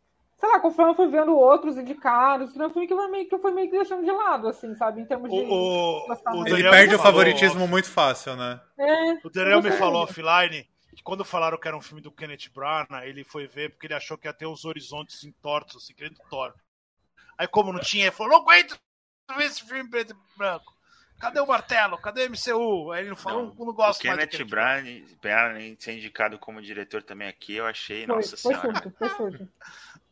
sei lá, conforme eu fui vendo outros indicados, é um filme que foi meio que, foi meio que deixando de lado, assim, sabe? Em termos de. O, o ele perde o favoritismo muito fácil, né? É, o Daniel me falou offline quando falaram que era um filme do Kenneth Branagh, ele foi ver porque ele achou que ia ter os horizontes entortos, assim, querendo Thor. Aí, como não tinha, ele falou: não aguento ver esse filme preto e branco. Cadê o martelo? Cadê o MCU? Aí ele não falou, não, não gosto o mais Kenneth Branagh ser indicado como diretor também aqui, eu achei, foi, nossa foi senhora. Surto, foi surto. *laughs*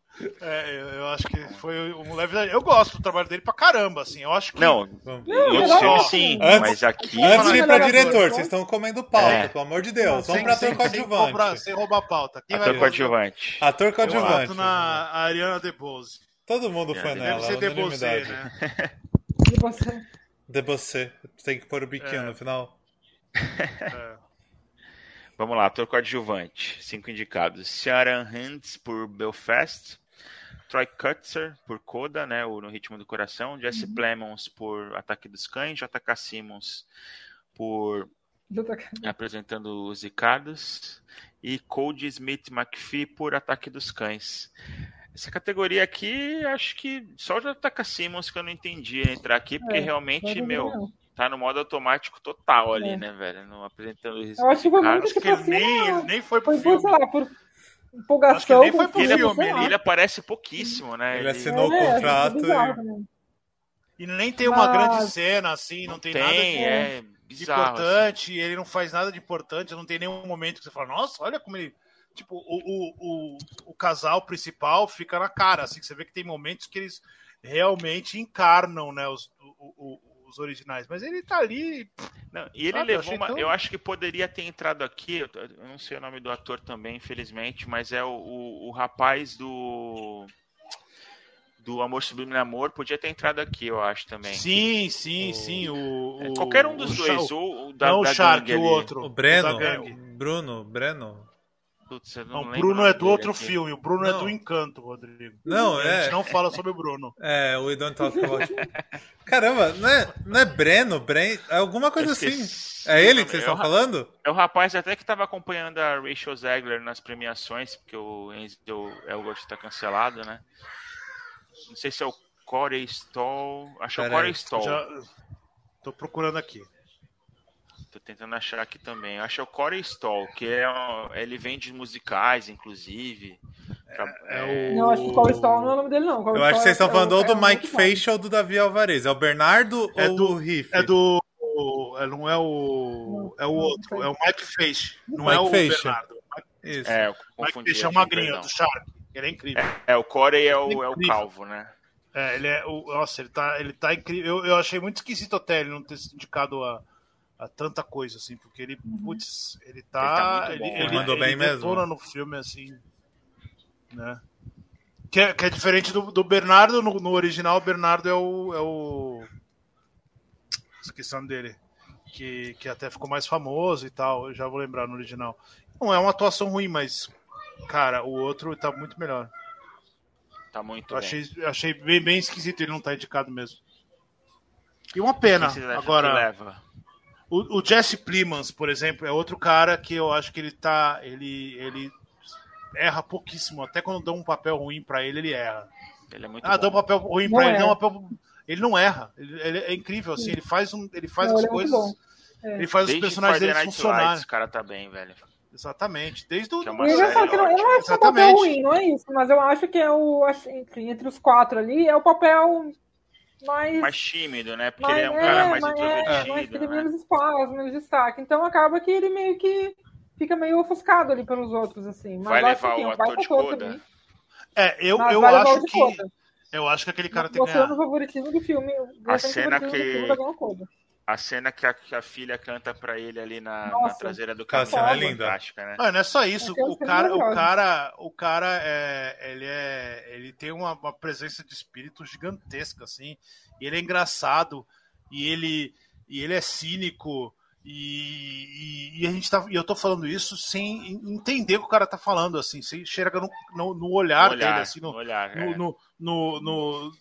É, eu acho que foi um leve. Eu gosto do trabalho dele pra caramba, assim. Eu acho que. Não, em outros filmes sim, antes, mas aqui. Antes de ir pra diretor, vocês estão comendo pauta, é. pelo amor de Deus. Vamos pra ator coadjuvante. Sem, sem roubar pauta. Quem ator coadjuvante. Ator coadjuvante. Eu na Ariana DeBose. Todo mundo foi nela. Deve ser DeBose, né? DeBose de você. Tem que pôr o biquinho é. no final. É. *laughs* Vamos lá, ator coadjuvante. Cinco indicados. Ciaran Hands por Belfast. Troy Kutzer por Coda, né, o No Ritmo do Coração. Jesse uhum. Plemons por Ataque dos Cães. J.K. Simmons por Apresentando os Icados. E Cody Smith McPhee por Ataque dos Cães. Essa categoria aqui, acho que só o J.K. Simmons que eu não entendi entrar aqui, porque é, realmente, meu, não. tá no modo automático total ali, é. né, velho? Não apresentando o Eu acho que foi muito que ele nem, nem foi pro foi, filme. Sei lá, por empolgação. Ele, foi pro ele, filme, ele, ele, aparece pouquíssimo, né? Ele, ele... assinou é, o contrato. e... e... nem tem uma Mas... grande cena, assim, não, não tem, tem, nada. Tem, é bizarro. assim. importante, e ele não faz nada de importante, não tem nenhum momento que você fala, nossa, olha como ele. Tipo, o, o, o, o casal principal fica na cara, assim, que você vê que tem momentos que eles realmente encarnam, né, os, o- o- os originais. Mas ele tá ali. Não, e ele Sabe, eu levou achei uma. tão- Eu acho que poderia ter entrado aqui. Eu, eu não sei o nome do ator também, infelizmente, mas é o, o, o rapaz do. Do Amor Sublime Amor, podia ter entrado aqui, eu acho também. Sim, sim, O- sim. O, É, o- Qualquer um dos o dois, ou o da, não o da Shark, gangue o outro. O Breno, o Bruno, Breno. Putz, eu não Não, o Bruno é do outro aqui. filme. O Bruno é Não. do Encanto, Rodrigo. Não, A é. gente não fala sobre o Bruno. *laughs* É, o We Don't Talk About. Caramba, não é, não é Breno? Bren... É alguma coisa assim. É ele que vocês É estão ra- falando? É o rapaz até que estava acompanhando a Rachel Zegler nas premiações, porque o Enzo Elgort está cancelado, né? Não sei se é o Corey Stoll. Acho que é o Corey Stoll. Já... Tô procurando aqui. Tô tentando achar aqui também. Eu acho que é o Corey Stoll, que é um- ele vende musicais, inclusive. Tra- é o- Não, acho que o Call Stall não é o nome dele, não. Call Eu acho que vocês estão é falando o- ou do é o Mike. Facial ou do Davi Alvarez. É o Bernardo É ou do- o Riff? É do. é, Não é o. É o outro. É o Mike Face. Não é Mike o Face. Bernardo. Isso. É, eu Mike confundi. Face é o magrinho do Shark. Ele é incrível. É, o Corey é o, é o calvo, né? É, ele é. O, nossa, ele tá, ele tá incrível. Eu, eu achei muito esquisito até ele não ter se indicado a, a tanta coisa, assim, porque ele, putz, ele tá. Ele tá muito Ele, bom, ele? Mandou ele bem mesmo. detona no filme, assim. Né? Que é, que é diferente do, do Bernardo, no, no original, o Bernardo é o. É o... Esqueci o nome dele. Que, que até ficou mais famoso e tal. Eu já vou lembrar no original. Não é uma atuação ruim, mas. Cara, o outro tá muito melhor. Tá muito Eu bem. achei, achei bem, bem esquisito ele não estar indicado mesmo. E uma pena. Agora, leva? O, o Jesse Plemons, por exemplo, é outro cara que eu acho que ele tá. Ele, ele erra pouquíssimo. Até quando dá um papel ruim pra ele, ele erra. Ele é muito Ah, dá um bom. papel ruim Não pra ele, erra. dá um papel. Ele não erra. Ele, ele é incrível, assim. Ele faz, um, ele faz Não, as ele é coisas. bom. É. Ele faz os Desde personagens Friday dele funcionarem. O cara tá bem, velho. Exatamente. Desde o. Que é E uma é série engraçado que não, eu não acho que é um papel Exatamente. ruim, não é isso, mas eu acho que é o. acho- Enfim, entre os quatro ali, é o papel mais. Mais tímido, né? Porque mais- ele é um cara mais mas é, introvertido, tem né? menos espaço, menos destaque. Então acaba que ele meio que fica meio ofuscado ali pelos outros, assim. Mas Vai eu acho levar que o um ator de Coda? É, eu, Mas eu acho que. Coda. Eu acho que aquele cara tem que Mostrando ganhar. o favoritismo do filme. A cena que- A cena que a, que a filha canta pra ele ali na, na traseira do Aquela caminhão cena é linda. fantástica, né? Ah, não é só isso. O cena cara, o cara, o cara é, ele é, ele tem uma, uma presença de espírito gigantesca, assim. E ele é engraçado e ele, e ele é cínico e, e, e a gente tá, e eu tô falando isso sem entender o que o cara tá falando, assim, sem enxerga no, no, no olhar, olhar, dele, assim, no, no olhar, é. no, no, no- no-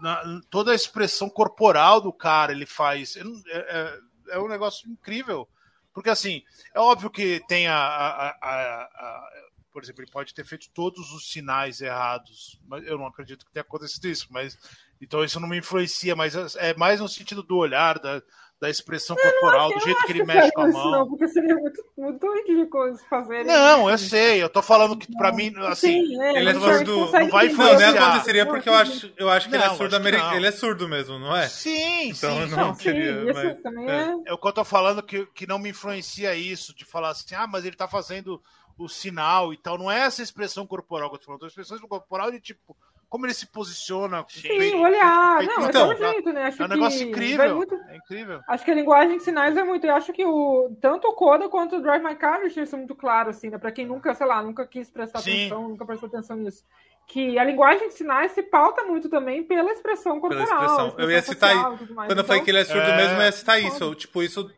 na- toda a expressão corporal do cara ele faz. É, é- é um negócio incrível. Porque, assim, é óbvio que tem a, a- a- a- Por exemplo, ele pode ter feito todos os sinais errados. Mas eu não acredito que tenha acontecido isso. Mas, então isso não me influencia, mas é mais no sentido do olhar, da, da expressão corporal, do jeito que ele mexe com a mão. não, porque seria muito, muito ridículo eles fazerem. Não, eu sei. Eu tô falando que, pra mim, assim. Sim, é, Ele é surdo- não vai entender. Não, não influenciar. aconteceria porque eu acho, eu acho que ele Não, é acho surdo americano. não. Ele é surdo mesmo, não é? Sim, Então, sim. *laughs* não Não, seria, isso mas- também é. é. É o que eu tô falando que, que não me influencia isso, de falar assim, ah, mas ele tá fazendo o sinal e tal. Não é essa expressão corporal que eu tô falando, é a expressão corporal de tipo, como ele se posiciona. Sim, Sim, o olhar. feito- Não, Então, é um jeito, né? Acho É um negócio incrível. muito- É incrível. Acho que a linguagem de sinais é muito. Eu acho que o tanto o Coda quanto o Drive My Car deixam isso muito claro, assim, né? Pra quem nunca, sei lá, nunca quis prestar Sim. atenção, nunca prestou atenção nisso. Que a linguagem de sinais se pauta muito também pela expressão Pela corporal. expressão. Eu ia citar mais. Quando eu falei Então, que ele é surdo É. mesmo, eu ia citar Foda. isso. Tipo, isso.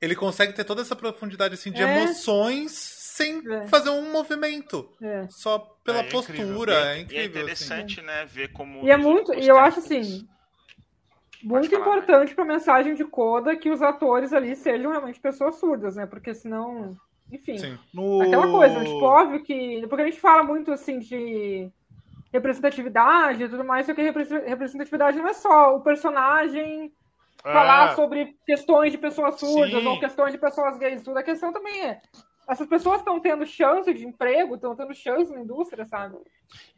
Ele consegue ter toda essa profundidade assim, de É. emoções sem É. fazer um movimento. é. Só pela É, é incrível. postura. É, é, e é incrível. assim. interessante, né, ver como. E é muito, e eu acho assim, muito falar, importante para a mensagem de Coda que os atores ali sejam realmente pessoas surdas, né? Porque senão, enfim. No... aquela coisa, tipo, óbvio que. Porque a gente fala muito assim de representatividade e tudo mais, só que repre- representatividade não é só o personagem É, falar sobre questões de pessoas surdas Sim. ou questões de pessoas gays, tudo. A questão também é. Essas pessoas estão tendo chance de emprego, estão tendo chance na indústria, sabe?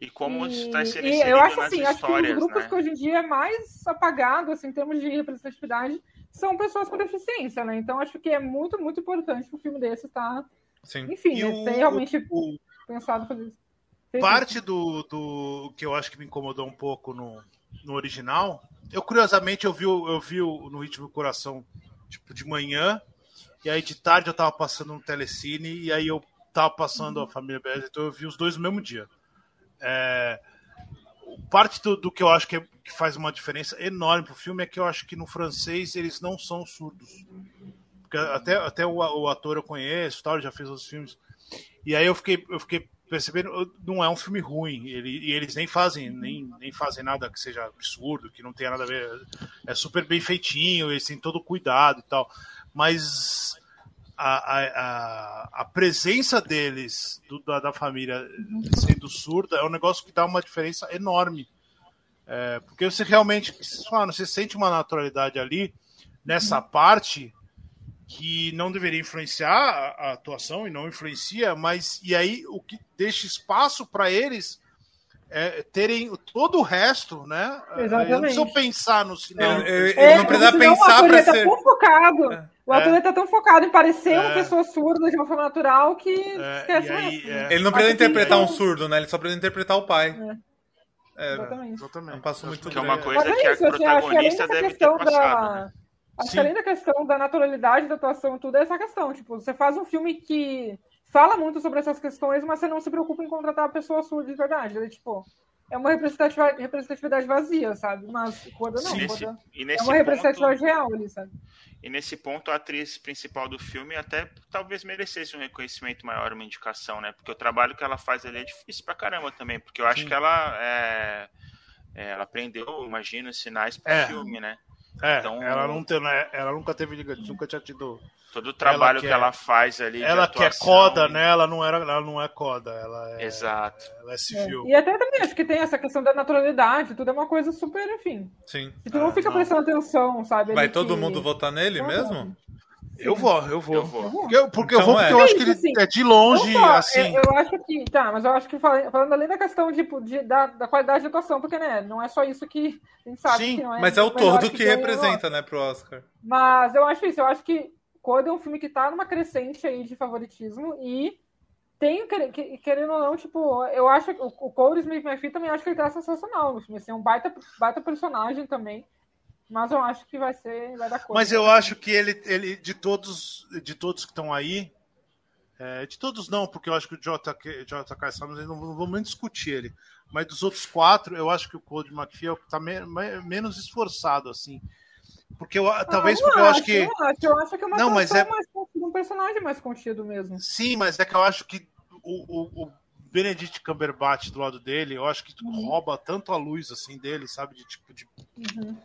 E como E- está sendo e inserido eu acho nas assim, acho que um dos histórias, grupos né? que hoje em dia é mais apagado, assim, em termos de representatividade, são pessoas com deficiência, né? Então acho que é muito, muito importante que o filme desse estar. Sim. Enfim, E né, o- tem realmente o- pensado fazer isso. Parte do, do que eu acho que me incomodou um pouco no, no original, eu curiosamente eu vi, eu vi no Ritmo do Coração tipo de manhã, e aí de tarde eu tava passando no Telecine, e aí eu tava passando a Família BS, então eu vi os dois no mesmo dia. É, parte do, do que eu acho que, é- que faz uma diferença enorme pro filme é que eu acho que no francês eles não são surdos. Porque até, até o, o ator eu conheço, tal, já fez outros filmes. E aí eu fiquei, eu fiquei percebendo, não é um filme ruim. Ele, e eles nem fazem, nem, nem fazem nada que seja absurdo, que não tenha nada a ver. É super bem feitinho, eles têm todo cuidado e tal. Mas a, a, a, a presença deles, do- da, da família sendo surda, é um negócio que dá uma diferença enorme. É, porque você realmente, vocês falaram, você sente uma naturalidade ali, nessa parte, que não deveria influenciar a, a atuação e não influencia, mas e aí o que deixa espaço para eles é, terem todo o resto, né? Exatamente. Não precisam pensar no cinema. Ele- ele É, não precisa senão pensar tá ser- tão focado. É. O ator É. tá tão focado em parecer É. uma pessoa surda de uma forma natural que É, esquece aí, resto. é. Ele não precisa que interpretar um surdo, né? Ele só precisa interpretar o pai. É, Exatamente. Exatamente. Não passou muito Que é uma coisa que é a isso, assim, acho que além protagonista dessa deve ter questão passado. da. né? Acho Sim. que além da questão da naturalidade da atuação e tudo, é essa questão. Tipo, você faz um filme que fala muito sobre essas questões, mas você não se preocupa em contratar a pessoa surda de verdade. Ele, tipo, é uma representatividade, representatividade vazia, sabe? Mas Coda não. E nesse, Coda é uma representatividade ponto, real ali, sabe? e nesse ponto, a atriz principal do filme até talvez merecesse um reconhecimento maior, uma indicação, né? Porque o trabalho que ela faz ali é difícil pra caramba também. Porque eu acho que ela é, é, ela aprendeu, imagino, sinais pro É. filme, né? É, Então- ela, não tem, né, ela nunca teve, nunca tinha tido. Todo o trabalho que que, é- ela faz ali. de Ela que é coda, e- né? Ela não, era, ela não é coda, ela é, Exato. ela é É. civil. E até também acho que tem essa questão da naturalidade, tudo é uma coisa super, enfim. Sim. Se tu não Ah, fica não. prestando atenção, sabe? Vai todo que- mundo votar nele Não, mesmo? Eu vou, eu vou. Eu vou. Porque eu, porque eu Então vou, porque é. eu acho É que ele assim. é de longe, só, assim. Eu, eu acho que. Tá, mas eu acho que falando, falando além da questão tipo, de, da, da qualidade de atuação, porque né, não é só isso que a gente sabe Sim, que não é. Mas é o todo que o representa, né, pro Oscar. Mas eu acho isso, eu acho que Coda é um filme que tá numa crescente aí de favoritismo e tem, quer- que- querendo ou não, tipo, eu acho que o, o Cole Smith McPhee também acho que ele tá sensacional no filme, assim, é um baita, baita personagem também, mas eu acho que vai ser, vai dar coisa. Mas eu acho que ele, ele de todos, de todos que estão aí, é, de todos não, porque eu acho que o JK, JK Simmons, não, não vamos nem discutir ele. Mas dos outros quatro, eu acho que o Code McPhee é o que tá me- me- menos esforçado, assim. Porque eu, talvez Ah, não porque eu acho que. Não acho, eu acho que é uma Não, mas é- mais um personagem mais contido mesmo. Sim, mas é que eu acho que o, o, o Benedict Cumberbatch do lado dele, eu acho que Uhum. rouba tanto a luz assim dele, sabe? De tipo de. Uhum.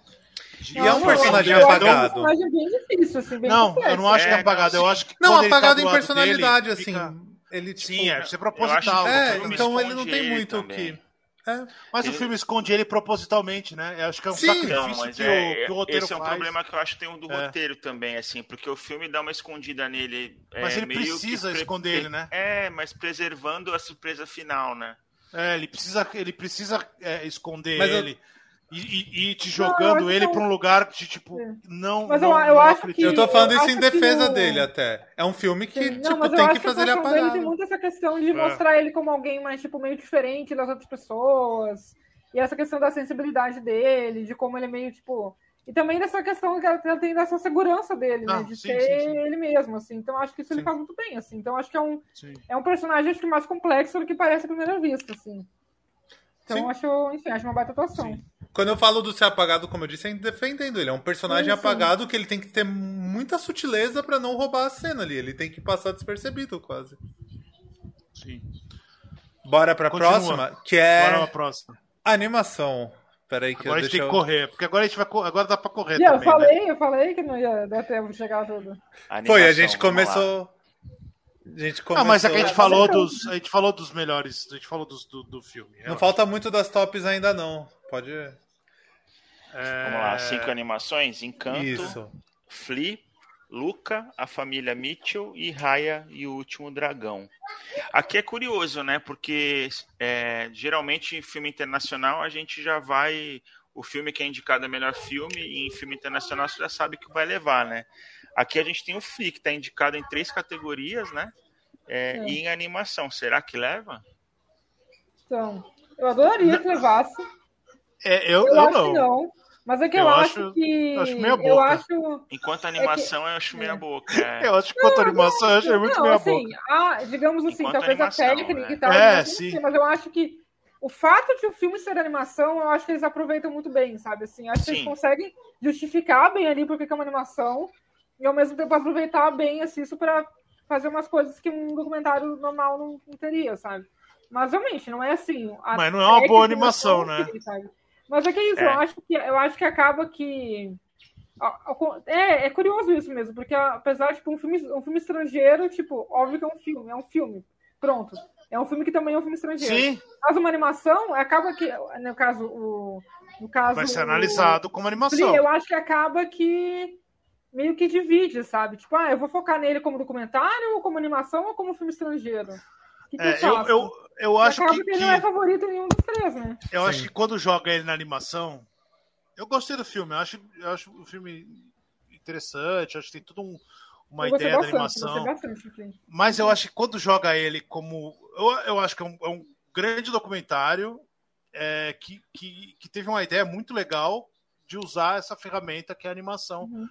E é um Não, personagem eu que apagado. É um personagem bem difícil, assim, bem Não, complexo. eu não acho que é É, apagado. Eu não, acho que. Não, tá apagado do em personalidade, dele, assim. fica- Ele, tipo, Sim, é, você Eu acho proposital. que É, o então ele não tem ele muito o que. É. Mas o Ele- filme esconde ele propositalmente, né? Eu acho que é um Sim. sacrifício Não, mas que, é, o, que o roteiro esse é um faz. problema que eu acho que tem um do É. roteiro também, assim, porque o filme dá uma escondida nele. é, Mas ele meio que precisa pre- esconder ele, né? É, mas preservando a surpresa final, né? É, ele precisa, ele precisa é, esconder Mas eu- ele. E, e- e te Não, eu jogando acho ele que pra um lugar de tipo. Não. Mas não, eu- eu não acho acredito. que- Eu tô falando eu isso em que defesa o- dele até. É um filme que, Sim, não, tipo, eu tem acho que fazer ele a atuação dele apagado. tem muito essa questão de É. mostrar ele como alguém mais, tipo, meio diferente das outras pessoas. E essa questão da sensibilidade dele, de como ele é meio, tipo. E também dessa questão que ela tem dessa segurança dele, né? Ah, De sim, ser sim, sim. ele mesmo, assim. Então acho que isso ele faz muito bem, assim. Então acho que é um, Sim. é um personagem acho que mais complexo do que parece à primeira vista, assim. Então Sim. acho, enfim, acho uma baita atuação. Quando eu falo do ser apagado, como eu disse, é defendendo ele. É um personagem Sim, sim. apagado que ele tem que ter muita sutileza pra não roubar a cena ali. Ele tem que passar despercebido, quase. Sim. Bora pra Continua. próxima, que é Bora pra próxima. animação. Peraí que Agora a eu gente tem que eu... correr, porque agora a gente vai co- agora dá pra correr E eu também, né? falei, eu falei que não ia dar tempo de chegar a tudo. Foi, a Animação, gente vamos lá. A gente Ah, começou... mas é que a gente falou dos, a gente falou dos melhores, a gente falou dos, do, do filme. Não falta muito das tops ainda não. Pode... É, Vamos lá, cinco animações: Encanto, Isso. Flea, Luca, a família Mitchell e Raya e o último dragão. Aqui é curioso, né? Porque é, geralmente em filme internacional a gente já vai o filme que é indicado a melhor filme, e em filme internacional você já sabe que vai levar, né? Aqui a gente tem o Flea, que está indicado em três categorias, né? É, é. E em animação, será que leva? Então, eu adoraria que levasse. É, eu, eu, eu acho não. não. Mas é que eu, eu acho, acho, que. Acho meia boca. Eu acho... Enquanto animação, é que... eu acho meia boca. É. Eu acho que enquanto não, animação, eu acho muito meia assim, boca. Ah, digamos assim, enquanto talvez animação, a técnica né? e tal. É, sim. Mas eu acho que o fato de o filme ser animação, eu acho que eles aproveitam muito bem, sabe? Assim, acho sim. que eles conseguem justificar bem ali porque é uma animação e ao mesmo tempo aproveitar bem assim, isso para fazer umas coisas que um documentário normal não, não teria, sabe? Mas realmente, não é assim. Mas não é uma boa animação, né? Sabe? Mas é que é isso, é. Eu, acho que, eu acho que acaba que. É, é curioso isso mesmo, porque apesar de tipo, um, filme, um filme estrangeiro, tipo, óbvio que é um filme, é um filme. Pronto. É um filme que também é um filme estrangeiro. Sim. Mas uma animação, acaba que, no caso, o. No caso, Vai ser analisado o, como animação. Eu acho que acaba que meio que divide, sabe? Tipo, ah, eu vou focar nele como documentário, ou como animação, ou como filme estrangeiro. Que que é, eu, eu, eu, eu acho que, que ele não é favorito em nenhum dos três, né? Eu Sim. acho que quando joga ele na animação, eu gostei do filme. Eu acho, eu acho o filme interessante. Acho que tem tudo um, uma ideia bastante, da animação. Bastante, mas eu acho que quando joga ele como, eu, eu acho que é um, é um grande documentário é, que, que, que teve uma ideia muito legal de usar essa ferramenta que é a animação. Uhum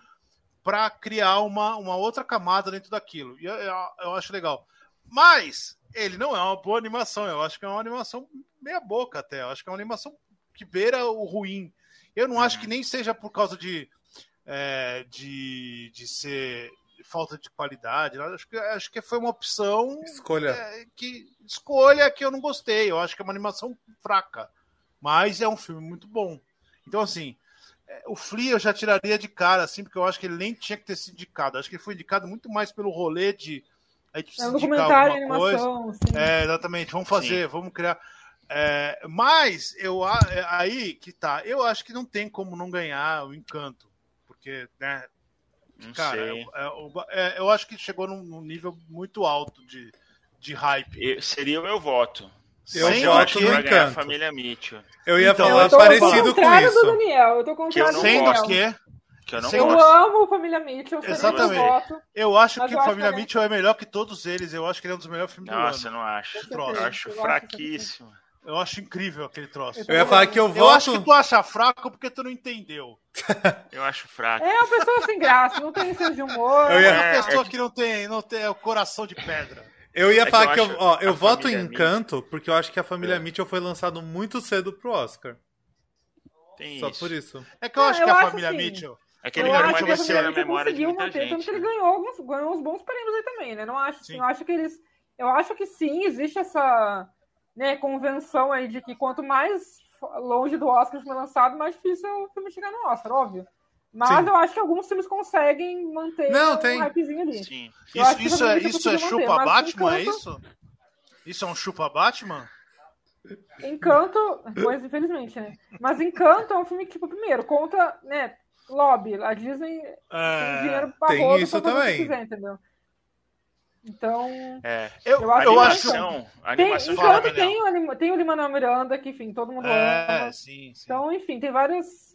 para criar uma, uma outra camada dentro daquilo. E eu, eu, eu, acho legal. Mas ele não é uma boa animação. Eu acho que é uma animação meia boca até. Eu acho que é uma animação que beira o ruim. Eu não acho que nem seja por causa de, é, de, de ser falta de qualidade. Eu acho que, acho que foi uma opção. Escolha. É, que, escolha que eu não gostei. Eu acho que é uma animação fraca. Mas é um filme muito bom. Então, assim, o Flea eu já tiraria de cara, assim, porque eu acho que ele nem tinha que ter sido indicado. Acho que ele foi indicado muito mais pelo rolê de a gente é um indicar alguma coisa. Sim. É, exatamente. Vamos fazer, sim. vamos criar. É, mas eu é, aí que tá. Eu acho que não tem como não ganhar o encanto, porque, né? Não cara, sei. É, é, eu acho que chegou num, num nível muito alto de, de hype. Eu, seria o meu voto. Eu Sem voto no encanto. família Mitchell. Eu ia então, falar parecido com isso. Do Daniel. Eu tô com que eu não Sem. Que? Que eu não eu gosto. amo Família Mitchell. Exatamente. Voto, eu acho que o Família que Mitchell é melhor que todos eles. Eu acho que ele é um dos melhores filmes Nossa, do ano. Nossa, eu não acho. Eu acho fraquíssimo. Eu acho incrível aquele troço. Eu ia falar que eu voto. Eu acho que tu acha fraco porque tu não entendeu. *laughs* eu acho fraco. É uma pessoa sem graça, não tem senso de humor. Eu ia... É uma pessoa que não tem, não tem o coração de pedra. Eu ia é falar que eu, que eu, ó, eu voto em Encanto Mitchell. porque eu acho que a família é. Mitchell foi lançado muito cedo pro Oscar. Tem Só isso. por isso. É que eu acho eu que a família assim, Mitchell. Aquele é cara permaneceu na memória de muita manter, gente. Tanto que ele ganhou, alguns, ganhou uns bons prêmios aí também, né? Não acho, assim, eu acho que eles. Eu acho que sim, existe essa né, convenção aí de que quanto mais longe do Oscar foi lançado, mais difícil é o filme chegar no Oscar, óbvio. Mas Sim. eu acho que alguns filmes conseguem manter Não, um tem. hypezinho ali. Sim. Isso, isso é, isso é chupa manter, Batman, é isso? Isso é um chupa Batman? Encanto, pois infelizmente, né? Mas Encanto é um filme que, tipo, primeiro, conta, né, lobby. A Disney é... tem dinheiro pra Tem isso também. Quiser, entendeu? Então. É. Eu, eu, eu acho que. Tem, Encanto tem, o, tem o Lin-Manuel Miranda, que, enfim, todo mundo é, ama. Sim, sim. Então, enfim, tem várias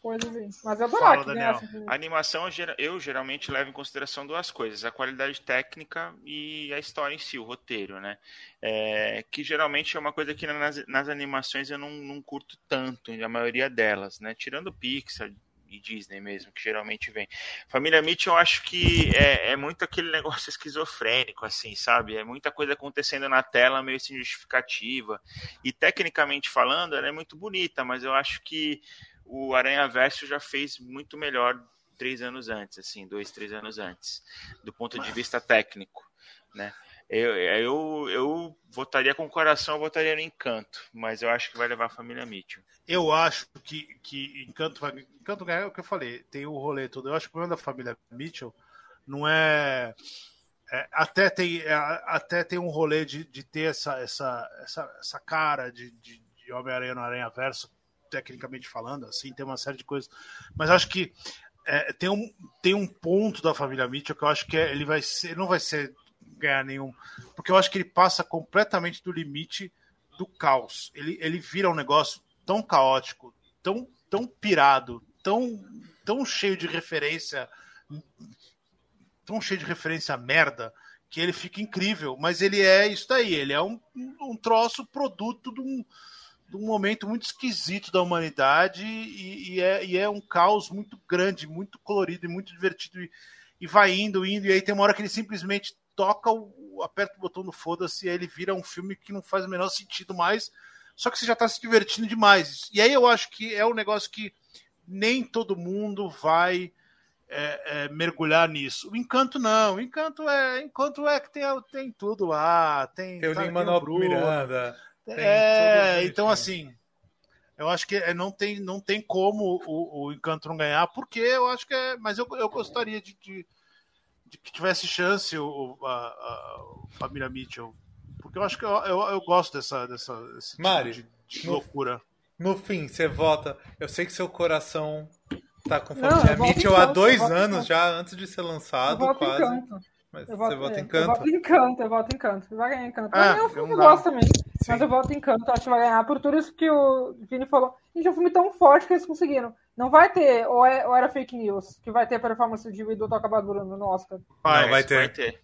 coisas aí. Mas eu adoro Fala, né? A animação, eu geralmente levo em consideração duas coisas: a qualidade técnica e a história em si, o roteiro, né? É, que geralmente é uma coisa que nas, nas animações eu não, não curto tanto, a maioria delas, né? Tirando Pixar, e Disney mesmo, que geralmente vem. Família Mitchell, eu acho que é, é, muito aquele negócio *laughs* esquizofrênico, assim, sabe? É muita coisa acontecendo na tela, meio sem justificativa. E tecnicamente falando, ela é muito bonita, mas eu acho que o Aranha Verso já fez muito melhor três anos antes, assim, dois, três anos antes, do ponto de vista técnico, né? Eu, eu, eu votaria com o coração, eu votaria no Encanto, mas eu acho que vai levar a família Mitchell. Eu acho que, que Encanto vai. Encanto é o que eu falei, tem o rolê todo. Eu acho que o problema da família Mitchell não é. é até, tem, é, até tem um rolê de, de ter essa, essa, essa, essa cara de, de, de Homem-Aranha no Aranha Verso tecnicamente falando, assim, tem uma série de coisas. Mas acho que é, tem, um, tem um ponto da família Mitchell que eu acho que é, ele vai ser, não vai ser ganhar nenhum, porque eu acho que ele passa completamente do limite do caos. Ele, ele vira um negócio tão caótico, tão, tão pirado, tão, tão cheio de referência, tão cheio de referência merda, que ele fica incrível. Mas ele é isso daí, ele é um, um troço produto de um, de um momento muito esquisito da humanidade e, e, é, e é um caos muito grande, muito colorido e muito divertido. E, e vai indo, indo, e aí tem uma hora que ele simplesmente toca, o, aperta o botão do foda-se, e aí ele vira um filme que não faz o menor sentido mais, só que você já tá se divertindo demais. E aí eu acho que é um negócio que nem todo mundo vai é, é, mergulhar nisso. O encanto não, o encanto é, encanto é que tem, tem tudo lá, tem. Tem o Lin-Manuel Miranda. É, então assim, eu acho que é, não tem, não tem como o, o Encanto não ganhar, porque eu acho que é. Mas eu, eu gostaria de, de, de que tivesse chance o, a, a, Família Mitchell. Porque eu acho que eu, eu, eu gosto dessa, dessa tipo Mari, de, de no, loucura. No fim, você vota. Eu sei que seu coração tá com Família Mitchell há dois anos já, antes de ser lançado, quase. Encanto. Mas eu você voto, vota é, Encanto? Eu voto Encanto, eu voto Encanto. Vai ganhar Encanto. É, Mas é um filme que eu gosto também. Sim. Mas eu voto Encanto, acho que vai ganhar. Por tudo isso que o Vini falou. Gente, é um filme tão forte que eles conseguiram. Não vai ter, ou, é- ou era fake news, que vai ter a performance de do Toca Badurando no Oscar. Não, vai ter. Vai ter.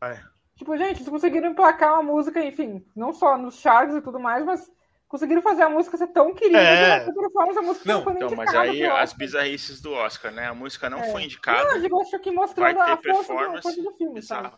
Vai. Tipo, gente, eles conseguiram emplacar uma música, enfim, não só nos charts e tudo mais, mas conseguiram fazer a música ser tão querida É. que performance a música Não, Então, mas aí as bizarrices do Oscar, né? A música não É. foi Não, indicada, eu digo, acho que vai mostrando ter a força do, a performance. força do filme, sabe?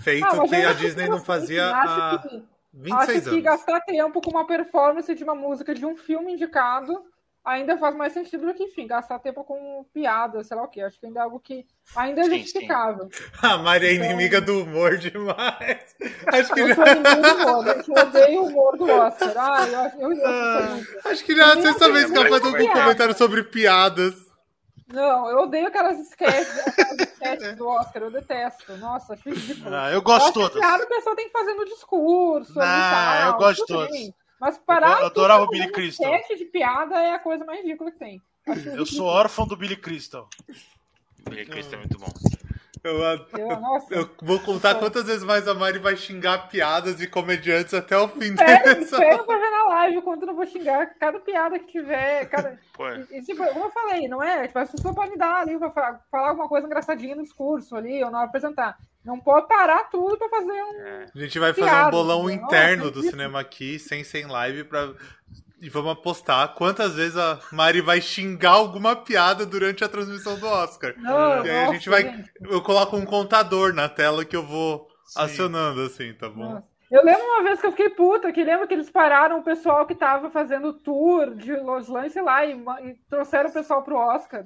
Feito Ah, que eu a acho que Disney não fazia acho há que- 26 Acho que anos. gastar tempo com uma performance de uma música de um filme indicado ainda faz mais sentido do que, enfim, gastar tempo com piada, sei lá o quê. Acho que ainda é algo que ainda é Sim, justificável. *laughs* A Mari é inimiga do humor demais. *laughs* Acho que Eu já, sou inimigo do humor. Eu odeio o humor do Oscar. Ah, eu, acho- eu, eu, muito. acho que já é a sexta vez que ela faz algum comentário sobre piadas. Não, eu odeio aquelas sketches, *laughs* aquelas sketches do Oscar, eu detesto. Nossa, acho ridículo. Ah, eu gosto todas. piada a pessoa tem que fazer no discurso. Não, tal, eu gosto todas. Mas parar Eu adorava o Billy Crystal. sketch de piada é a coisa mais ridícula que tem. Eu sou órfão do Billy Crystal. Billy Crystal é muito bom. Eu, Eu, nossa. eu vou contar quantas vezes mais a Mari vai xingar piadas e comediantes até o fim Espera, dessa. espera pra ver na live o quanto eu não vou xingar cada piada que tiver. Cada... Pô, E, tipo, como eu falei, não é? Tipo, as pessoas podem dar ali pra falar, falar alguma coisa engraçadinha no discurso ali, ou não apresentar. Não pode parar tudo pra fazer um. é. A gente vai fazer um bolão interno Nossa, do cinema aqui, sem sem live, pra... e vamos apostar quantas vezes a Mari vai xingar alguma piada durante a transmissão do Oscar. Não, e aí a gente vai. gente. Eu coloco um contador na tela que eu vou Sim. acionando, assim, tá bom? Nossa. Eu lembro uma vez que eu fiquei puta, que lembro que eles pararam o pessoal que tava fazendo tour de Los Lances, sei lá, e, e trouxeram o pessoal pro Oscar.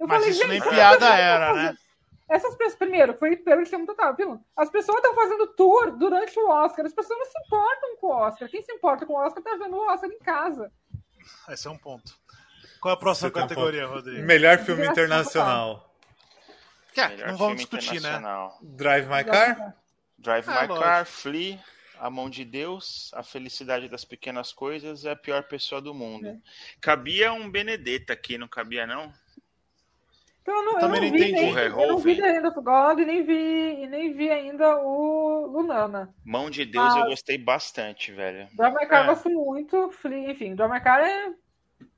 Eu Mas falei, isso gente, nem piada era, né? Essas pessoas, primeiro, foi pelo que total, viu? As pessoas estão fazendo tour durante o Oscar, as pessoas não se importam com o Oscar. Quem se importa com o Oscar tá vendo o Oscar em casa. Esse é um ponto. Qual é a próxima Você um categoria, Rodrigo? Melhor filme internacional. Que, Melhor não vamos discutir, né? Drive My Car? Drive Ah, My lógico. Car, Flea, A Mão de Deus, A Felicidade das Pequenas Coisas é a pior pessoa do mundo. É. Cabia um Benedetta aqui, não cabia não? Então eu não, eu Também não não vi, entendi. nem, O eu não vi End of God e nem vi, e nem vi ainda o Lunana. Mão de Deus Ah. eu gostei bastante, velho. My Car É. eu gosto muito, Flea, enfim, My Car é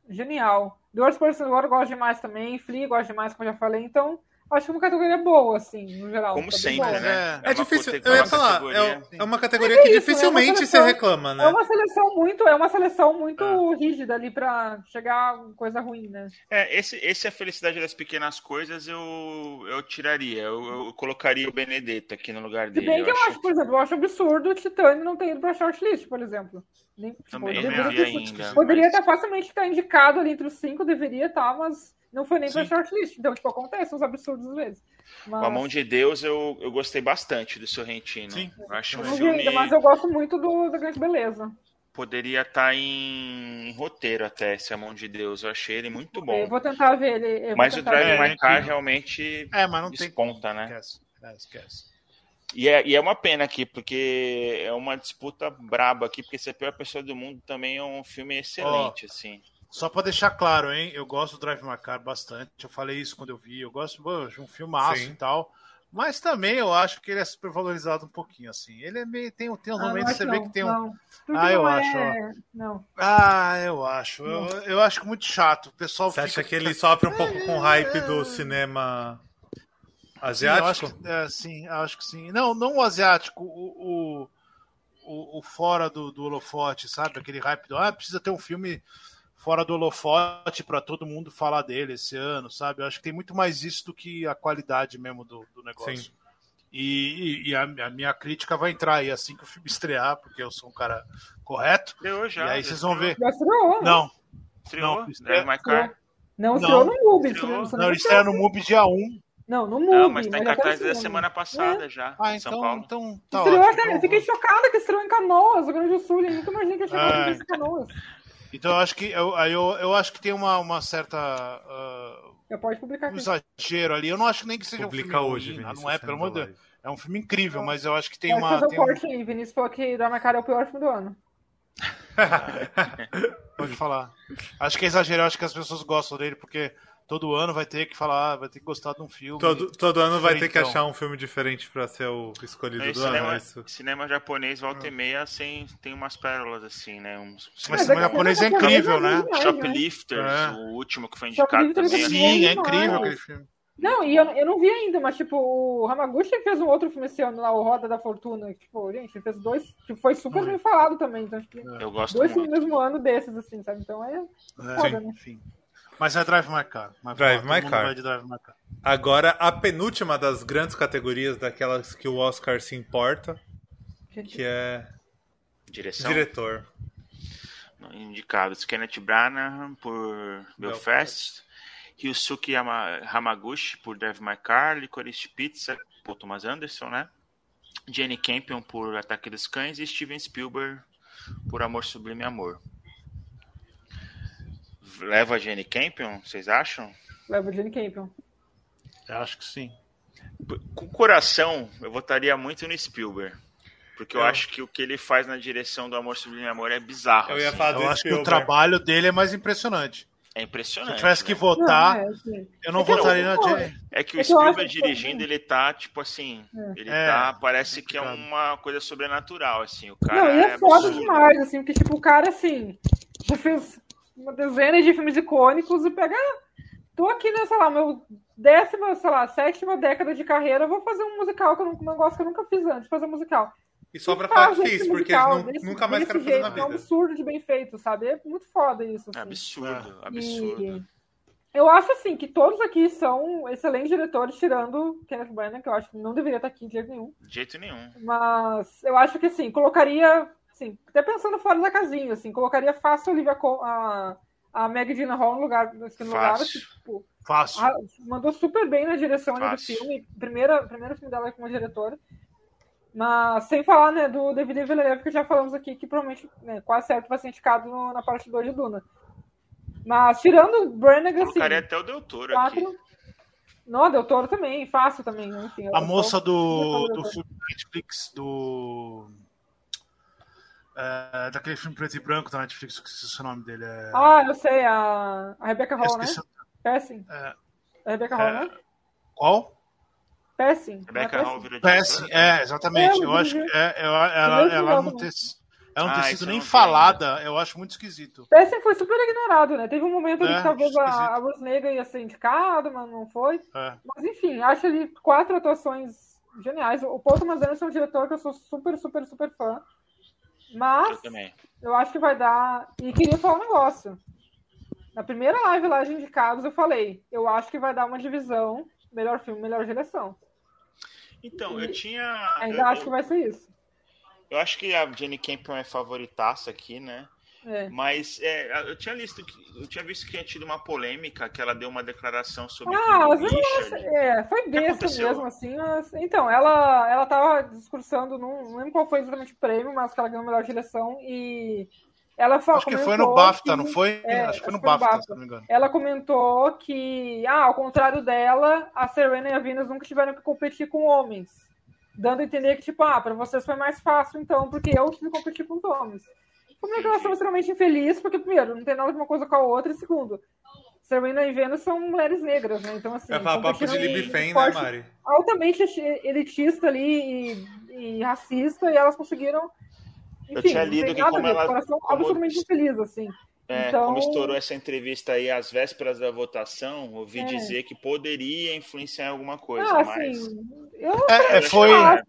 genial. Worst Person World eu gosto demais também, Flea gosto demais, como eu já falei, então acho que é uma categoria boa, assim, no geral. Como tá sempre, boa. Né? É, uma difícil. cate- Eu ia falar, categoria. é, é uma categoria é que isso, dificilmente é se seleção- reclama, né? É uma seleção muito, é uma seleção muito Ah. rígida ali pra chegar a coisa ruim, né? É, esse, esse A Felicidade das Pequenas Coisas eu, eu tiraria. Eu, eu colocaria o Benedetto aqui no lugar Se dele. bem que eu acho- acho, por exemplo, eu acho absurdo o Titânio não ter ido pra shortlist, por exemplo. Nem, tipo, Também ter- ainda. Poderia mas- estar facilmente estar indicado ali entre os cinco, deveria estar, mas não foi nem pra Sim. shortlist. Então, tipo, acontece uns absurdos às vezes. Mas... A Mão de Deus eu, eu gostei bastante do Sorrentino. Sim. Eu acho um Eu não filme ainda, mas eu gosto muito do, da Grande Beleza. poderia estar em, em roteiro até, esse A Mão de Deus. Eu achei ele muito bom. Eu vou tentar ver ele. Mas o Drive ver. É, My Car incrível. realmente É, mas não tem desponta, como. né? Esquece. É, esquece. E é, e é uma pena aqui, porque é uma disputa braba aqui, porque esse é a pior pessoa do mundo também é um filme excelente, assim. Só pra deixar claro, hein? Eu gosto do Drive My Car bastante. Eu falei isso quando eu vi. Eu gosto pô, de um filmaço Sim. e tal. Mas também eu acho que ele é supervalorizado um pouquinho, assim. Ele é meio. Tem, tem uns Ah, momentos que você não, vê que tem um. não. Porque Ah, eu não acho, é- Não. Ah, eu acho. Eu, eu acho muito chato. O pessoal Você fica. acha que ele *laughs* sofre um pouco com o hype do cinema Sim, eu asiático? acho que, é, sim, eu acho que sim. Não, não o asiático, o, o, o, o fora do, do holofote, sabe? Aquele hype do. Ah, precisa ter um filme fora do holofote para todo mundo falar dele esse ano, sabe? Eu acho que tem muito mais isso do que a qualidade mesmo do, do negócio. Sim. E, e- e a, a minha crítica vai entrar aí assim que o filme estrear, porque eu sou um cara correto. Estreou já. e aí já vocês vão estreou. ver. Já estreou, né? Não, Estreou. Não, Drive My Car. Não, Não. estreou no MUBI. Estreou. estreou no não, ele estreia no MUBI dia 1. Não, no MUBI. Não, mas tá em cartaz da semana passada já. Ah, em São então, Paulo. então tá Estreou ótimo. até, Então eu fiquei chocada que estreou em Canoas, Rio Grande do Sul. Eu nunca imaginei que ia chegar É. em Canoas. Então eu acho que eu, eu, eu acho que tem uma, uma certa Já pode publicar um exagero ali. Eu não acho nem que seja Publica um filme hoje, ruim, Vinícius. não é, pelo amor de Deus. É um filme incrível, mas eu acho que tem Pode uma. fazer o Tem um- corte aí. Vinícius falou que Drama Cara é o pior filme do ano. *laughs* Pode falar. Acho que é exagero, acho que as pessoas gostam dele, porque todo ano vai ter que falar, vai ter que gostar de um filme. Todo, todo ano vai ter que Diferentão. achar um filme diferente pra ser o escolhido É, do ano. cinema, é Isso. cinema japonês volta e meia sem, tem umas pérolas assim, né? Uns, Mas Mas cinema é que japonês é japonês incrível, é né? demais, Shoplifters, É. o último que foi indicado também. é Sim, é incrível aquele filme. Não, e eu, eu não vi ainda, mas tipo, o Hamaguchi fez um outro filme esse ano lá, o Roda da Fortuna. que, Tipo, gente, ele fez dois. Tipo, foi super bem falado também. Então, tipo, Eu gosto dois muito. no mesmo ano desses, assim, sabe? Então é. É, Foda, né? enfim. Mas é Drive My Car. Mas Drive My Car. vai de Drive My Car. Agora, a penúltima das grandes categorias, daquelas que o Oscar se importa, que é Direção. diretor. Indicados Kenneth Branagh por Belfast, Ryusuke Yama- Hamaguchi por Drive My Car, Licorice Pizza por Thomas Anderson, né? Jenny Campion por Ataque dos Cães e Steven Spielberg por Amor Sublime Amor. Leva a Jenny Campion, vocês acham? Leva o Jane Campion. Eu acho que sim. Com o coração, eu votaria muito no Spielberg. Porque eu Eu- acho que o que ele faz na direção do Amor Sublime Amor é bizarro. Eu ia assim. falar do Eu acho que o trabalho dele é mais impressionante. É Se impressionante. eu tivesse que né? votar, Não, é, assim. eu não É que eu votaria na. Jenny. É que o É que Spielberg que- dirigindo, ele tá, tipo assim, ele É, tá, parece que é uma coisa sobrenatural, assim, o cara Não, e é foda absurdo. demais, assim, porque, tipo, o cara, assim, já fez uma dezena de filmes icônicos e pega. ah, Tô aqui nessa, sei lá, meu décima, sei lá, sétima década de carreira, eu vou fazer um musical que eu não, um negócio que eu nunca fiz antes, fazer um musical. E só pra E falar que fiz, porque musical não- desse- nunca mais quero fazer na jeito, É um vida. absurdo de bem feito, sabe? É muito foda isso. É Assim. absurdo, É. absurdo. E eu acho assim que todos aqui são excelentes diretores, tirando Kenneth Branagh, que eu acho que não deveria estar aqui de jeito nenhum. De jeito nenhum. Mas eu acho que assim, colocaria, assim, até pensando fora da casinha, assim, colocaria fácil a Olivia a, a Maggie Gyllenhaal no lugar, assim, no lugar Fácil. assim, tipo, Fácil. a- mandou super bem na direção ali do filme, primeira, primeiro filme dela como diretora. Mas sem falar, né, do David Villeneuve, que já falamos aqui, que provavelmente, né, quase certo vai ser indicado no- na parte 2 de Duna. Mas tirando o Branagh, assim, Colocaria até o Del Toro aqui. quatro... Não, Del Toro também, fácil também, enfim. A moça do, do filme Netflix, do. É, daquele filme preto e branco da Netflix, eu esqueci o nome dele. É... Ah, eu sei, a, a Rebecca Hall, né? Passing. É, A Rebecca é, Hall, né? Qual? Passing. Rebecca é Hall Passing? virou PS, diretora? é, exatamente. É, eu eu acho que é, eu- ela, Eu ela não ter, ela não ter Ah, sido isso eu nem falada, eu acho muito esquisito. Passing foi super ignorado, né? Teve um momento ali É, que talvez a, a Rose Negra ia ser indicada, mas não foi. É. Mas enfim, acho ali quatro atuações geniais. O Paul Thomas Anderson é um diretor que eu sou super, super, super fã. Mas Eu também. eu acho que vai dar. E queria falar um negócio. Na primeira live lá de indicados, eu falei, eu acho que vai dar uma divisão, melhor filme, melhor direção. Então, E eu tinha. Ainda eu, acho que vai ser isso. eu acho que a Jenny Campion é favoritaça aqui, né? É. Mas é, eu tinha visto que eu tinha visto que tinha tido uma polêmica, que ela deu uma declaração sobre Ah, mas eu não Richard. É, foi besta mesmo, assim. mas- Então, ela, ela tava discursando, não, não lembro qual foi exatamente o prêmio, mas que ela ganhou a melhor direção e ela falou. Acho que foi no BAFTA, não foi? É, acho que foi no acho que foi no BAFTA, BAFTA. se não me engano. Ela comentou que, ah, ao contrário dela, a Serena e a Venus nunca tiveram que competir com homens. Dando a entender que, tipo, ah, pra vocês foi mais fácil, então, porque eu tive que competir com os homens. Foi uma declaração extremamente infeliz, porque, primeiro, não tem nada de uma coisa com a outra, e segundo, Serena e Vênus são mulheres negras, né? Então, assim. É papo de Libifem, né, Mari? Altamente elitista ali e, e, racista, e elas conseguiram. Enfim, Eu tinha lido que como ela. Coração como... absolutamente infeliz, assim. É, então... Como estourou essa entrevista aí às vésperas da votação, ouvi é. dizer que poderia influenciar em alguma coisa, ah, mas. Assim, eu é, foi. Não acho,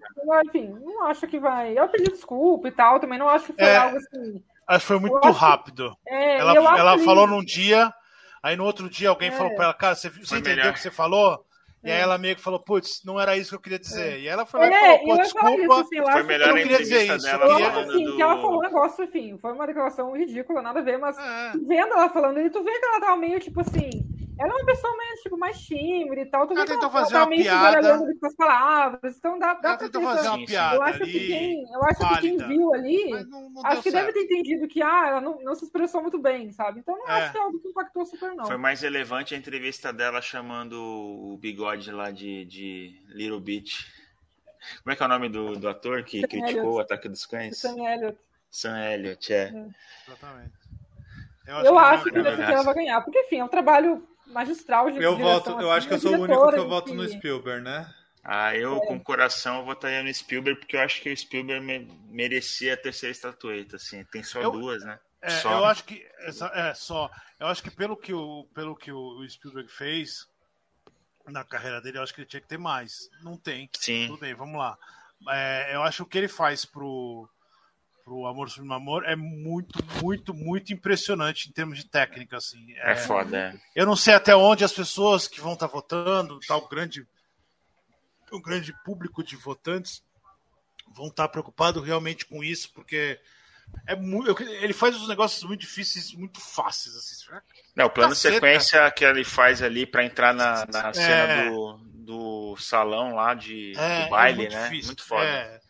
enfim, não acho que vai. Eu pedi desculpa e tal, também não acho que foi é, algo assim. Acho que foi muito rápido. É, ela ela falou num dia, aí no outro dia alguém falou pra ela, cara, você, você entendeu o que você falou? E aí é. ela meio que falou, putz, não era isso que eu queria dizer. É. E ela foi lá é, e falou, pô, desculpa, isso, assim, foi melhor eu não queria dizer isso. Dela eu acho assim, do... que ela falou um negócio, enfim, foi uma declaração ridícula, nada a ver, mas é. vendo ela falando, e tu vê que ela tava meio, tipo assim, ela é uma pessoa mais, tipo, mais tímida e tal. Ela tentou fazer tá uma piada. com as palavras. Então dá, dá ela pra tentou fazer uma piada eu acho ali, que quem, Eu acho válida, que quem viu ali, não, não acho que certo. deve ter entendido que ah, ela não, não se expressou muito bem, sabe? Então não é. acho que é algo que impactou super, não. Foi mais relevante a entrevista dela chamando o bigode lá de, de Little Beach. Como é que é o nome do, do ator que Sam criticou Elliot. o Ataque dos Cães? Sam Elliott. Sam Elliott, é. é. Exatamente. Eu acho, eu que, acho que, que ela vai ganhar, porque enfim, é um trabalho magistral de Eu voto, eu acho que eu sou o único que eu voto no Spielberg, né? Ah, eu é. com coração votaria no Spielberg, porque eu acho que o Spielberg me, merecia a terceira estatueta, assim. Tem só eu, duas, né? É, só. Eu acho que. É, só. Eu acho que pelo que o, pelo que o Spielberg fez na carreira dele, eu acho que ele tinha que ter mais. Não tem. Sim. Tudo bem, vamos lá. É, eu acho que o que ele faz pro, pro Amor Sublime Amor é muito, muito, muito impressionante em termos de técnica, assim. É, é foda, é. Eu não sei até onde as pessoas que vão estar tá votando, tá, o grande o grande público de votantes vão estar tá preocupados realmente com isso, porque é muito, ele faz os negócios muito difíceis, muito fáceis. Assim. Não, o plano sequência que ele faz ali para entrar na, na cena é... do, do salão lá de é, do baile, é muito né? Difícil. Muito foda. É.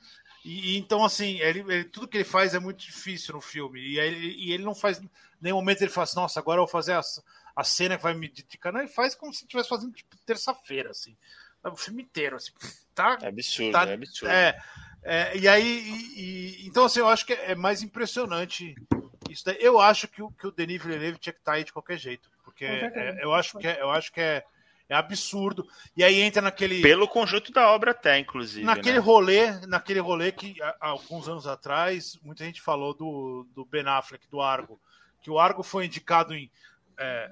E, então, assim, ele, ele, tudo que ele faz é muito difícil no filme. E ele, e ele não faz. Nenhum momento ele fala assim, nossa, agora eu vou fazer a, a cena que vai me dedicar. Não, ele faz como se estivesse fazendo tipo, terça-feira, assim. O filme inteiro, assim. Tá, é absurdo, tá, é absurdo. É, é, e aí, e, e, então, assim, eu acho que é mais impressionante isso daí. Eu acho que o, que o Denis Villeneuve tinha que estar tá aí de qualquer jeito. Porque é, eu acho que é, eu acho que é é absurdo. E aí entra naquele. Pelo conjunto da obra, até, inclusive. Naquele né? rolê, naquele rolê que há, alguns anos atrás, muita gente falou do, do Ben Affleck, do Argo. Que o Argo foi indicado em é,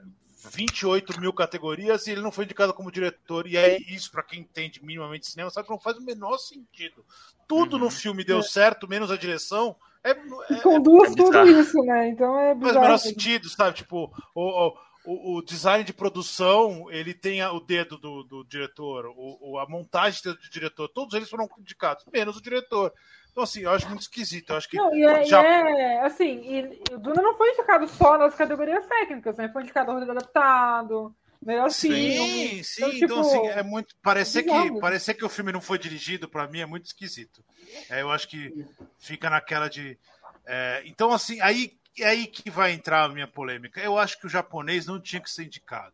28 mil categorias e ele não foi indicado como diretor. E aí, isso, para quem entende minimamente cinema, sabe que não faz o menor sentido. Tudo uhum. no filme deu é. certo, menos a direção. É, é, conduz é tudo isso, né? Então é bizarro. Faz o menor sentido, sabe? Tipo, o, o o, o, design de produção ele tem o dedo do, do diretor, o, o, a montagem do diretor, todos eles foram indicados, menos o diretor. Então, assim, eu acho muito esquisito. Eu acho que não, e é, já... e é assim, e, o Duna não foi indicado só nas categorias técnicas, né? Foi indicado roteiro adaptado, melhor sim, filme. Sim, sim. Então, então tipo, assim, é muito. Parecer que, parecer que o filme não foi dirigido, para mim, é muito esquisito. É, eu acho que fica naquela de. É, então, assim, aí é aí que vai entrar a minha polêmica. Eu acho que o japonês não tinha que ser indicado.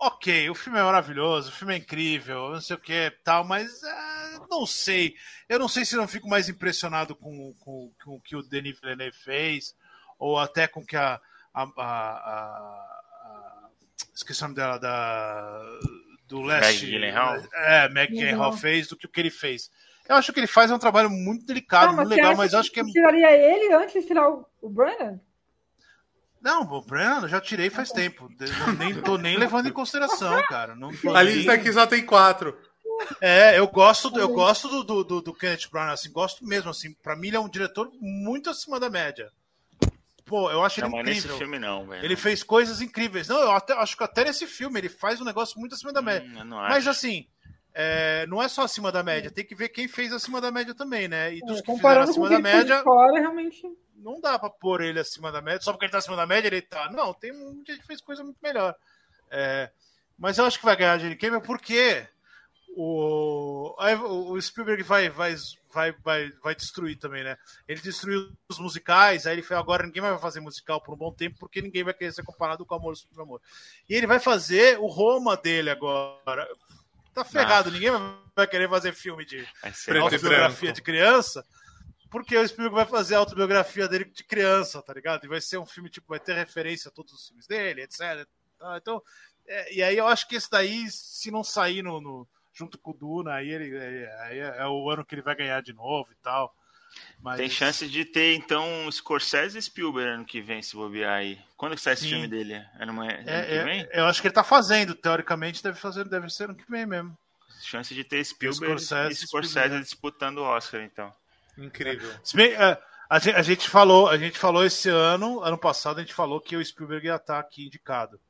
Ok, o filme é maravilhoso, o filme é incrível, não sei o que tal, mas uh, não sei. Eu não sei se não fico mais impressionado com, com, com o que o Denis Villeneuve fez, ou até com o que a, a, a, a esqueci o nome dela, da, do Leste. Meg Gyllenhaal? É, Meg Gyllenhaal fez, do que o que ele fez. Eu acho que ele faz um trabalho muito delicado, não, muito legal, mas acho que é. Tiraria ele antes de tirar o, o Brennan? Não, o Brennan eu já tirei faz tempo. Eu nem tô nem levando em consideração, *laughs* cara. Não A lista aqui só tem quatro. É, eu gosto, eu gosto do, do, do, do Kenneth Branagh, assim, gosto mesmo, assim. Para mim ele é um diretor muito acima da média. Pô, eu acho não, ele incrível. Nesse filme não, velho. Ele fez coisas incríveis. Não, eu até, acho que até nesse filme ele faz um negócio muito acima da hum, média. Hum, Mas assim, é, não é só acima da média, tem que ver quem fez acima da média também, né? E dos é, que fizeram acima da média. Fora, realmente... Não dá pra pôr ele acima da média, só porque ele tá acima da média, ele tá. Não, tem um gente que fez coisa muito melhor. É, mas eu acho que vai ganhar a Jane Cameron porque o, o Spielberg vai, vai, vai, vai, vai destruir também, né? Ele destruiu os musicais, aí ele foi agora ninguém vai fazer musical por um bom tempo porque ninguém vai querer ser comparado com Amor Super Amor. E ele vai fazer o Roma dele agora tá ferrado. Ninguém vai querer fazer filme de autobiografia de criança. porque o Spielberg vai fazer a autobiografia dele de criança, tá ligado? E vai ser um filme, tipo, vai ter referência a todos os filmes dele, etc. Então, é, e aí eu acho que esse daí, se não sair no, no junto com o Duna, aí, ele, aí é, é, o ano que ele vai ganhar de novo e tal. Mas... Tem chance de ter, então, Scorsese e Spielberg ano que vem, se bobear aí. Quando que sai esse Sim. filme dele? É, numa, é, é, eu acho que ele tá fazendo, teoricamente deve fazer, deve ser ano que vem mesmo. Chance de ter Spielberg Scorsese, e Scorsese Spielberg. disputando o Oscar, então. Incrível. Bem, a, a, gente falou, a gente falou esse ano, ano passado, a gente falou que o Spielberg ia estar aqui indicado.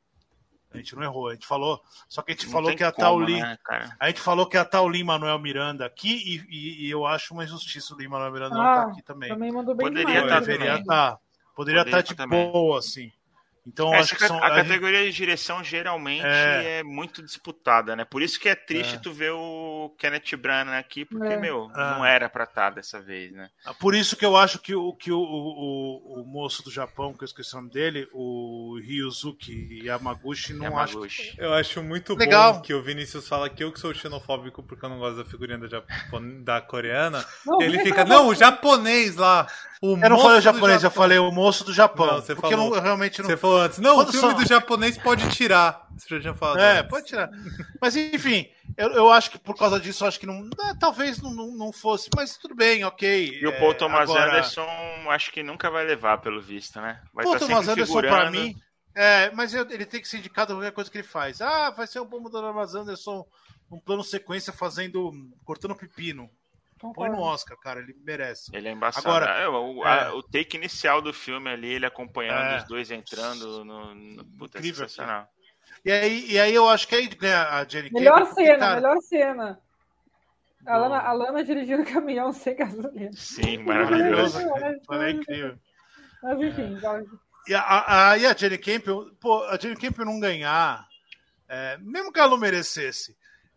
A gente não errou, a gente falou. Só que a gente não falou que ia estar o Lin. Né, a gente falou que estar o Lin Manuel Miranda aqui e, e, e, eu acho uma injustiça o Lin Manuel Miranda ah, não estar aqui também. Também mandou bem Poderia estar Poderia estar. Poderia estar de também. boa, assim. Então, acho que são, a, a categoria gente... de direção geralmente é... é... muito disputada, né? Por isso que é triste é. tu ver o Kenneth Branagh aqui, porque, é. meu, é. não era pra estar tá dessa vez, né? Ah, por isso que eu acho que, o, que o, o, o, moço do Japão, que eu esqueci o nome dele, o Ryuzuki Yamaguchi, não Yamaguchi. acho... Eu acho muito Legal. bom que o Vinícius fala que eu que sou xenofóbico porque eu não gosto da figurinha da, Japon... da coreana. Não, ele fica, não, o japonês lá... O eu não falei o japonês, eu falei o moço do Japão. Não, você porque falou. eu realmente não. Você falou antes. Não, Quando o filme só... do japonês pode tirar. Você já tinha falado. É, antes. pode tirar. Mas enfim, eu, eu acho que por causa disso, acho que não. É, talvez não, não, não, fosse, mas tudo bem, ok. E o Paul é, Thomas agora... Anderson, acho que nunca vai levar, pelo visto, né? Vai Paul tá Thomas Anderson, figurando... pra mim. É, mas ele tem que ser indicado a qualquer coisa que ele faz. Ah, vai ser o bom do Thomas Anderson um plano sequência fazendo. cortando pepino. Põe no Oscar, cara, ele merece. Ele é embaçado. Agora, é, o, é... A, o, take inicial do filme ali, ele acompanhando é... os dois entrando no. no puta, Incrível, sensacional. E aí, e aí eu acho que aí ganha a Jenny Melhor cena, cara... melhor cena. A Lana, a Lana dirigindo o caminhão sem gasolina. Sim, *laughs* maravilhoso. é incrível. Mas enfim, e a, a, e a Jenny Campbell, pô, a Jenny Campbell não ganhar, é, mesmo que ela não merecesse,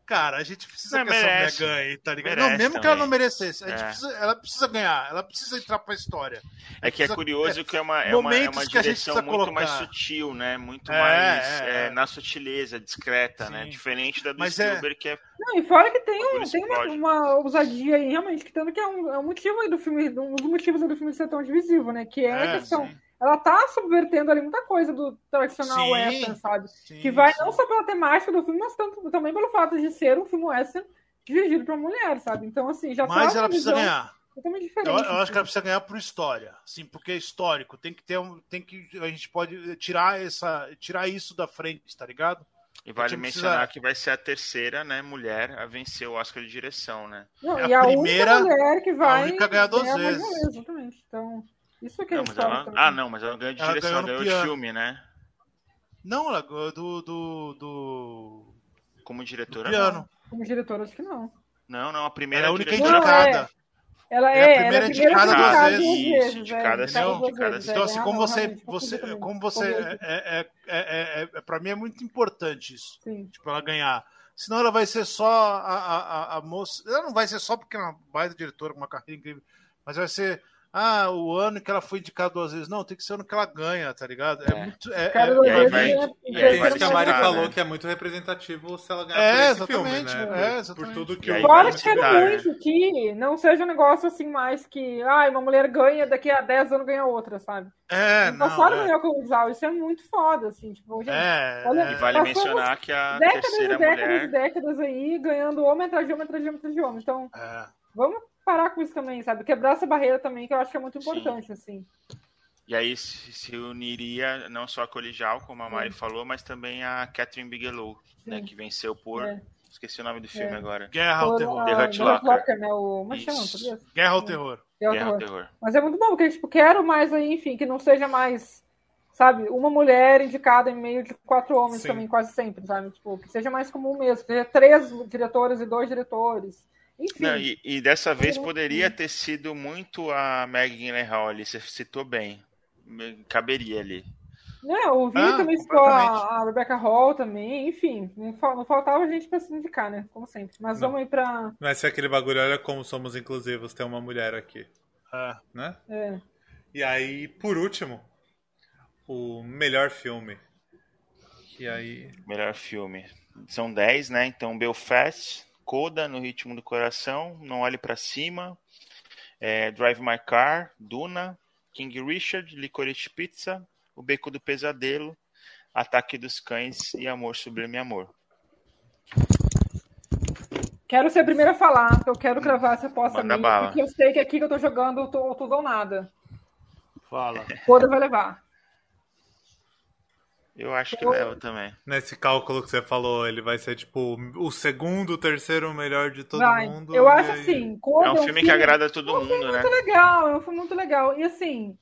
Cara, a gente precisa não, que merece. essa mulher ganhe, tá ligado? Merece não, mesmo também. que ela não merecesse, a gente é. precisa, ela precisa ganhar, ela precisa entrar pra história. É que é curioso é, que é uma, é uma, é uma direção muito colocar. mais sutil, né? Muito é, mais é, é. na sutileza, discreta, né? Sim. né? Diferente da do Mas Spielberg, que é. Não, e fora que tem, um, tem uma, uma, ousadia aí, realmente, que tanto que é um, é um motivo aí do filme, um dos motivos do filme ser tão divisivo, né? Que é, a questão. Sim ela tá subvertendo ali muita coisa do tradicional sim, western, sabe? Sim, que vai sim. não só pela temática do filme, mas tanto, também pelo fato de ser um filme western dirigido pra mulher, sabe? Então, assim, já Mas ela precisa ganhar. Totalmente diferente. Eu, eu acho que ela precisa ganhar por história, sim, porque é histórico. Tem que ter um, tem que a gente pode tirar essa, tirar isso da frente, tá ligado? E vale mencionar precisa... que vai ser a terceira, né, mulher a vencer o Oscar de direção, né? Não, é a, a primeira mulher que vai a única ganhar duas vezes. Exatamente. Então, isso que é ela... Ah, não, mas ela ganhou de ela direção, ganhou, ganhou de filme, né? Não, ela ganhou do, do, do... Como diretora? piano. Não. Como diretora, acho que não. Não, não, a primeira ela é a única diretora... indicada. Ela é, é a primeira indicada duas vezes. Isso, indicada sim, indicada sim. Então, assim, como você, você, como você, é, é, é, é, pra mim é muito importante isso. Sim. Tipo, ela ganhar. Senão ela vai ser só a, a, a, moça. Ela não vai ser só porque é uma baita diretora com uma carreira incrível, mas vai ser ah, o ano que ela foi indicada duas vezes. Não, tem que ser o ano que ela ganha, tá ligado? É, é. muito. É, Cara, é, vai, é, que a Mari falou né? que é muito representativo se ela ganhar é, por esse filme, né? É, exatamente. Por tudo que eu Agora quero muito que não seja um negócio assim mais que ah, uma mulher ganha, daqui a 10 anos ganha outra, sabe? É, não. Passaram é. com o Isso é muito foda, assim. Tipo, gente, é, olha, e vale mencionar que a décadas terceira e décadas mulher... e décadas aí ganhando homem atrás de homem atrás de homem atrás de homem. Então, é. vamos parar com isso também, sabe? Quebrar essa barreira também, que eu acho que é muito importante, Sim. assim. E aí se uniria não só a Colijal, como a Mari Sim. falou, mas também a Catherine Bigelow, né, que venceu por. É. Esqueci o nome do filme é. agora. Guerra ao Terror. The Hurt Locker. né? O... É chama? Guerra ao Terror. Guerra, Guerra ao terror. Mas é muito bom, porque tipo, quero mais aí, enfim, que não seja mais, sabe, uma mulher indicada em meio de quatro homens Sim. também, quase sempre, sabe? Tipo, que seja mais comum mesmo, que seja três diretores e dois diretores. Enfim. Não, e, e, dessa vez poderia ter sido muito a Maggie Gyllenhaal ali, você citou bem. Caberia ali. Não, o Vini ah, também citou a, a, Rebecca Hall também, enfim, não, não faltava gente para se indicar, né? Como sempre. Mas não. vamos ir pra. Vai ser aquele bagulho, olha como somos inclusivos, tem uma mulher aqui. Ah. Né? É. E aí, por último, o melhor filme. E aí. Melhor filme. São 10, né? Então, Belfast, Coda no ritmo do coração, Não Olhe para Cima, é, Drive My Car, Duna, King Richard, Licorice Pizza, O Beco do Pesadelo, Ataque dos Cães e Amor Sublime Amor. Quero ser a primeira a falar, eu quero cravar essa aposta minha, bala. porque eu sei que aqui que eu tô jogando eu tô tudo ou nada. Fala. Coda vai levar. Eu acho que leva também. Nesse cálculo que você falou, ele vai ser tipo o segundo, o terceiro melhor de todo Vai. mundo. Eu acho aí- assim, Coda É um filme que agrada todo é um filme mundo, né? muito legal, é um filme muito legal. E assim,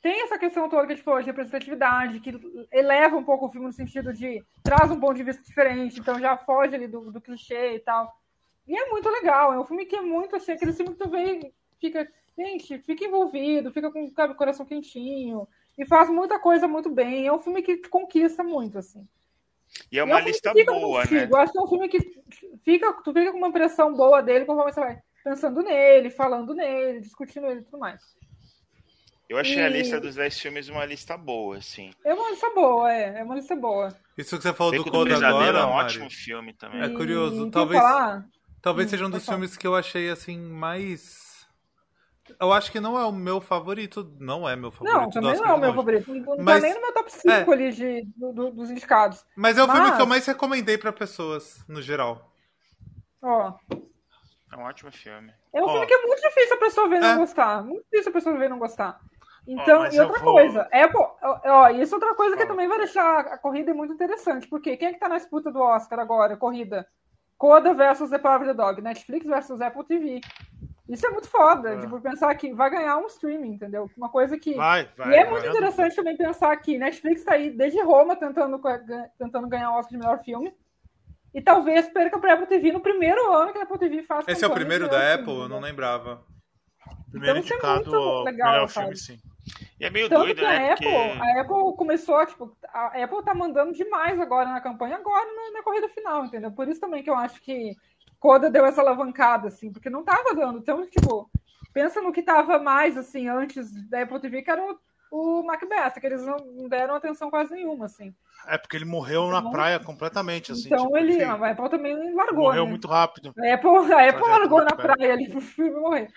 tem essa questão toda que a gente falou de representatividade, que eleva um pouco o filme no sentido de traz um ponto de vista diferente, então já foge ali do, do clichê e tal. E é muito legal, é um filme que é muito assim, aquele filme que tu vê e fica, gente, fica envolvido, fica com o coração quentinho, e faz muita coisa muito bem. É um filme que te conquista muito, assim. E é E uma um lista boa, né? Eu acho que é um filme que fica, tu fica com uma impressão boa dele conforme você vai pensando nele, falando nele, discutindo ele e tudo mais. Eu achei a E- lista dos 10 filmes uma lista boa, assim. É uma lista boa, é. É uma lista boa. Isso que você falou Beco do Coda agora, é um Mari, ótimo filme também. É E curioso, quer talvez- talvez Hum, seja um dos falar. filmes que eu achei assim mais. Eu acho que não é o meu favorito, não é meu favorito. Não, também Oscar não é o meu favorito. Não tá Mas- nem no meu top 5 é. ali de, do- do- dos indicados. Mas é o filme Mas- que eu mais recomendei pra pessoas, no geral. Ó. É um ótimo filme. É um Ó. filme que é muito difícil a pessoa ver e não É. gostar. Muito difícil a pessoa ver e não gostar. Então, e outra vou- coisa, Apple, ó, ó, isso é outra coisa que também vai deixar a corrida muito interessante, porque quem é que tá na disputa do Oscar agora, corrida? Coda versus The Power of the Dog, Netflix versus Apple TV. Isso é muito foda, É. tipo, pensar que vai ganhar um streaming, entendeu? Uma coisa que... Vai, vai. e é muito interessante também pensar que Netflix tá aí desde Roma tentando, tentando ganhar o Oscar de melhor filme, e talvez perca pra Apple TV no primeiro ano que a Apple TV faz Esse é o primeiro da Apple? Eu não lembrava. Primeiro Então, é indicado muito ao legal, melhor sabe? filme, sim. E é meio Tanto doido, que a né? Apple, Porque a Apple começou, tipo, a Apple tá mandando demais agora na campanha, agora na, na corrida final, entendeu? Por isso também que eu acho que Coda deu essa alavancada, assim, porque não tava dando. Então, tipo, pensa no que tava mais, assim, antes da Apple TV, que era o, o Macbeth, que eles não deram atenção quase nenhuma, assim. É porque ele morreu na Então- praia completamente, assim. então tipo, ele, enfim, a Apple também largou, morreu né? muito rápido. A Apple, a Apple largou na praia ali pro filme morrer.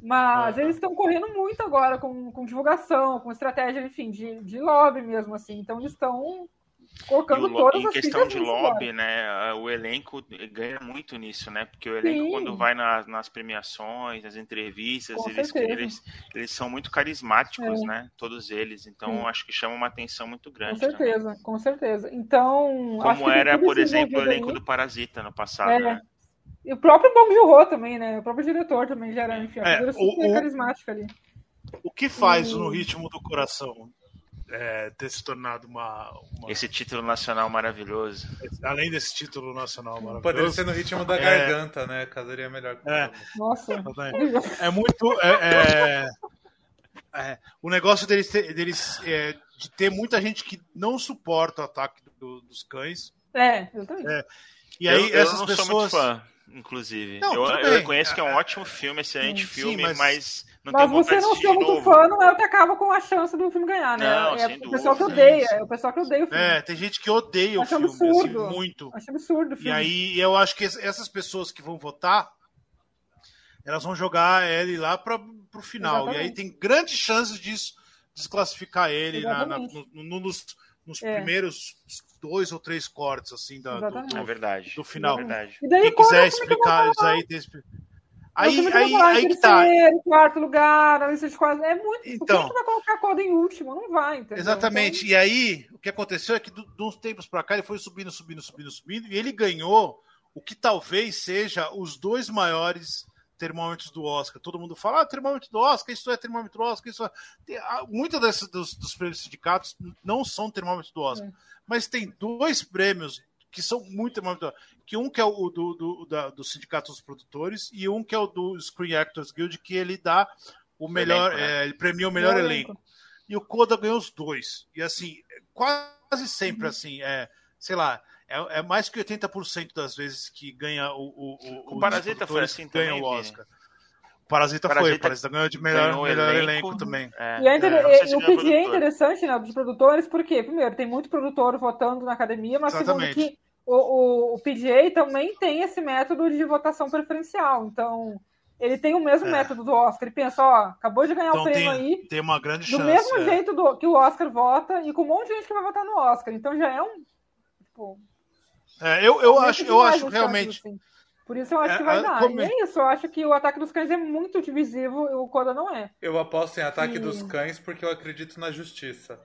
Mas Aham. eles estão correndo muito agora com, com divulgação, com estratégia, enfim, de, de lobby mesmo, assim. Então eles estão e colocando o todas em as questão de lobby, né? O elenco ganha muito nisso, né? Porque o elenco, Sim. quando vai na- nas premiações, nas entrevistas, Com eles, eles, eles são muito carismáticos, É. né? Todos eles. Então, Sim. acho que chama uma atenção muito Com grande. também. certeza, com certeza. Então. Como era, por exemplo, o elenco aí. do Parasita no passado, É. né? E o próprio Bong Joon-ho também, né? O próprio diretor também já era, enfim, uma É, o- super o- carismática ali. O que faz E- no ritmo do coração é, ter se tornado uma. uma- Esse título nacional maravilhoso. Além desse título nacional Poderia maravilhoso. ser no ritmo da É. garganta, né? Casaria melhor. É. Nossa. É muito. é- é- é, o negócio deles, ter, deles é, de ter muita gente que não suporta o ataque do- dos cães. É, exatamente. É. E aí eu, eu essas não pessoas. Inclusive. Não, eu, eu reconheço que é um ótimo filme, excelente sim, filme, mas- mas, não Mas você não ser muito fã não é o que acaba com a chance do filme ganhar, né? Não, é o pessoal que odeia, é o pessoal que odeia o filme. É, tem gente que odeia o Acho filme, absurdo. assim, muito. Acho absurdo o E filme. aí eu acho que es- essas pessoas que vão votar, elas vão jogar ele lá para pro final. Exatamente. E aí tem grandes chances de desclassificar ele na- na- no- no- nos, nos É. primeiros dois ou três cortes assim da, do. É do- verdade. do final. É verdade. E daí Quem quiser explicar isso aí, tem aí, aí, falar, aí que tá. quarto lugar, lista de quase. É muito. Então. Que vai colocar a coda em último? Não vai, entendeu? Exatamente. E aí, o que aconteceu é que do- de uns tempos para cá ele foi subindo, subindo, subindo, subindo, e ele ganhou o que talvez seja os dois maiores termômetros do Oscar. Todo mundo fala, ah, termômetro do Oscar, isso é termômetro do Oscar, isso é. Ah, Muitos desses dos, dos prêmios sindicatos não são termômetro do Oscar. É. Mas tem dois prêmios que são muito termômetro do Oscar. Que um que é o do, do, da- do Sindicato dos Produtores e um que é o do Screen Actors Guild, que ele dá o melhor, elenco, né? é, ele premia o melhor Melhor elenco. elenco. E o Coda ganhou os dois. E assim, quase sempre Uhum. assim, é, sei lá, é, é mais que 80% das vezes que ganha o, o, o, O Parasita foi assim ganha também, o Vini? Oscar. O Parasita, foi, Parasita o Parasita ganhou de melhor, Ganhou melhor elenco. elenco, também. É. E, é inter- É, o que é interessante, né, dos produtores, porque, primeiro, tem muito produtor votando na academia, mas segundo Exatamente. que o, o, o PGA também tem esse método de votação preferencial. Então, ele tem o mesmo É. método do Oscar. Ele pensa, ó, acabou de ganhar Então o prêmio tem, aí, tem uma grande do chance. mesmo é. jeito do- que o Oscar vota e com um monte de gente que vai votar no Oscar. Então já é um. Tipo, É, eu, eu acho, eu acho realmente. assim. Por isso eu acho É, que vai dar. como- E é isso, eu acho que o Ataque dos Cães é muito divisivo e o Coda não é. Eu aposto em Ataque Sim. dos Cães porque eu acredito na justiça.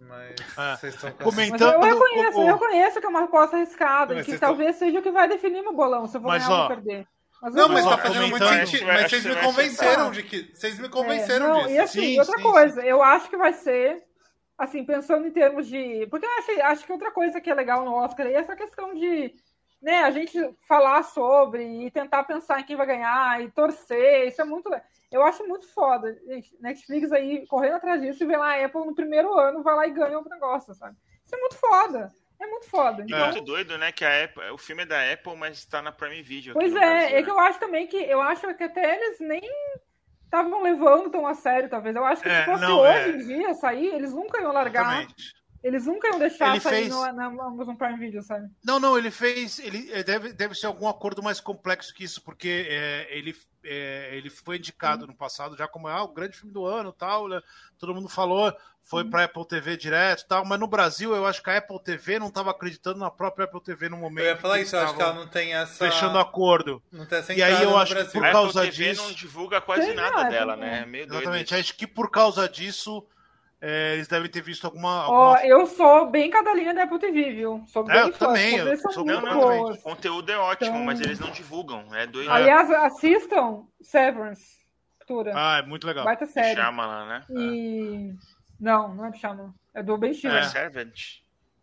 Mas É. vocês estão Comentando- Mas eu reconheço, o- eu reconheço que é uma aposta arriscada Mas e que talvez seja o que vai definir meu bolão, se eu vou Mas, ganhar ou perder. Mas Não, eu mas vou- tá fazendo muito sentido. Mas vocês me vai convenceram de que. Vocês me É, convenceram não, disso. E assim, Sim, outra sim, coisa, eu acho que vai ser, assim, pensando em termos de. Porque eu acho, acho que outra coisa que é legal no Oscar é essa questão de né, a gente falar sobre e tentar pensar em quem vai ganhar e torcer. Isso é muito. Eu acho muito foda. Gente, Netflix aí correndo atrás disso e vê lá a Apple no primeiro ano, vai lá e ganha o negócio, sabe? Isso é muito foda. É muito foda. Então, muito doido, né? Que a Apple, o filme é da Apple, mas tá na Prime Video. Pois é, Brasil, é que né? eu acho também que eu acho que até eles nem estavam levando tão a sério, talvez. Eu acho que É, se fosse não, hoje é. em dia sair, eles nunca iam largar. Exatamente. Eles nunca iam deixar Ele sair fez- no, na Amazon Prime Video, sabe? Não, não, ele fez. Ele é, deve, deve ser algum acordo mais complexo que isso, porque é, ele, é, ele foi indicado no passado já como ah, o grande filme do ano tal. né? Todo mundo falou, foi para Apple TV direto tal, mas no Brasil eu acho que a Apple TV não estava acreditando na própria Apple TV no momento. Eu ia falar que isso, eu acho que ela não tem essa. Fechando acordo. Não tem essa E aí eu acho que Brasil. por A causa Apple TV disso- não divulga quase Tem, nada não, dela, né? Meio doido Exatamente. isso. Acho que por causa disso é, eles devem ter visto alguma. Ó, alguma... eu sou bem cadelinha da Apple TV, viu? Sou É, bem eu fã. também, eu sou Não, não, o conteúdo é ótimo, Então- mas eles não divulgam. É doido. Aliás, assistam Severance, Cultura. Ah, é muito legal. Baita série. Chama lá, né? E... Não, não é Chama. É do Ben É. Servant.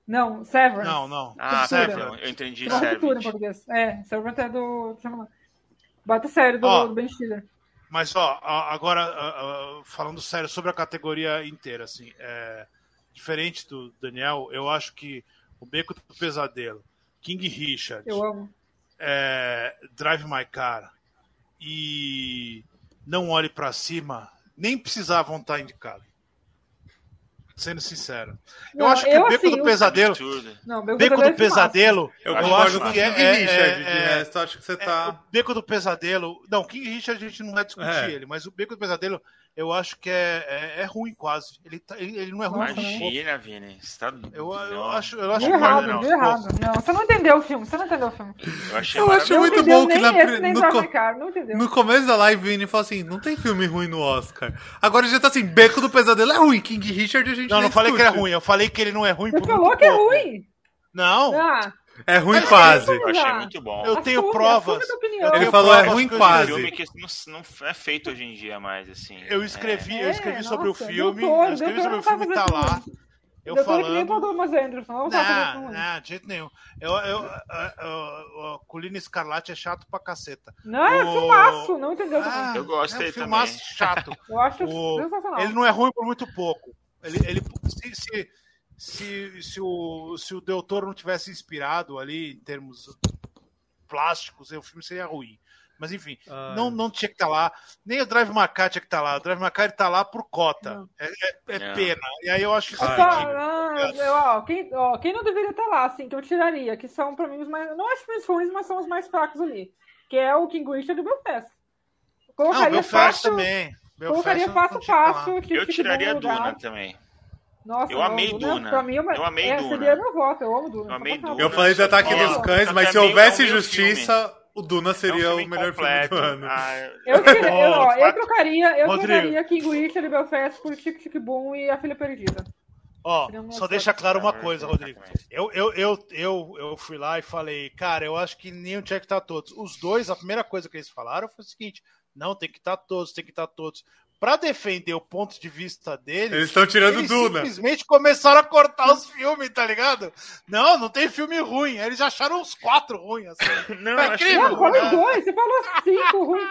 Não, Severance. Não, não. Ah. Servant. Eu entendi Não, Cultura em português. É, Severance é do... Chama lá. Baita série do, Ó. do Ben Stiller. Mas, ó, agora, falando sério sobre a categoria inteira, assim, é, diferente do Daniel, eu acho que o Beco do Pesadelo, King Richard, Eu amo. é, Drive My Car e Não Olhe Pra Cima, nem precisavam estar indicados. Sendo sincero. Eu Não, acho que eu, o Beco assim, do Pesadelo. Não, Beco, do é. Pesadelo, Eu Eu acho que é- é- Richard. de é- resto, acho que você É, tá. o Beco do Pesadelo. Não, King Richard a gente não vai discutir É. ele, mas o Beco do Pesadelo eu acho que é, é, é ruim quase. Ele, tá- ele, ele não é ruim. Imagina, Vini. Você tá... Eu, eu Não. acho, eu acho errado, não, não. errado. Não, você não entendeu o filme, você não entendeu o filme. Eu achei Eu acho Não muito entendeu bom que na esse, no co- não. No começo da live, o Vini falou assim: não tem filme ruim no Oscar. Agora já tá assim: Beco do Pesadelo é ruim. King Richard a gente Não, nem não falei que era discute. ruim, eu falei que ele não é ruim Você por falou que é ruim. Não, Ah, É ruim Mas quase. Eu achei muito bom. eu tenho provas. Eu Ele falou, é ruim que eu quase. filme que não, não é feito hoje em dia mais, assim. Eu escrevi, eu É, escrevi sobre nossa, o filme, doutor, eu escrevi sobre o filme, tá lá. Eu Eu falei que nem falando. o Thomas Anderson, não Não, filme. não, de jeito nenhum. Eu, eu, a, a, a Colina Escarlate é chato pra caceta. Não, é O- filmaço, não entendeu também. Ah, Eu gostei é um filmaço também. chato. Eu acho o- sensacional. Ele não é ruim por muito pouco. Ele, ele se, se, se, se o, se o Del Toro não tivesse inspirado ali em termos plásticos, o filme seria ruim. Mas enfim, Ah. não, não tinha que estar lá. Nem o Drive Macar tinha que estar lá. O Drive Macar está lá por cota. É, é- é Não. pena. E aí eu acho isso É Ah, só- ridículo. ah, eu- ó, quem, ó, quem não deveria estar lá, assim, que eu tiraria, que são pra mim os mais. Não acho filmes ruins, mas são os mais fracos ali. Que é o King Richard e o Belfast. Eu Não, Colocaria Belfast fácil. também. Colocaria Belfast fácil, que estar lá. fácil. Tic, Eu tiraria lugar. Duna também. Nossa, Eu não, amei Duna. Pra mim, é uma- Eu amei é, Duna. Seria meu voto, eu amo Duna. Eu amei Duna. Eu falei do Ataque dos Cães, mas se é houvesse é o meu justiça, o Duna É um seria filme o melhor completo. filme do ano. Ah, *laughs* Eu, eu, ó, eu trocaria, eu Rodrigo. trocaria King Richard e Belfast por Tic Tic Boom e A Filha Perdida. Ó, Seria uma só deixa claro uma coisa, Rodrigo. Eu, eu, eu, eu, eu fui lá e falei, cara, eu acho que nem tinha que estar todos. Os dois, a primeira coisa que eles falaram foi o seguinte: não, tem que estar todos, tem que estar todos. Pra defender o ponto de vista deles, Eles estão tirando eles Duna. simplesmente começaram a cortar os filmes, tá ligado? Não, não tem filme ruim. Eles acharam uns quatro ruins, assim. Não, Tá eu achei incrível, Não, falou né? dois, você falou cinco ruim.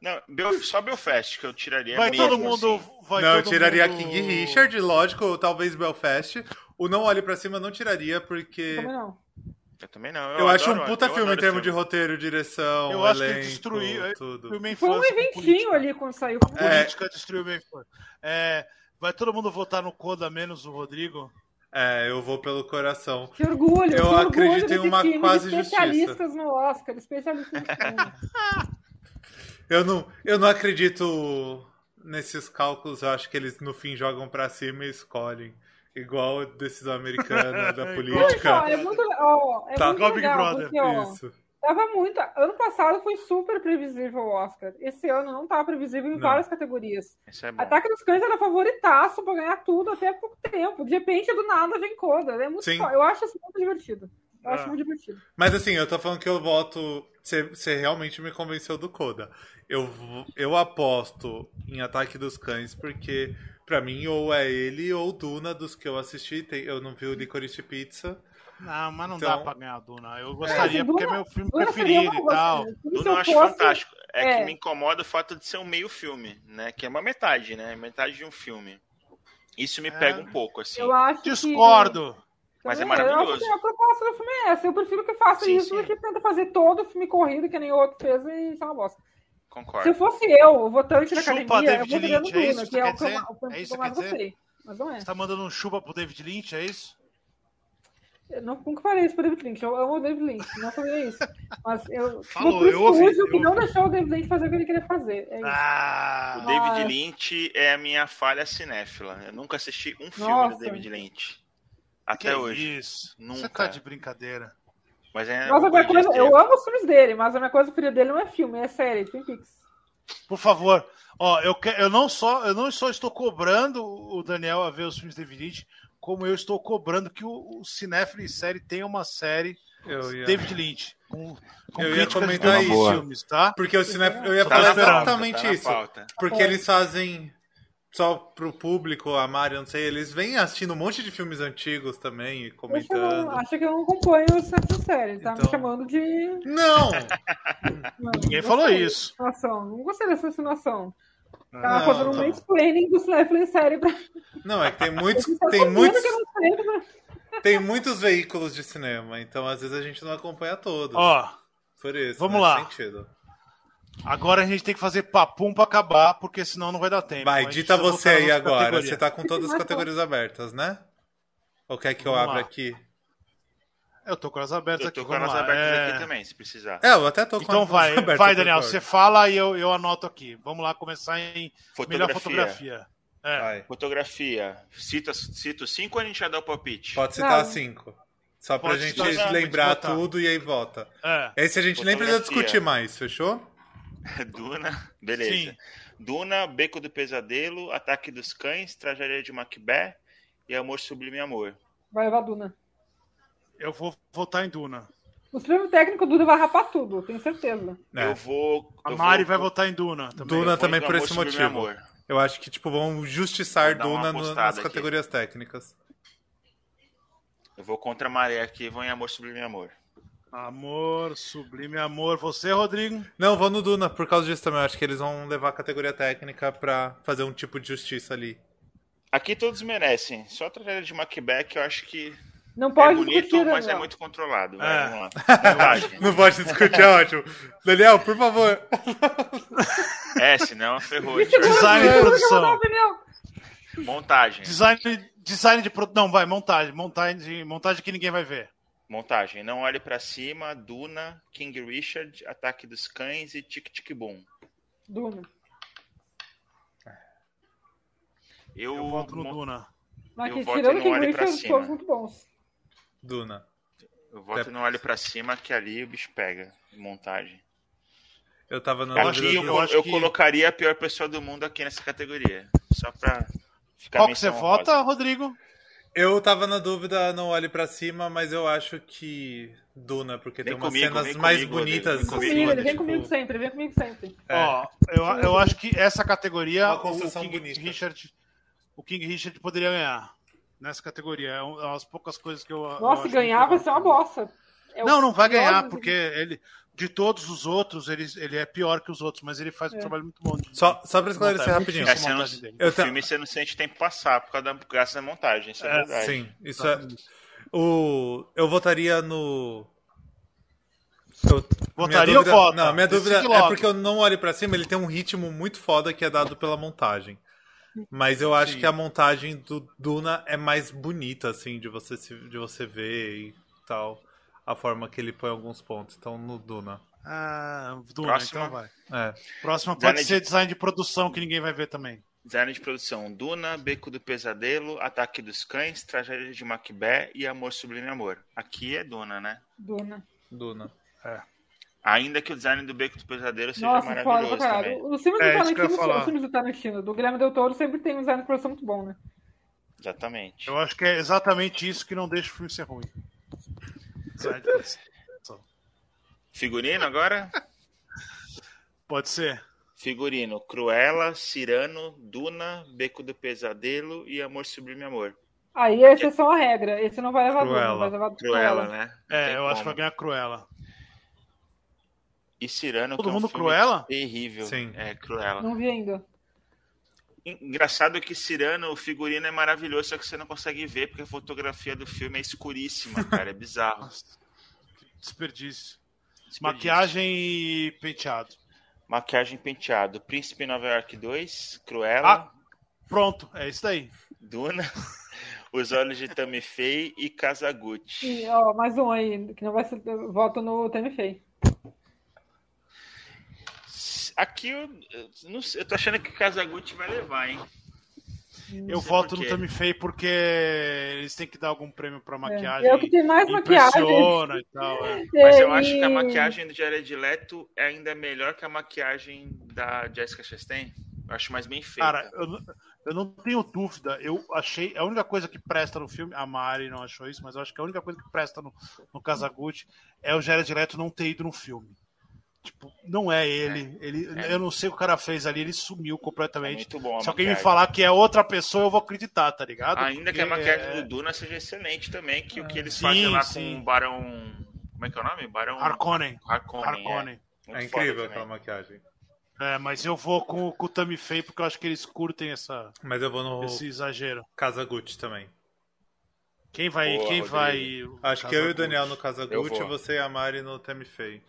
Não, só Belfast que eu tiraria Vai mesmo, todo mundo. assim. Vai não, eu todo tiraria mundo- King Richard, lógico, talvez Belfast. O Não Olhe Pra Cima eu não tiraria, porque Também não. Eu também não. eu, acho adoro- um puta eu filme em termos de filme. roteiro, direção, Eu acho que ele elenco, destruiu- é, tudo. Foi um eventinho ali quando saiu. É. Política destruiu minha infância. É, vai todo mundo votar no Coda, menos o Rodrigo? É, eu vou pelo coração. Que orgulho, Eu que orgulho acredito em desse uma time quase de especialistas no Oscar, especialistas no *laughs* filme. Eu não, eu não acredito nesses cálculos. Eu acho que eles no fim jogam pra cima e escolhem. Igual a decisão americana da *laughs* Poxa, política. é muito, ó, é Tá. muito Igual Big legal, Brother. porque, ó, Isso. Tava muito. Ano passado foi super previsível o Oscar. Esse ano não tava previsível em Não. várias categorias. Isso é bom. Ataque dos Cães era favoritaço pra ganhar tudo até há pouco tempo. De repente, do nada, vem Coda. É muito Eu acho isso muito divertido. Eu acho Ah. muito divertido. Mas assim, eu tô falando que eu voto. Você realmente me convenceu do Coda. Eu, eu aposto em Ataque dos Cães, porque pra mim ou é ele ou Duna dos que eu assisti. Tem- eu não vi o Licorice Pizza. Não, mas não Então- dá pra ganhar a Duna. Eu gostaria, É, porque é Duna- meu filme Duna preferido e tal. se Duna eu acho fosse- fantástico. É, é. que me incomoda o fato de ser um meio filme, né? Que é uma metade, né? Metade de um filme. Isso me É. pega um pouco, assim. Eu acho que- Discordo. Mas é Eu maravilhoso. acho que a proposta do filme é essa. Eu prefiro que faça Sim, isso sim. do que tenta fazer todo o filme corrido, que nem o outro fez e isso é uma bosta. Concordo. Se eu fosse eu, o votante da Chupa academia, eu David votaria no Lynch, é isso que que é quer o que eu, o que É isso eu que dizer? gostei. Mas não é. Você tá mandando um chupa pro David Lynch, é isso? Eu não, nunca falei isso pro David Lynch. Eu amo o David Lynch. Não falei isso. Mas eu *laughs* Falou, eu ouvi, eu que não ouvi. deixou o David Lynch fazer o que ele queria fazer. É isso. O Ah, David Ah. Lynch é a minha falha cinéfila. Eu nunca assisti um filme Nossa. do David Lynch. que Até hoje. isso. Você Nunca. tá de brincadeira. Mas é Mas a minha coisa, eu amo os filmes dele, mas a minha coisa preferida dele não é filme, é série, Twin Peaks. Por favor, ó, eu, que- eu não só eu não só estou cobrando o Daniel a ver os filmes de David Lynch, como eu estou cobrando que o, o Cinéfilo e série tenha uma série Eu ia... David Lynch com, com Eu ia comentar isso. filmes, tá? Porque o cinef... eu ia Tá falar pauta, exatamente tá na isso. pauta. Porque eles fazem só pro público, a Mari, eu não sei, eles vêm assistindo um monte de filmes antigos também e eu não, comentando. acho que eu não acompanho essa série. Tá Então. me chamando de. Não! *laughs* Não, Ninguém falou isso. Não gostei dessa insinuação. Não, Tá fazendo um tá. mansplaining do em série pra. Não, é que tem *laughs* muitos, tá tem muitos, né? tem muitos veículos de cinema, então às vezes a gente não acompanha todos. Ó, Por isso, vamos lá. sentido. Agora a gente tem que fazer papum pra acabar, porque senão não vai dar tempo. Vai, dita você aí agora. categorias. Você tá com todas as categorias abertas, né? Ou quer que eu Vamos abra lá. aqui? Eu tô com elas abertas Eu aqui. tô com elas abertas É, aqui também, se precisar. É, eu até tô com Então as vai, abertas, vai eu Daniel, você fala e eu, eu anoto aqui. Vamos lá começar em melhor Fotografia. fotografia. É. Vai. Fotografia. Cita, cito cinco ou a gente já dá o palpite? Pode citar Não. cinco. Só pra Pode gente citar lembrar tudo e aí vota. É. Esse a gente nem precisa Fotografia. discutir mais, fechou? *laughs* Duna, beleza. Sim. Duna, Beco do Pesadelo, Ataque dos Cães, Tragédia de Macbeth e Amor Sublime Amor. Vai levar a Duna. Eu vou votar em Duna. Os prêmios técnicos, o Duda vai rapar tudo, tenho certeza. É. Eu vou. A eu Mari vou- vai votar em Duna também. Duna também por esse motivo. Amor. Eu acho que, tipo, vão justiçar Duna nas aqui. categorias técnicas. Eu vou contra a maré aqui e vou em Amor Sublime Amor. Amor, sublime amor. Você, Rodrigo? Não, vou no Duna, por causa disso também. Eu acho que eles vão levar a categoria técnica pra fazer um tipo de justiça ali. Aqui todos merecem. Só a tragédia de Macbeth eu acho que Não é pode bonito, discutir, mas é muito controlado. É. vamos lá. *laughs* Não pode discutir, é ótimo. Daniel, por favor. *laughs* É, senão ferrou. Segura, Design e Duda, produção. Montagem. Design, design de produção. Não, vai, montagem. Montagem, montagem que ninguém vai ver. Montagem. Não olhe pra cima, Duna, King Richard, Ataque dos Cães e Tic Tic Boom. Duna. Eu, Eu voto no Duna. Mas Eu que, voto tirando no King Olhe pra Richard, Cima. muito bons. Duna. eu voto no Olhe pra cima que ali o bicho pega. Montagem. Eu tava na acho Aqui eu, eu acho eu que- colocaria a pior pessoa do mundo aqui nessa categoria. Só pra ficar Qual que você vota, Rodrigo? Eu tava na dúvida, não olhe pra cima, mas eu acho que Duna, porque Vem tem umas comigo, cenas mais comigo, bonitas. vem Comigo, comigo, ele vem tipo, comigo sempre, ele vem comigo sempre. É. Ó, eu, eu acho que essa categoria Uma o construção King bonita. Richard, o King Richard poderia ganhar nessa categoria. É é umas poucas coisas que eu. eu Nossa, se ganhar vai ser uma bosta. É Não, não vai ganhar, porque ele, de todos os outros, ele, ele é pior que os outros, mas ele faz um É. trabalho muito bom. de- Só, só pra esclarecer Montagem. rapidinho. É, você não- montagem dele. Eu O filme você não sente tempo passar por causa da graça da montagem, isso é, É, verdade. Sim, isso é. O, eu votaria no. Eu, Votaria ou vota? Não, minha dúvida é porque eu não olho pra cima, ele tem um ritmo muito foda que é dado pela montagem. Mas eu acho Sim. que a montagem do Duna é mais bonita, assim, de você, se- de você ver e tal. A forma que ele põe alguns pontos. Então, no Duna. Ah, Duna, Próxima. então vai. É. Próxima Design pode de- ser design de produção, que ninguém vai ver também. Design de produção: Duna, Beco do Pesadelo, Ataque dos Cães, Tragédia de Macbeth e Amor Sublime Amor. Aqui é Duna, né? Duna. Duna. Ainda que o design do Beco do Pesadelo seja Nossa, foda maravilhoso também. caralho. Os filmes, É, do Tarantino, os filmes do Tarantino, do Guilherme Del Toro, sempre tem um design de produção muito bom, né? Exatamente. Eu acho que é exatamente isso que não deixa o filme ser ruim. Figurino agora? Pode ser. Figurino: Cruella, Cirano, Duna, Beco do Pesadelo e Amor Sublime Amor. Aí a exceção à regra. Esse não vai levar Cruella. Duna, vai levar Cruella, né? É, eu acho que como. vai ganhar Cruella. E Cirano, Todo que é um mundo filme Cruella? terrível. Sim. É, Cruella. Não vi ainda. Engraçado que Cirano, o figurino é maravilhoso, só que você não consegue ver, porque a fotografia do filme é escuríssima, *laughs* cara. É bizarro. Desperdício. Desperdício. Maquiagem e penteado. Maquiagem penteado. Príncipe Nova York 2, Cruella, Ah, pronto, é isso daí. Duna, *laughs* Os Olhos de Tammy Faye e Kazaguchi. E, ó, mais um aí, que não vai ser. Voto no Tammy Faye. Aqui eu, eu não sei, eu tô achando que o Kazaguchi vai levar, hein? Eu sei voto no. Tammy Faye porque eles têm que dar algum prêmio pra É. maquiagem. É o que tem mais maquiagem. E tal. é. *laughs* Mas eu E- acho que a maquiagem do Jared Leto é ainda melhor que a maquiagem da Jessica Chastain. Eu acho mais bem feita. Cara, eu, não- eu não tenho dúvida. Eu achei. A única coisa que presta no filme. A Mari não achou isso, mas eu acho que a única coisa que presta no, no é o Jared Leto não ter ido no filme. Tipo, não é ele. ele É. Eu não sei o que o cara fez ali, ele sumiu é completamente. muito bom Se alguém me falar que é outra pessoa, eu vou acreditar, tá ligado? Ainda que a Porque maquiagem é- do Duna seja excelente também, que o que eles Sim, fazem lá sim. com o Barão. Como é que é o nome? Barão Harkonnen. Harkonnen. Harkonnen. É, É incrível aquela maquiagem. É, mas eu vou com, com o Tammy Faye porque eu acho que eles curtem essa, Mas eu vou no esse exagero. Kazaguchi também. Quem vai. Boa, quem Rodrigo. vai. Acho que eu e o? Daniel no vou. e você e a Mari no Tammy Faye.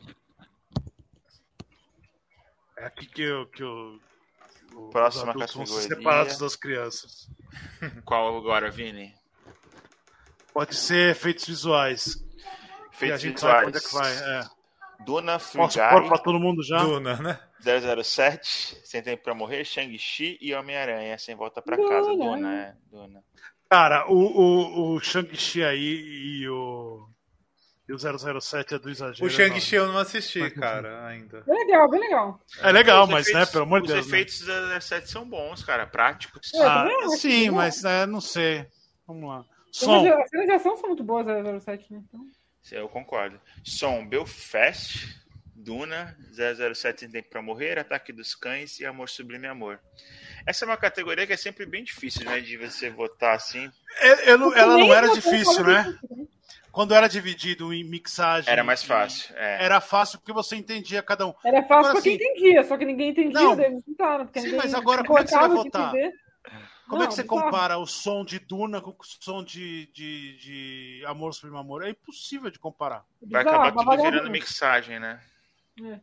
É aqui que eu. Que eu o- Próxima categoria. separados das crianças. Qual agora, Vini? Pode ser efeitos visuais. e a Feitos gente sabe visuais. onde é que vai. É. Duna, Free Guy, pra todo mundo já? Duna, né? 007, Sem Tempo Pra Morrer, Shang-Chi e Homem-Aranha, sem volta pra casa. Duna. Duna, é. Duna. Cara, o, o, o Shang-Chi aí e o. E o 007 é do exagero. O Shang-Chi eu não assisti, Mas, cara, ainda. Bem legal, bem legal. É legal, Os mas, efeitos- né, pelo amor de Os Deus. né? efeitos do 007 são bons, cara, práticos. É, Ah, acho, sim, né? mas é, não sei. Vamos lá. As Som. cenas de ação são muito boas, a 07, né? Então, Eu concordo. Som, Belfast, Duna, 007 Sem Tempo Pra Morrer, Ataque dos Cães e Amor Sublime Amor. Essa é uma categoria que é sempre bem difícil, né, de você votar assim. É, eu ela não era difícil, fora né? Quando era dividido em mixagem. Era mais fácil. É. Era fácil porque você entendia cada um. Era fácil Agora, pra quem assim, entendia, só que ninguém entendia, Não. eles. Porque Sim, ninguém mas agora como é que você vai votar? Como Não, é que você compara o som de Duna com o som de, de, de Amor Supremo Amor? É impossível de comparar. Vai Bizarro, acabar tudo virando mixagem, né?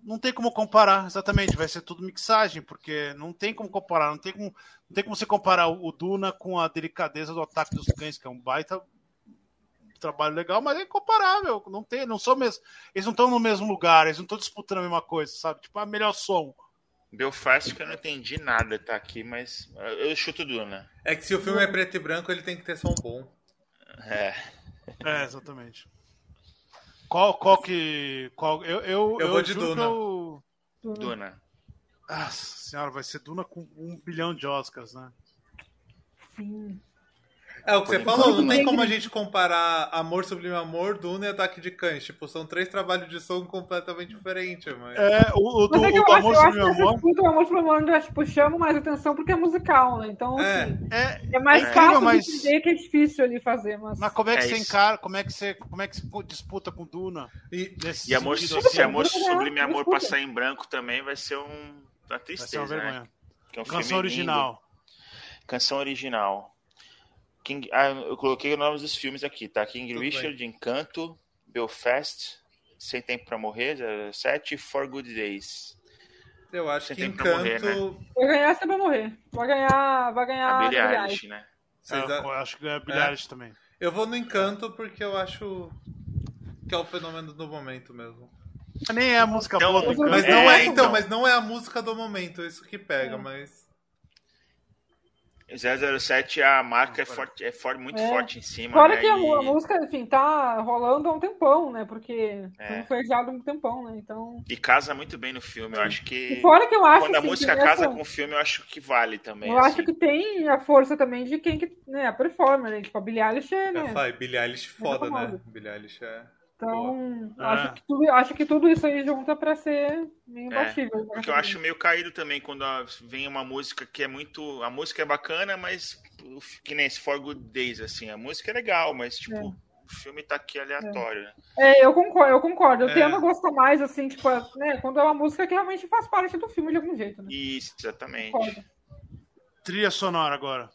Não tem como comparar, exatamente. Vai ser tudo mixagem, porque não tem como comparar. Não tem como, não tem como você comparar o Duna com a delicadeza do Ataque dos Cães, que é um baita trabalho legal, mas é incomparável. Não tem, não são mesmo. Eles não estão no mesmo lugar, eles não estão disputando a mesma coisa, sabe? Tipo, a melhor som. Belfast que eu não entendi nada, tá aqui, mas eu chuto Duna. É que se o filme é preto e branco, ele tem que ter som bom. É. É, exatamente. Qual, qual que. Qual, eu, eu, Eu vou de Duna. eu- Duna. Nossa senhora, vai ser Duna com um bilhão de Oscars, né? Sim. É o que você falou, não tem como a gente comparar Amor Sublime Amor, Duna e Ataque de Cães. Tipo, são três trabalhos de som completamente diferentes, mas... É, o, o, do, Mas é o do acho, Amor Sublime Amor. disputa do Amor Sublime Amor tipo, chama mais atenção porque é musical, né? Então, É. assim, É, é mais É fácil mas- de entender que é difícil ali fazer, mas... mas como é que É você isso. encara, como é que você, como é que você disputa com Duna? E, Nesse E amor, sentido, se assim? amor Desculpa, sublime amor passar em branco também vai ser um, uma Vai ser tristeza, uma né? vergonha. Que é um Canção lindo. original. Canção original. King, ah, eu coloquei os nomes dos filmes aqui, tá? King Tudo Richard, Encanto, Belfast, Sem Tempo Pra Morrer, 07 e For Good Days. eu acho Você que tem pra morrer, Encanto... Vai ganhar você vai morrer. Vai ganhar, vai ganhar A Billie Eilish, né? Vocês É, a- eu acho que é Billie É. Também. Eu vou no Encanto porque eu acho que é o fenômeno do momento mesmo. Nem é a música Então, boa do mas Encanto. Mas É, não é, então. então, mas não é a música do momento, isso que pega, É. mas. 007, a marca é, forte, é forte, muito É. forte em cima. Fora né? que a, E- a música, enfim, tá rolando há um tempão, né? Porque É. foi já há um tempão, né? Então. E casa muito bem no filme. Eu acho que. E fora que eu acho Quando a assim, música que casa essa- com o filme, eu acho que vale também. Eu assim. acho que tem a força também de quem que, né, a performer, né? Tipo, a Billie Eilish é, É, né? vai, Billie Eilish foda, né? Billie Eilish é. Então, Boa. acho, É. que tudo, acho que tudo isso aí junta pra ser meio imbatível. né? Porque eu acho meio caído também quando vem uma música que é muito. A música é bacana, mas que nem esse For Good Days, assim. A música é legal, mas tipo, É. o filme tá aqui aleatório. né? É, eu concordo, eu concordo. Eu É. tendo a gostar mais, assim, tipo, né, quando é uma música que realmente faz parte do filme de algum jeito, né? Isso, exatamente. Concordo. Trilha sonora agora.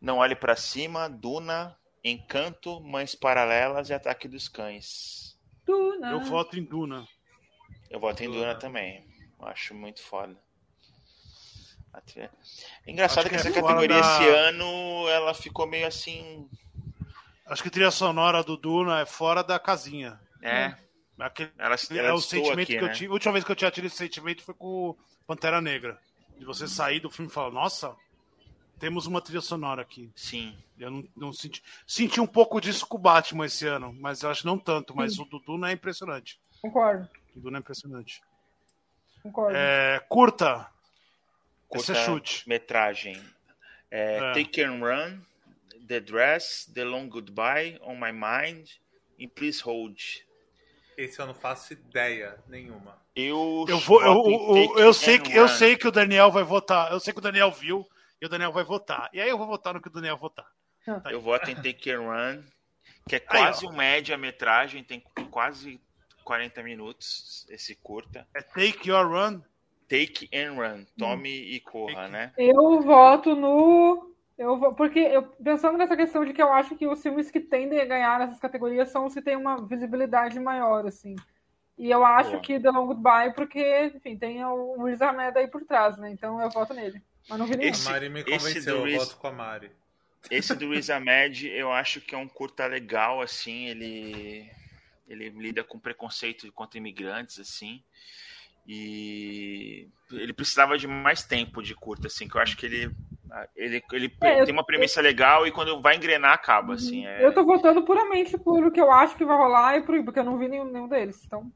Não olhe pra cima, Duna, Encanto, Mães Paralelas e Ataque dos Cães. Duna. Eu voto em Duna. Eu voto em Duna. Duna também. Eu acho muito foda. É engraçado Acho que, que essa é categoria da- esse ano ela ficou meio assim. Acho que a trilha sonora do Duna é fora da casinha. É, Aquele, ela, é ela o destoa sentimento aqui, que eu né? tive. A última vez que eu tinha tido esse sentimento foi com o Pantera Negra. De você sair do filme e falar, nossa, temos uma trilha sonora aqui. Sim. Eu não, não senti. Senti um pouco disso com o Batman esse ano, mas eu acho não tanto. Mas o do Duna é impressionante. Concordo, O Duna é impressionante. concordo. É, curta. Curta Esse é chute. metragem. É, É. Take and Run, The Dress, The Long Goodbye, On My Mind e Please Hold. Esse eu não faço ideia nenhuma. Eu, Eu, vou, eu, eu, eu, sei que, eu sei que o Daniel vai votar. Eu sei que o Daniel viu e o Daniel vai votar. E aí eu vou votar no que o Daniel votar. Tá aí. Eu voto em Take and Run, que é Aí, quase um média-metragem, tem quase 40 minutos esse curta. É Take Your Run. Take and Run, tome e corra, Take- né? Eu voto no. Eu vou, porque eu, pensando nessa questão de que eu acho que os filmes que tendem a ganhar nessas categorias são os que têm uma visibilidade maior, assim. E eu acho Boa. que The Long Goodbye, porque, enfim, tem o Riz Ahmed aí por trás, né? Então eu voto nele. Mas não vi nenhum. Esse- a Mari me esse convenceu, eu Riz- voto com a Mari. Esse do Riz Ahmed, eu acho que é um curta legal, assim, ele ele lida com preconceito contra imigrantes, assim, e ele precisava de mais tempo de curta, assim, que eu acho que ele ele, ele É, eu- tem uma premissa legal e quando vai engrenar acaba, assim. é- Eu tô votando puramente por o que eu acho que vai rolar e por, porque eu não vi nenhum, nenhum deles. Então,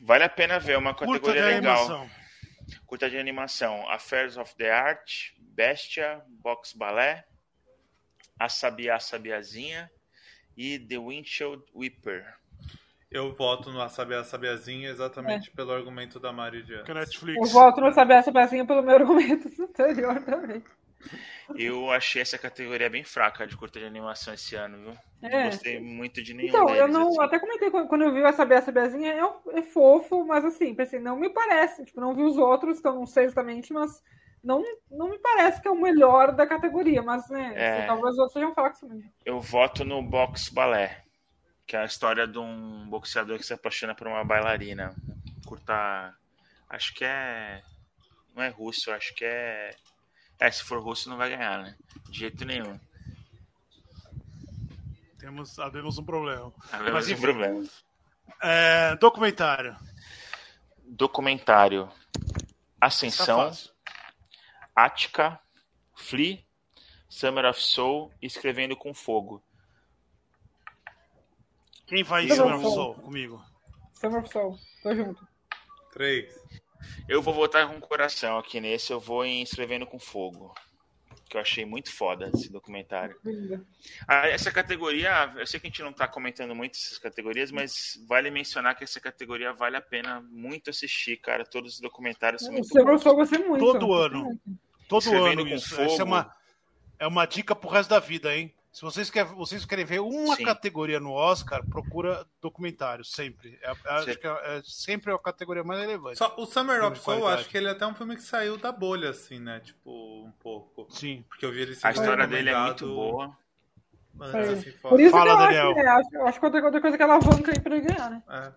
Vale a pena ver, é uma categoria legal. animação. Curta de animação, Affairs of the Art, Bestia, Box Ballet, A Sabia, a Sabiazinha e The Windshield Whipper. Eu voto no A Sabia Sabiazinha exatamente pelo argumento da Mari de Que é antes. eu voto no Saber essa pecinha pelo meu argumento *laughs* anterior também. Eu achei essa categoria bem fraca de curta de animação esse ano, viu? É. Não gostei muito de nenhum Então, deles. eu não. assim. Até comentei quando, eu vi essa Bessa Bezinha, é, é fofo, mas assim, pensei, não me parece. Tipo, não vi os outros, então não sei exatamente, mas não, não me parece que é o melhor da categoria, mas né, É. assim, talvez os outros sejam fracos também. Eu voto no Box Ballet, que é a história de um boxeador que se apaixona por uma bailarina. Curta. Acho que é. Não é russo, acho que é. É, se for russo não vai ganhar, né? De jeito nenhum. Temos, abrimos um problema. Mas Mas, enfim. problema. É, documentário. Documentário. Tá Ascensão. Ática, Flea, Summer of Soul e Escrevendo com Fogo. Quem vai em Summer of Soul comigo? Summer of Soul, tô junto. Três. Eu vou votar com o coração aqui nesse, eu vou em Escrevendo com Fogo. Que eu achei muito foda esse documentário. Ah, essa categoria, eu sei que a gente não tá comentando muito essas categorias, mas vale mencionar que essa categoria vale a pena muito assistir, cara. Todos os documentários são O muito vai ser muito. Todo ano. Todo Escrevendo ano com isso. fogo. Essa é uma, é uma dica pro resto da vida, hein? Se vocês, quer, vocês querem ver uma Sim. categoria no Oscar, procura documentário, sempre. É, é- acho que é, é sempre a categoria mais relevante. Só, o Summer of Soul, acho que ele é até um filme que saiu da bolha, assim, né? Tipo, um pouco. Sim. Porque eu vi ele A história dele é muito boa. antes, É. assim, Por isso Fala, que eu Daniel. acho, né, acho, acho que outra, outra coisa que ela alavanca aí pra ele ganhar, né? É.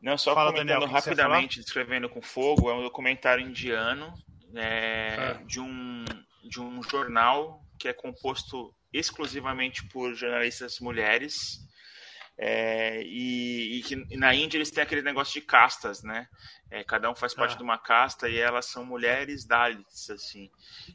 Não, só Fala, comentando Daniel, rapidamente, Escrevendo com Fogo, é um documentário indiano é, É. de, um, de um jornal que é composto exclusivamente por jornalistas mulheres. É, e, e, que na Índia eles têm aquele negócio de castas, né? É, cada um faz parte Ah. de uma casta e elas são mulheres Dalits, assim.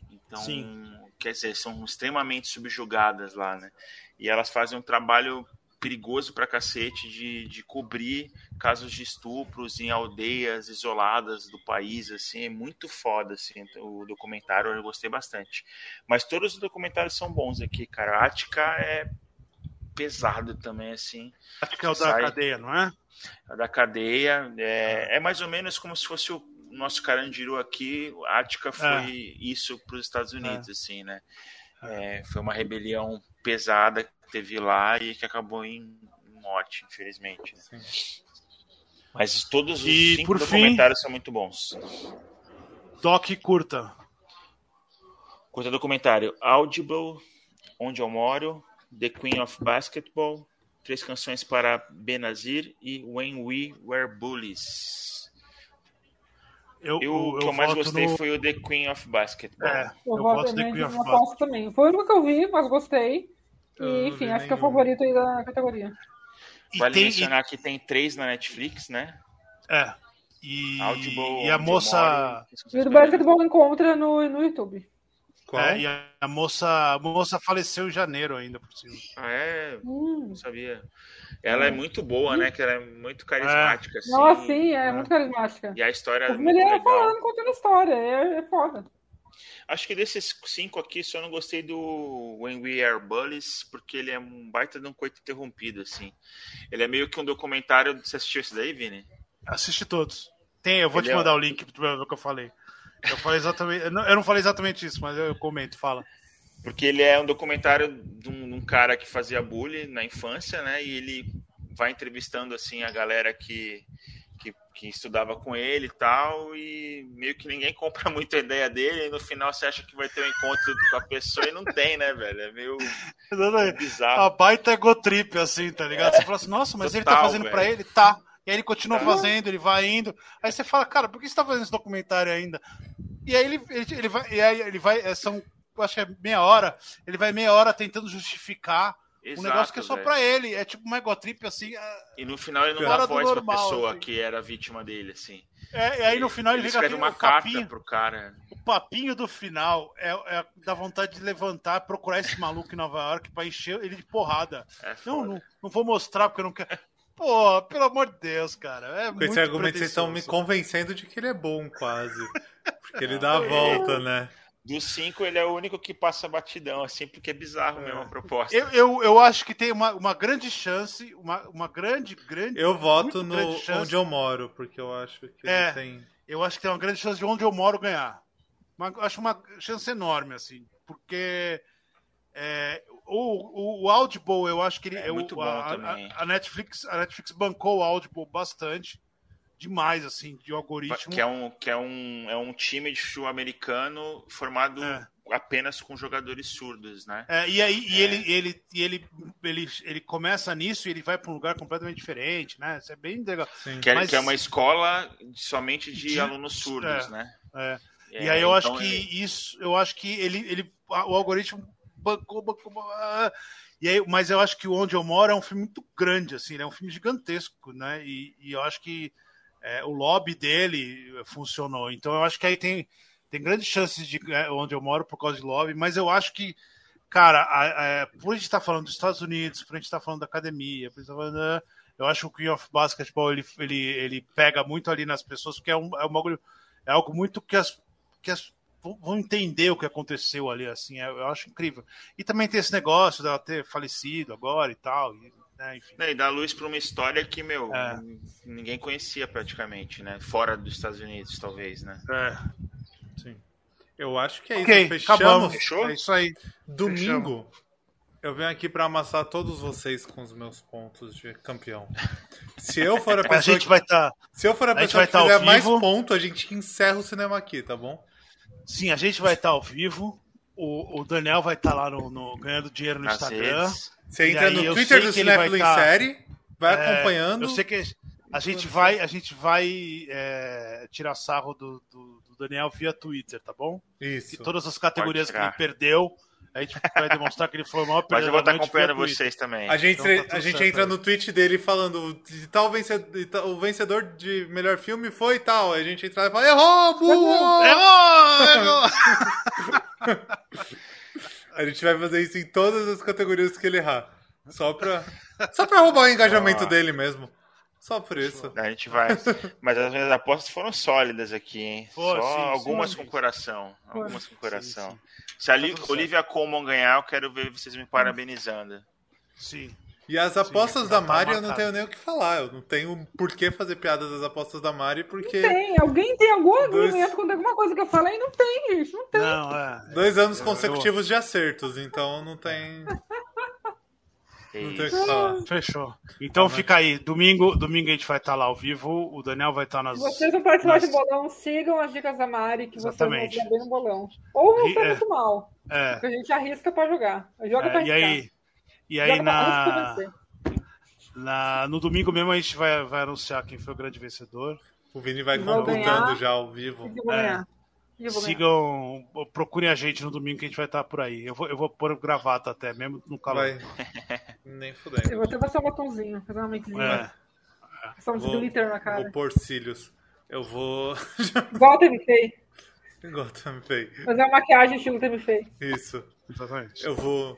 Então, Sim. quer dizer, são extremamente subjugadas lá, né? E elas fazem um trabalho perigoso pra cacete de, de cobrir casos de estupros em aldeias isoladas do país, assim, é muito foda, assim, o documentário, eu gostei bastante. Mas todos os documentários são bons aqui, cara. A Ática é pesado também, assim. Acho que é o da Sai. cadeia, não é? A da cadeia é, é mais ou menos como se fosse o nosso Carandiru aqui. A Ática foi isso para os Estados Unidos, assim, né? É, foi uma rebelião pesada teve lá e que acabou em morte, infelizmente. né? Mas todos os E, cinco por fim- documentários são muito bons. Doc curta. Curta documentário Audible, Onde Eu Moro, The Queen of Basketball, Três Canções para Benazir e When We Were Bullies. Eu, Eu, o que eu, mais voto gostei no- foi o The Queen of Basketball. É, Eu, eu, voto voto The também Queen of Basketball. também. Foi o único que eu vi, mas gostei. E, enfim, acho que é o nenhum. favorito aí da categoria. E Vale tem- mencionar que tem três na Netflix, né? É. E, Audible, e a moça. E o do Basketball encontra no, no YouTube. Qual? É, e a, a moça, a moça faleceu em janeiro ainda por cima. Ah, é? Hum. Não sabia. Ela é muito boa, né? Que ela é muito carismática. Assim, Nossa, sim, é é. muito carismática. E a história é muito ele é legal. falando, contando história. É, é foda. Acho que desses cinco aqui, só não gostei do When We Are Bullies, porque ele é um baita de um coito interrompido, assim. Ele é meio que um documentário. Você assistiu esse daí, Vini? Assiste todos. Tem, eu vou Ele te é- mandar o link pra tu ver o que eu falei. Eu falei exatamente. Eu não falei exatamente isso, mas eu comento, fala. Porque ele é um documentário de um, de um cara que fazia bullying na infância, né? E ele vai entrevistando, assim, a galera que, que, estudava com ele e tal, e meio que ninguém *laughs* compra muito a ideia dele, e no final você acha que vai ter um encontro com a pessoa e não tem, né, velho? É meio *laughs* A bizarro. baita egotrip, assim, tá ligado? Você fala assim, nossa, mas ele tá Total, fazendo pra velho. ele? Tá. E aí ele continua Tá. fazendo, ele vai indo. Aí você fala, cara, por que você tá fazendo esse documentário ainda? E aí ele, ele, ele vai. E aí ele vai. é, São, acho que é meia hora. Ele vai meia hora tentando justificar um Exato, negócio que é só velho. pra ele. É tipo uma egotrip, assim. é- E no final ele não dá voz pra normal, pessoa assim. que era vítima dele, assim. É, e aí no final ele, ele fica escreve uma o carta papinho, pro cara. o papinho do final é, é dá vontade de levantar, procurar esse maluco em Nova York pra encher ele de porrada. É Não, não, não vou mostrar porque eu não quero. Pô, pelo amor de Deus, cara. É Com esse muito argumento vocês estão me convencendo de que ele é bom, quase. Porque ele *laughs* dá a volta, né? Dos cinco, ele é o único que passa batidão, assim, porque é bizarro mesmo a proposta. Eu, eu, eu acho que tem uma, uma grande chance, uma, uma grande, grande. Eu voto no onde eu moro, porque eu acho que É. ele tem. Eu acho que tem uma grande chance de onde eu moro ganhar. Uma, acho uma chance enorme, assim. Porque é, o, o, o Audible, eu acho que ele. É muito bom a, também. A, a Netflix, a Netflix bancou o Audible bastante. Demais, assim, de algoritmo. Que é um, que é um, é um time de futebol americano formado É. apenas com jogadores surdos, né? É, e aí e É. ele, ele, e ele, ele, ele começa nisso e ele vai para um lugar completamente diferente, né? Isso é bem legal. Que é, Mas- que é uma escola somente de, De- alunos surdos, é. né? É. É, e aí eu acho então que ele- isso, eu acho que ele, ele o algoritmo bancou, bancou, e aí, mas eu acho que onde eu moro é um filme muito grande, assim, ele é um filme gigantesco, né? E, e eu acho que é, o lobby dele funcionou. Então eu acho que aí tem, tem grandes chances de é, onde eu moro por causa de lobby, mas eu acho que, cara, a, a, por a gente estar falando dos Estados Unidos, por a gente estar falando da academia, por a gente estar falando, ah, eu acho que o Queen of Basketball ele, ele, ele pega muito ali nas pessoas, porque é um, é um bagulho, é algo muito que as, que as vão- vão entender o que aconteceu ali, assim, é- eu acho incrível. E também tem esse negócio dela ter falecido agora e tal, e, né, enfim. E dá luz para uma história que, meu, É. ninguém conhecia praticamente, né? Fora dos Estados Unidos, talvez, né? É. Sim. Eu acho que é Ok, isso. Fechamos. acabamos. Fechou? É isso aí. Domingo, eu venho aqui pra amassar todos vocês com os meus pontos de campeão. Se eu for a *laughs* pessoa, A gente que, vai estar. se eu for a a gente pessoa vai que tá ao fizer mais vivo. ponto, a gente encerra o cinema aqui, tá bom? Sim, a gente vai estar ao vivo. O, o Daniel vai estar lá no, no- ganhando dinheiro no Nas Instagram. redes. Você E entra no Twitter do Cinéfilo em tá- série, vai É, acompanhando. Eu sei que a gente vai, a gente vai é, tirar sarro do, do- do Daniel via Twitter, tá bom? E Isso. todas as categorias que ele perdeu, A gente vai demonstrar que ele foi o maior *laughs* Mas eu vou estar perdedor acompanhando vocês também. A gente, Então tá a gente certo entra aí. no tweet dele falando de tal vencedor, de tal- o vencedor de melhor filme foi tal. Aí a gente entra e fala, errou, burro! Errou! Errou! *laughs* *laughs* A gente vai fazer isso em todas as categorias que ele errar. Só pra, *laughs* só pra roubar o engajamento Ah. dele mesmo. Só por isso. A gente vai. Mas as minhas apostas foram sólidas aqui, hein? Pô, Só sim, algumas sim. com coração. Algumas com coração. sim. Se a Tá. Olivia Colman ganhar, eu quero ver vocês me parabenizando. Sim. E as apostas já da tá Mari eu não tenho nem o que falar. Eu não tenho por que fazer piada das apostas da Mari, porque Tem, alguém tem algum Dois- argumento contra alguma coisa que eu falei? Não tem, gente, não tem. Não, é. dois anos Eu- consecutivos de acertos, então não tem. Não tem o que falar. Fechou. Então Ah, mas- fica aí. Domingo, domingo a gente vai estar lá ao vivo. O Daniel vai estar nas. Vocês não participarem nas- de bolão, sigam as dicas da Mari, que Exatamente. vocês vão bem no bolão. Ou não foi é. muito mal, É. porque a gente arrisca pra jogar. Joga pra é, e arriscar. aí, e aí na, na, no domingo mesmo a gente vai, vai anunciar quem foi o grande vencedor. O Vini vai Vou computando já ao vivo. E eu vou É. eu vou. Sigam, procurem a gente no domingo que a gente vai estar por aí. Eu vou, eu vou pôr gravata até, mesmo no calor. Vai. *laughs* Nem Eu fudendo. vou até passar um batomzinho, fazer uma mixinha. É. Passar uns Vou, glitter na vou cara. pôr cílios. Eu vou. *laughs* Igual o Temi Fei. Igual também fei. Fazer uma maquiagem estilo Temi Fei. Isso. Exatamente. Eu vou.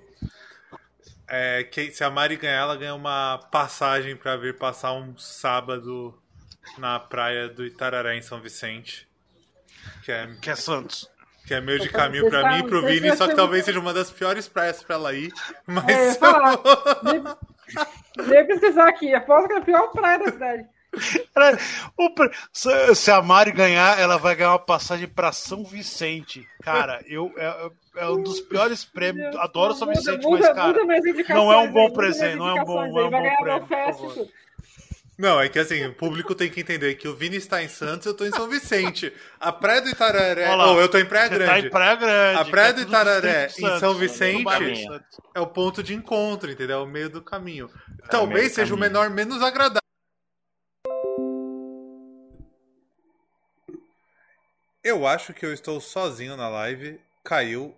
É, que, se a Mari ganhar, ela ganha uma passagem pra vir passar um sábado na praia do Itararé, em São Vicente. Que é, Que é Santos. que é meio de caminho pra tá- mim e pro Vini, só que talvez seja uma das piores praias pra ela ir. É, eu Mas *laughs* ia falar. Veio pesquisar aqui. Aposto que é a pior praia da cidade. O se, se a Mari ganhar, ela vai ganhar uma passagem pra São Vicente. Cara, eu é, é um dos piores prêmios. Adoro São Vicente, muda, mas, cara, não é um bom presente, não é um bom- não é um bom prêmio. Não, é que assim, o público tem que entender que o Vini está em Santos e eu tô em São Vicente. A praia do Itararé. Lá, Ou eu tô em Praia Você Grande. tá em Praia Grande. A Praia é do Itararé, distrito em Santos, São Vicente, Santos. É o ponto de encontro, entendeu? É o meio do caminho. meio Talvez seja o caminho. menor menos agradável. Eu acho que eu estou sozinho na live. Caiu